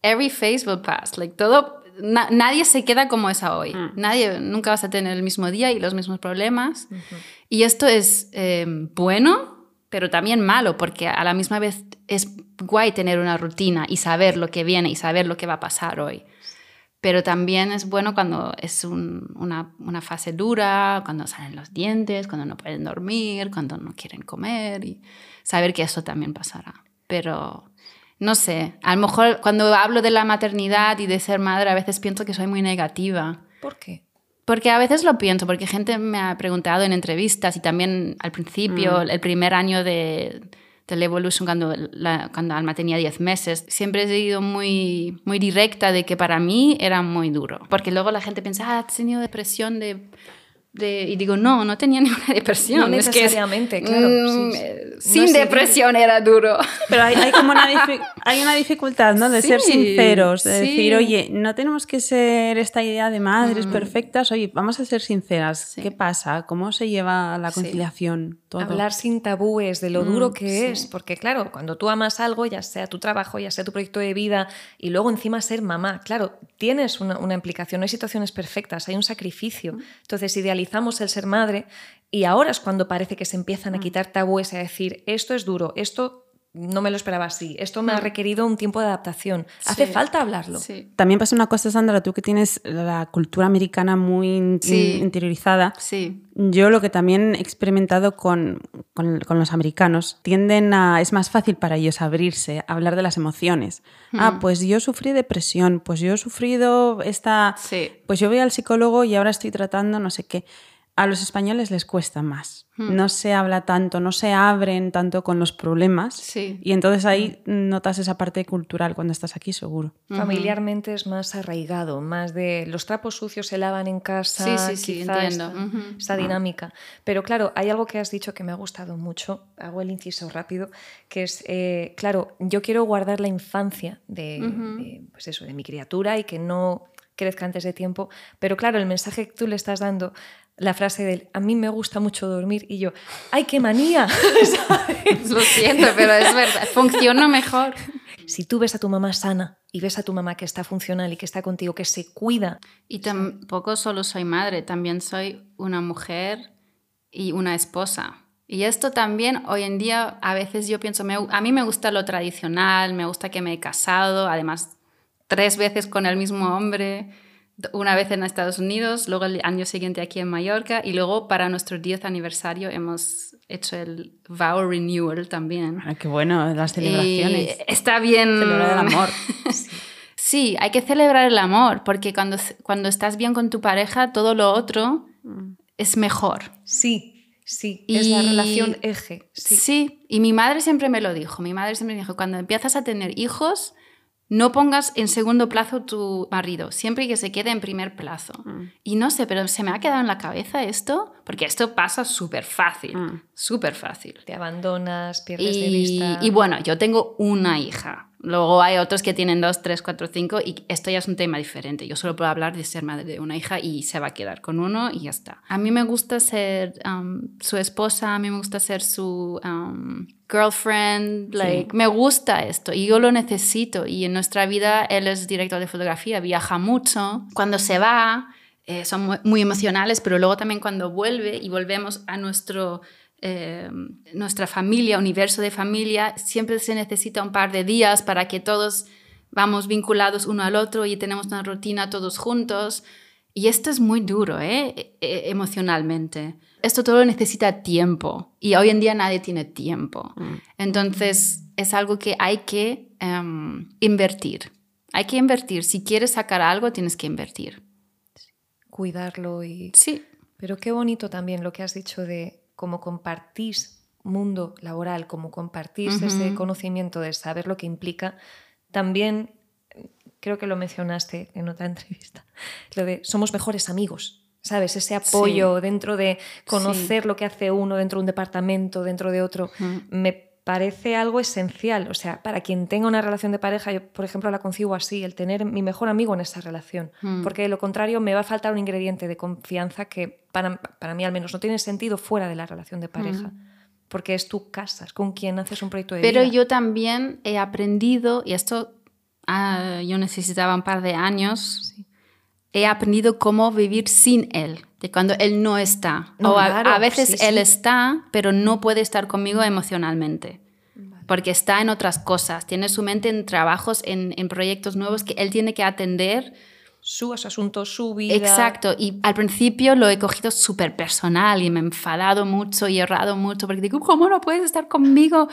[SPEAKER 3] every phase will pass. Like todo, na- nadie se queda como es hoy. Nadie, nunca vas a tener el mismo día y los mismos problemas. Y esto es eh, bueno pero también malo, porque a la misma vez es guay tener una rutina y saber lo que viene y saber lo que va a pasar hoy. Pero también es bueno cuando es una, una, fase dura, cuando salen los dientes, cuando no pueden dormir, cuando no quieren comer y saber que eso también pasará. Pero no sé, a lo mejor cuando hablo de la maternidad y de ser madre a veces pienso que soy muy negativa.
[SPEAKER 2] ¿Por qué?
[SPEAKER 3] Porque a veces lo pienso, porque gente me ha preguntado en entrevistas y también al principio, mm. el primer año de, de la Evolution, cuando, cuando Alma tenía 10 meses, siempre he sido muy, muy directa de que para mí era muy duro. Porque luego la gente piensa, ah, has tenido depresión de y digo, no, no tenía ninguna depresión.
[SPEAKER 2] No necesariamente, claro. Mm,
[SPEAKER 3] sin depresión era duro.
[SPEAKER 1] Pero hay, hay como una, hay una dificultad, ¿no? De ser sinceros, de decir, oye, no tenemos que ser esta idea de madres mm. perfectas, oye, vamos a ser sinceras. ¿Qué pasa? ¿Cómo se lleva la conciliación? Todo?
[SPEAKER 2] Hablar sin tabúes de lo mm, duro que es, porque claro, cuando tú amas algo, ya sea tu trabajo, ya sea tu proyecto de vida, y luego encima ser mamá, claro, tienes una, una implicación, no hay situaciones perfectas, hay un sacrificio. Entonces, idealizar el ser madre y ahora es cuando parece que se empiezan a mm. quitar tabúes y a decir, esto es duro, esto no me lo esperaba así, esto me ha mm. requerido un tiempo de adaptación. Hace falta hablarlo.
[SPEAKER 1] También pasa una cosa, Sandra, tú que tienes la cultura americana muy interiorizada.
[SPEAKER 3] Sí.
[SPEAKER 1] Yo lo que también he experimentado con, con, los americanos, tienden a, es más fácil para ellos abrirse, hablar de las emociones. Ah, mm. pues yo sufrí depresión, pues yo he sufrido esta... Pues yo voy al psicólogo y ahora estoy tratando no sé qué a los españoles les cuesta más. Hmm. No se habla tanto, no se abren tanto con los problemas. Y entonces ahí hmm. notas esa parte cultural cuando estás aquí, seguro.
[SPEAKER 2] Familiarmente es más arraigado, más de los trapos sucios se lavan en casa.
[SPEAKER 3] Sí, sí, sí, entiendo.
[SPEAKER 2] Esta, dinámica. Pero claro, hay algo que has dicho que me ha gustado mucho, hago el inciso rápido, que es, eh, claro, yo quiero guardar la infancia de, pues eso, de mi criatura y que no crezca antes de tiempo, pero claro, el mensaje que tú le estás dando la frase del a mí me gusta mucho dormir y yo, ¡ay, qué manía!
[SPEAKER 3] Lo siento, pero es verdad, funciona mejor.
[SPEAKER 2] Si tú ves a tu mamá sana y ves a tu mamá que está funcional y que está contigo, que se cuida.
[SPEAKER 3] Y tampoco solo soy madre, también soy una mujer y una esposa. Y esto también hoy en día a veces yo pienso, a mí me gusta lo tradicional, me gusta que me he casado, además tres veces con el mismo hombre una vez en Estados Unidos, luego el año siguiente aquí en Mallorca y luego para nuestro 10 aniversario hemos hecho el vow renewal también.
[SPEAKER 1] Ah, qué bueno, las celebraciones.
[SPEAKER 3] está bien.
[SPEAKER 1] Celebrar el amor.
[SPEAKER 3] sí. hay que celebrar el amor porque cuando, cuando estás bien con tu pareja, todo lo otro mm. es mejor.
[SPEAKER 2] Sí. Sí, es la relación eje. Sí.
[SPEAKER 3] sí, y mi madre siempre me lo dijo. Mi madre siempre me dijo, cuando empiezas a tener hijos, no pongas en segundo plazo tu marido, siempre que se quede en primer plazo. Mm. Y no sé, pero se me ha quedado en la cabeza esto, porque esto pasa súper fácil, mm. Súper fácil.
[SPEAKER 2] Te abandonas, pierdes de vista.
[SPEAKER 3] Y bueno, yo tengo una hija. Luego hay otros que tienen dos, tres, cuatro, cinco y esto ya es un tema diferente. Yo solo puedo hablar de ser madre de una hija y se va a quedar con uno y ya está. A mí me gusta ser um, su esposa, a mí me gusta ser su um, girlfriend, like, me gusta esto y yo lo necesito. Y en nuestra vida él es director de fotografía, viaja mucho. Cuando se va, eh, son muy emocionales, pero luego también cuando vuelve y volvemos a nuestro eh, nuestra familia, universo de familia, siempre se necesita un par de días para que todos vamos vinculados uno al otro y tenemos una rutina todos juntos. Y esto es muy duro, ¿eh? E, e, emocionalmente. Esto todo necesita tiempo y hoy en día nadie tiene tiempo. Mm. Entonces es algo que hay que em, invertir. Hay que invertir. Si quieres sacar algo, tienes que invertir.
[SPEAKER 2] Cuidarlo y...
[SPEAKER 3] Sí.
[SPEAKER 2] Pero qué bonito también lo que has dicho de como compartís mundo laboral, como compartís ese conocimiento de saber lo que implica, también creo que lo mencionaste en otra entrevista, lo de somos mejores amigos. ¿Sabes? Ese apoyo dentro de conocer lo que hace uno dentro de un departamento, dentro de otro, me parece algo esencial. O sea, para quien tenga una relación de pareja, yo, por ejemplo, la concibo así, el tener mi mejor amigo en esa relación. Hmm. Porque de lo contrario me va a faltar un ingrediente de confianza que para, para mí al menos no tiene sentido fuera de la relación de pareja. Hmm. Porque es tu casa, es con quien haces un proyecto de
[SPEAKER 3] Pero
[SPEAKER 2] vida.
[SPEAKER 3] Pero yo también he aprendido, y esto ah, yo necesitaba un par de años, he aprendido cómo vivir sin él de cuando él no está.
[SPEAKER 2] No,
[SPEAKER 3] o a,
[SPEAKER 2] claro,
[SPEAKER 3] a veces
[SPEAKER 2] sí,
[SPEAKER 3] él está, pero no puede estar conmigo emocionalmente. Porque está en otras cosas, tiene su mente en trabajos, en, en proyectos nuevos que él tiene que atender.
[SPEAKER 2] Sus asuntos, su vida.
[SPEAKER 3] Exacto, y al principio lo he cogido súper personal y me he enfadado mucho y he errado mucho porque digo, ¿cómo no puedes estar conmigo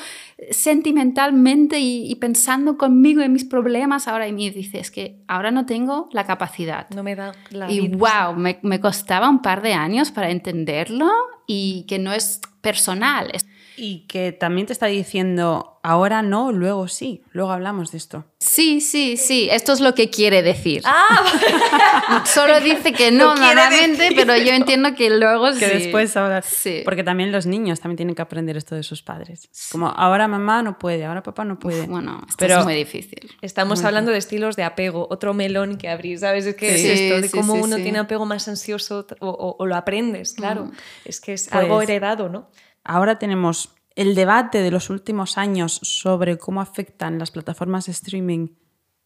[SPEAKER 3] sentimentalmente y, y pensando conmigo en mis problemas ahora? Y me dice, es que ahora no tengo la capacidad.
[SPEAKER 2] No me da la
[SPEAKER 3] Y
[SPEAKER 2] vida.
[SPEAKER 3] wow, me, me costaba un par de años para entenderlo y que no es personal. es-
[SPEAKER 1] Y que también te está diciendo, ahora no, luego sí, luego hablamos de esto.
[SPEAKER 3] Sí, sí, sí, esto es lo que quiere decir.
[SPEAKER 2] Ah,
[SPEAKER 3] Solo dice que no normalmente, pero yo entiendo que luego
[SPEAKER 1] Que
[SPEAKER 3] sí.
[SPEAKER 1] después ahora...
[SPEAKER 3] Sí.
[SPEAKER 1] Porque también los niños también tienen que aprender esto de sus padres. Como ahora mamá no puede, ahora papá no puede.
[SPEAKER 3] Bueno, esto
[SPEAKER 1] Pero-
[SPEAKER 3] es muy difícil.
[SPEAKER 2] Estamos hablando de estilos de apego, otro melón que abrir, ¿sabes? Es que
[SPEAKER 3] Sí,
[SPEAKER 2] es esto, de
[SPEAKER 3] sí,
[SPEAKER 2] cómo
[SPEAKER 3] sí,
[SPEAKER 2] uno
[SPEAKER 3] sí.
[SPEAKER 2] tiene apego más ansioso o, o- o lo aprendes, claro. Es que es
[SPEAKER 1] Pues-
[SPEAKER 2] algo heredado, ¿no?
[SPEAKER 1] Ahora tenemos el debate de los últimos años sobre cómo afectan las plataformas de streaming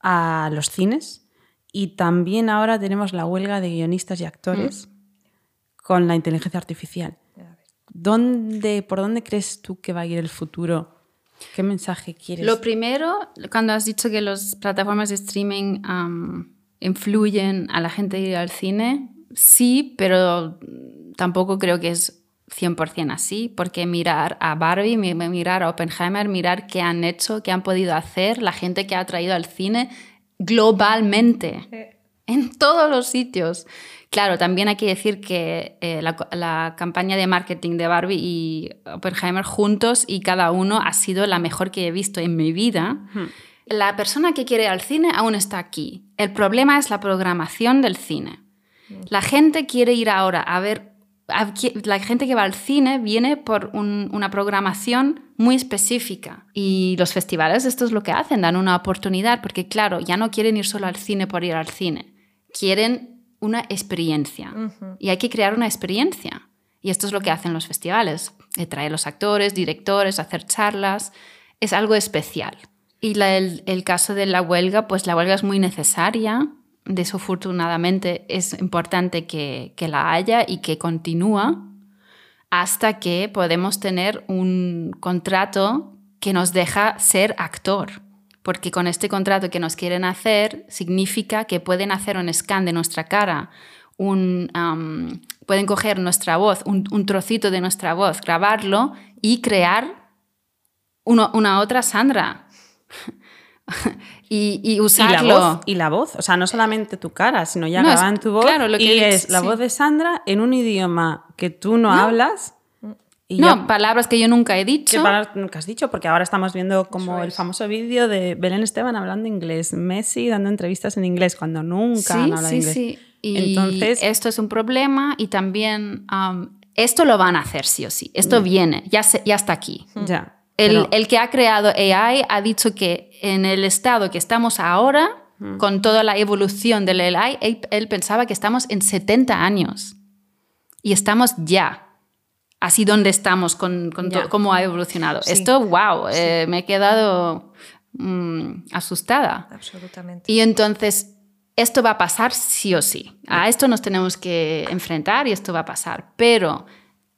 [SPEAKER 1] a los cines y también ahora tenemos la huelga de guionistas y actores con la inteligencia artificial. ¿Dónde, ¿Por dónde crees tú que va a ir el futuro? ¿Qué mensaje quieres?
[SPEAKER 3] Lo primero, cuando has dicho que las plataformas de streaming am, influyen a la gente ir al cine, sí, pero tampoco creo que es 100% así, porque mirar a Barbie, mi- mirar a Oppenheimer, mirar qué han hecho, qué han podido hacer, la gente que ha traído al cine globalmente en todos los sitios. Claro, también hay que decir que eh, la, la campaña de marketing de Barbie y Oppenheimer juntos y cada uno ha sido la mejor que he visto en mi vida. La persona que quiere ir al cine aún está aquí. El problema es la programación del cine. La gente quiere ir ahora a ver... La gente que va al cine viene por un- una programación muy específica. Y los festivales esto es lo que hacen, dan una oportunidad, porque claro, ya no quieren ir solo al cine por ir al cine. Quieren una experiencia. Y hay que crear una experiencia. Y esto es lo que hacen los festivales. Eh, Traer los actores, directores, hacer charlas. Es algo especial. Y la- el, el caso de la huelga, pues la huelga es muy necesaria. Desafortunadamente es importante que, que la haya y que continúa hasta que podemos tener un contrato que nos deja ser actor. Porque con este contrato que nos quieren hacer, significa que pueden hacer un scan de nuestra cara, un, pueden coger nuestra voz, un, trocito de nuestra voz, grabarlo y crear una otra Sandra. y, y
[SPEAKER 1] y la
[SPEAKER 3] usarlo.
[SPEAKER 1] voz, y la voz, o sea, no solamente tu cara, sino ya
[SPEAKER 3] No, es-
[SPEAKER 1] graban tu voz
[SPEAKER 3] claro, lo que
[SPEAKER 1] y
[SPEAKER 3] es-
[SPEAKER 1] es la
[SPEAKER 3] sí.
[SPEAKER 1] voz de Sandra en un idioma que tú no, hablas. Y
[SPEAKER 3] no,
[SPEAKER 1] ya-
[SPEAKER 3] palabras que yo nunca he
[SPEAKER 1] ¿Qué
[SPEAKER 3] dicho.
[SPEAKER 1] palabras nunca has dicho? Porque ahora estamos viendo como
[SPEAKER 2] Eso
[SPEAKER 1] el
[SPEAKER 2] es.
[SPEAKER 1] famoso vídeo de Belén Esteban hablando inglés, Messi dando entrevistas en inglés cuando nunca han
[SPEAKER 3] Sí,
[SPEAKER 1] hablado
[SPEAKER 3] sí,
[SPEAKER 1] inglés.
[SPEAKER 3] sí. Y
[SPEAKER 1] Entonces,
[SPEAKER 3] esto es un problema y también am, esto lo van a hacer sí o sí. Esto viene, ya, se- ya está aquí.
[SPEAKER 1] ya.
[SPEAKER 3] El,
[SPEAKER 1] pero-
[SPEAKER 3] el que ha creado AI ha dicho que en el estado que estamos ahora, con toda la evolución del AI, él, él pensaba que estamos en 70 años. Y estamos ya. Así donde estamos, con, cómo ha evolucionado.
[SPEAKER 2] Sí.
[SPEAKER 3] Esto, wow, eh, me he quedado mm, asustada.
[SPEAKER 2] Absolutamente.
[SPEAKER 3] Y entonces, esto va a pasar sí o sí. A esto nos tenemos que enfrentar y esto va a pasar. Pero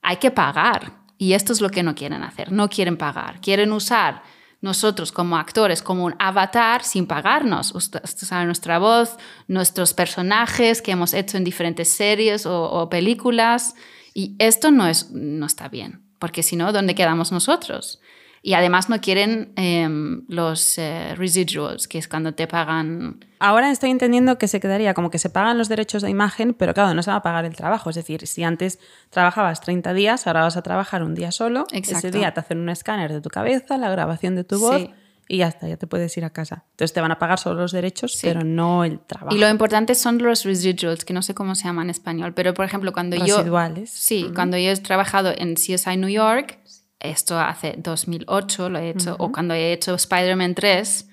[SPEAKER 3] hay que pagar. Y esto es lo que no quieren hacer. No quieren pagar. Quieren usar nosotros como actores como un avatar sin pagarnos. Us- Usar nuestra voz, nuestros personajes que hemos hecho en diferentes series o, o películas. Y esto no, es, no está bien. Porque si no, ¿dónde quedamos nosotros? Y además no quieren em, los eh, residuals, que es cuando te pagan...
[SPEAKER 1] Ahora estoy entendiendo que se quedaría como que se pagan los derechos de imagen, pero claro, no se va a pagar el trabajo. Es decir, si antes trabajabas 30 días, ahora vas a trabajar un día solo.
[SPEAKER 3] Exacto.
[SPEAKER 1] Ese día te hacen un escáner de tu cabeza, la grabación de tu voz
[SPEAKER 3] Sí.
[SPEAKER 1] y ya está, ya te puedes ir a casa. Entonces te van a pagar solo los derechos,
[SPEAKER 3] Sí.
[SPEAKER 1] pero no el trabajo.
[SPEAKER 3] Y lo importante son los residuals, que no sé cómo se llama en español, pero por ejemplo, cuando yo...
[SPEAKER 1] Residuales.
[SPEAKER 3] Sí, cuando yo he trabajado en CSI New York, esto hace 2008 lo he hecho, o cuando he hecho Spider-Man 3,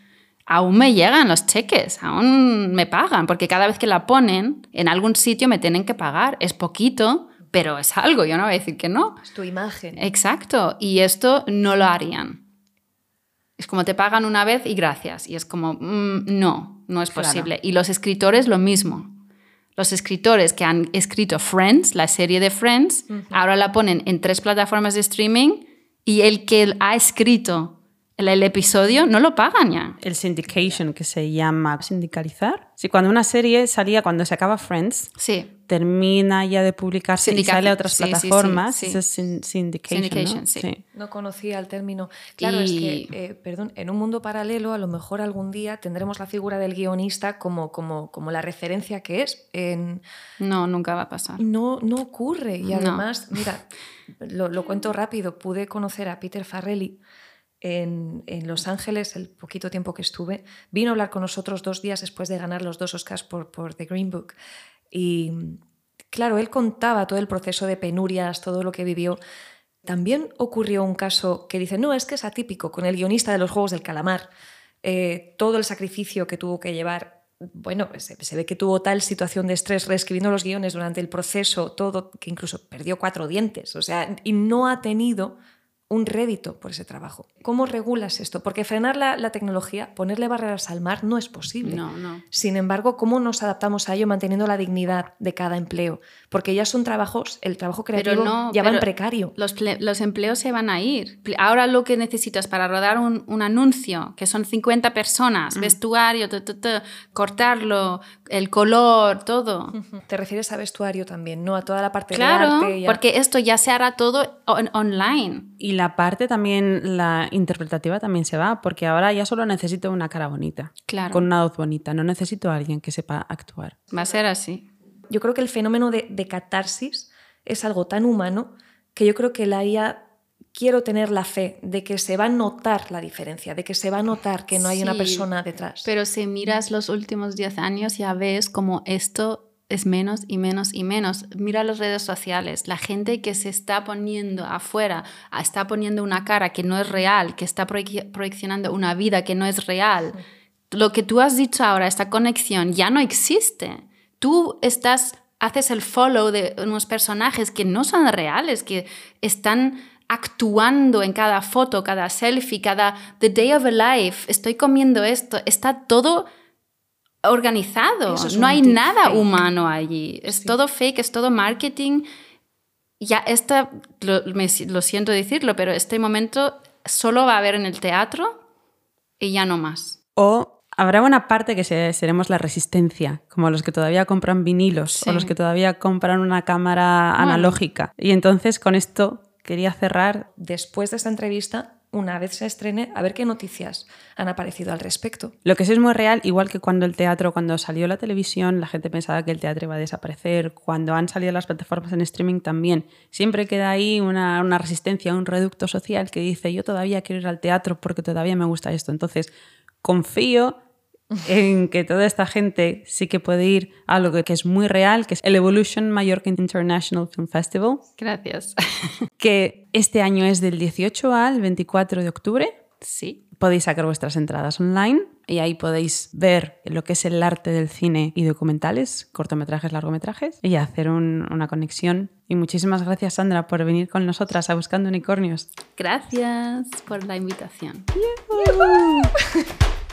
[SPEAKER 3] aún me llegan los cheques, aún me pagan, porque cada vez que la ponen en algún sitio me tienen que pagar. Es poquito, pero es algo, yo no voy a decir que no.
[SPEAKER 2] Es tu imagen.
[SPEAKER 3] Exacto, y esto no lo harían. Es como te pagan una vez y gracias, y es como, mm, no, no es
[SPEAKER 1] Claro.
[SPEAKER 3] posible. Y los escritores lo mismo. los escritores que han escrito Friends, la serie de Friends, ahora la ponen en tres plataformas de streaming y el que ha escrito el, el, episodio no lo pagan ya.
[SPEAKER 1] El syndication, que se llama sindicalizar. Sí, cuando una serie salía, cuando se acaba Friends,
[SPEAKER 3] Sí.
[SPEAKER 1] Termina ya de publicarse y sale a otras
[SPEAKER 3] Sí, sí, sí,
[SPEAKER 1] plataformas,
[SPEAKER 3] sí.
[SPEAKER 1] eso es syn- syndication,
[SPEAKER 3] Syndication,
[SPEAKER 1] ¿no?
[SPEAKER 3] sí.
[SPEAKER 2] No conocía el término. Claro, es que, eh, perdón, en un mundo paralelo a lo mejor algún día tendremos la figura del guionista como, como, como la referencia que es. En,
[SPEAKER 3] No, nunca va a pasar.
[SPEAKER 2] no, no ocurre. Y
[SPEAKER 3] No.
[SPEAKER 2] además, mira, lo, lo cuento rápido, pude conocer a Peter Farrelly en, en Los Ángeles el poquito tiempo que estuve. Vino a hablar con nosotros dos días después de ganar los dos Oscars por, por The Green Book. Y claro, él contaba todo el proceso de penurias, todo lo que vivió. También ocurrió un caso que dice, no, es que es atípico, con el guionista de los Juegos del Calamar. Eh, todo el sacrificio que tuvo que llevar bueno, se, se, ve que tuvo tal situación de estrés reescribiendo los guiones durante el proceso, todo, que incluso perdió cuatro dientes, o sea, y no ha tenido un rédito por ese trabajo. ¿Cómo regulas esto? Porque frenar la, la, tecnología, ponerle barreras al mar, no es posible.
[SPEAKER 3] No, no.
[SPEAKER 2] Sin embargo, ¿cómo nos adaptamos a ello manteniendo la dignidad de cada empleo? Porque ya son trabajos, el trabajo creativo
[SPEAKER 3] no,
[SPEAKER 2] ya va en precario.
[SPEAKER 3] Los, los, empleos se van a ir. Ahora lo que necesitas para rodar un, un anuncio, que son 50 personas, mm. vestuario, cortarlo, el color, todo.
[SPEAKER 2] Te refieres a vestuario también, no a toda la parte
[SPEAKER 3] claro,
[SPEAKER 2] de arte.
[SPEAKER 3] Ya. porque esto ya se hará todo on online.
[SPEAKER 1] Y la parte también, la interpretativa también se va, porque ahora ya solo necesito una cara bonita,
[SPEAKER 3] claro.
[SPEAKER 1] con una voz bonita, no necesito a alguien que sepa actuar.
[SPEAKER 3] Va a ser así.
[SPEAKER 2] Yo creo que el fenómeno de, de catarsis es algo tan humano que yo creo que la IA quiero tener la fe de que se va a notar la diferencia, de que se va a notar que no hay
[SPEAKER 3] sí,
[SPEAKER 2] una persona detrás.
[SPEAKER 3] Pero si miras los últimos 10 años ya ves como esto es menos y menos y menos. Mira las redes sociales, la gente que se está poniendo afuera, está poniendo una cara que no es real, que está proyeccionando una vida que no es real. Lo que tú has dicho ahora, esta conexión, ya no existe. Tú estás, haces el follow de unos personajes que no son reales, que están actuando en cada foto, cada selfie, cada The Day of a Life, estoy comiendo esto, está todo organizado,
[SPEAKER 2] es
[SPEAKER 3] no hay nada
[SPEAKER 2] fake.
[SPEAKER 3] humano allí, es
[SPEAKER 2] Sí.
[SPEAKER 3] todo fake, es todo marketing. Ya esta, lo, me, lo siento decirlo, pero este momento solo va a haber en el teatro y ya no más.
[SPEAKER 1] O habrá una parte que se, seremos la resistencia, como los que todavía compran vinilos
[SPEAKER 3] Sí.
[SPEAKER 1] o los que todavía compran una cámara
[SPEAKER 3] Bueno.
[SPEAKER 1] analógica. Y entonces con esto quería cerrar.
[SPEAKER 2] Después de esta entrevista, una vez se estrene, a ver qué noticias han aparecido al respecto.
[SPEAKER 1] Lo que sí es muy real, igual que cuando el teatro, cuando salió la televisión, la gente pensaba que el teatro iba a desaparecer, cuando han salido las plataformas en streaming también, siempre queda ahí una, una resistencia, un reducto social que dice yo todavía quiero ir al teatro porque todavía me gusta esto. Entonces, confío en que toda esta gente sí que puede ir a lo que es muy real, que es el Evolution Mallorca International Film Festival,
[SPEAKER 3] Gracias.
[SPEAKER 1] que este año es del 18 al 24 de octubre.
[SPEAKER 3] sí.
[SPEAKER 1] Podéis sacar vuestras entradas online y ahí podéis ver lo que es el arte del cine y documentales, cortometrajes, largometrajes, y hacer un, una conexión. Y muchísimas gracias, Sandra, por venir con nosotras a Buscando Unicornios.
[SPEAKER 3] Gracias por la invitación.
[SPEAKER 1] ¡Yuhu!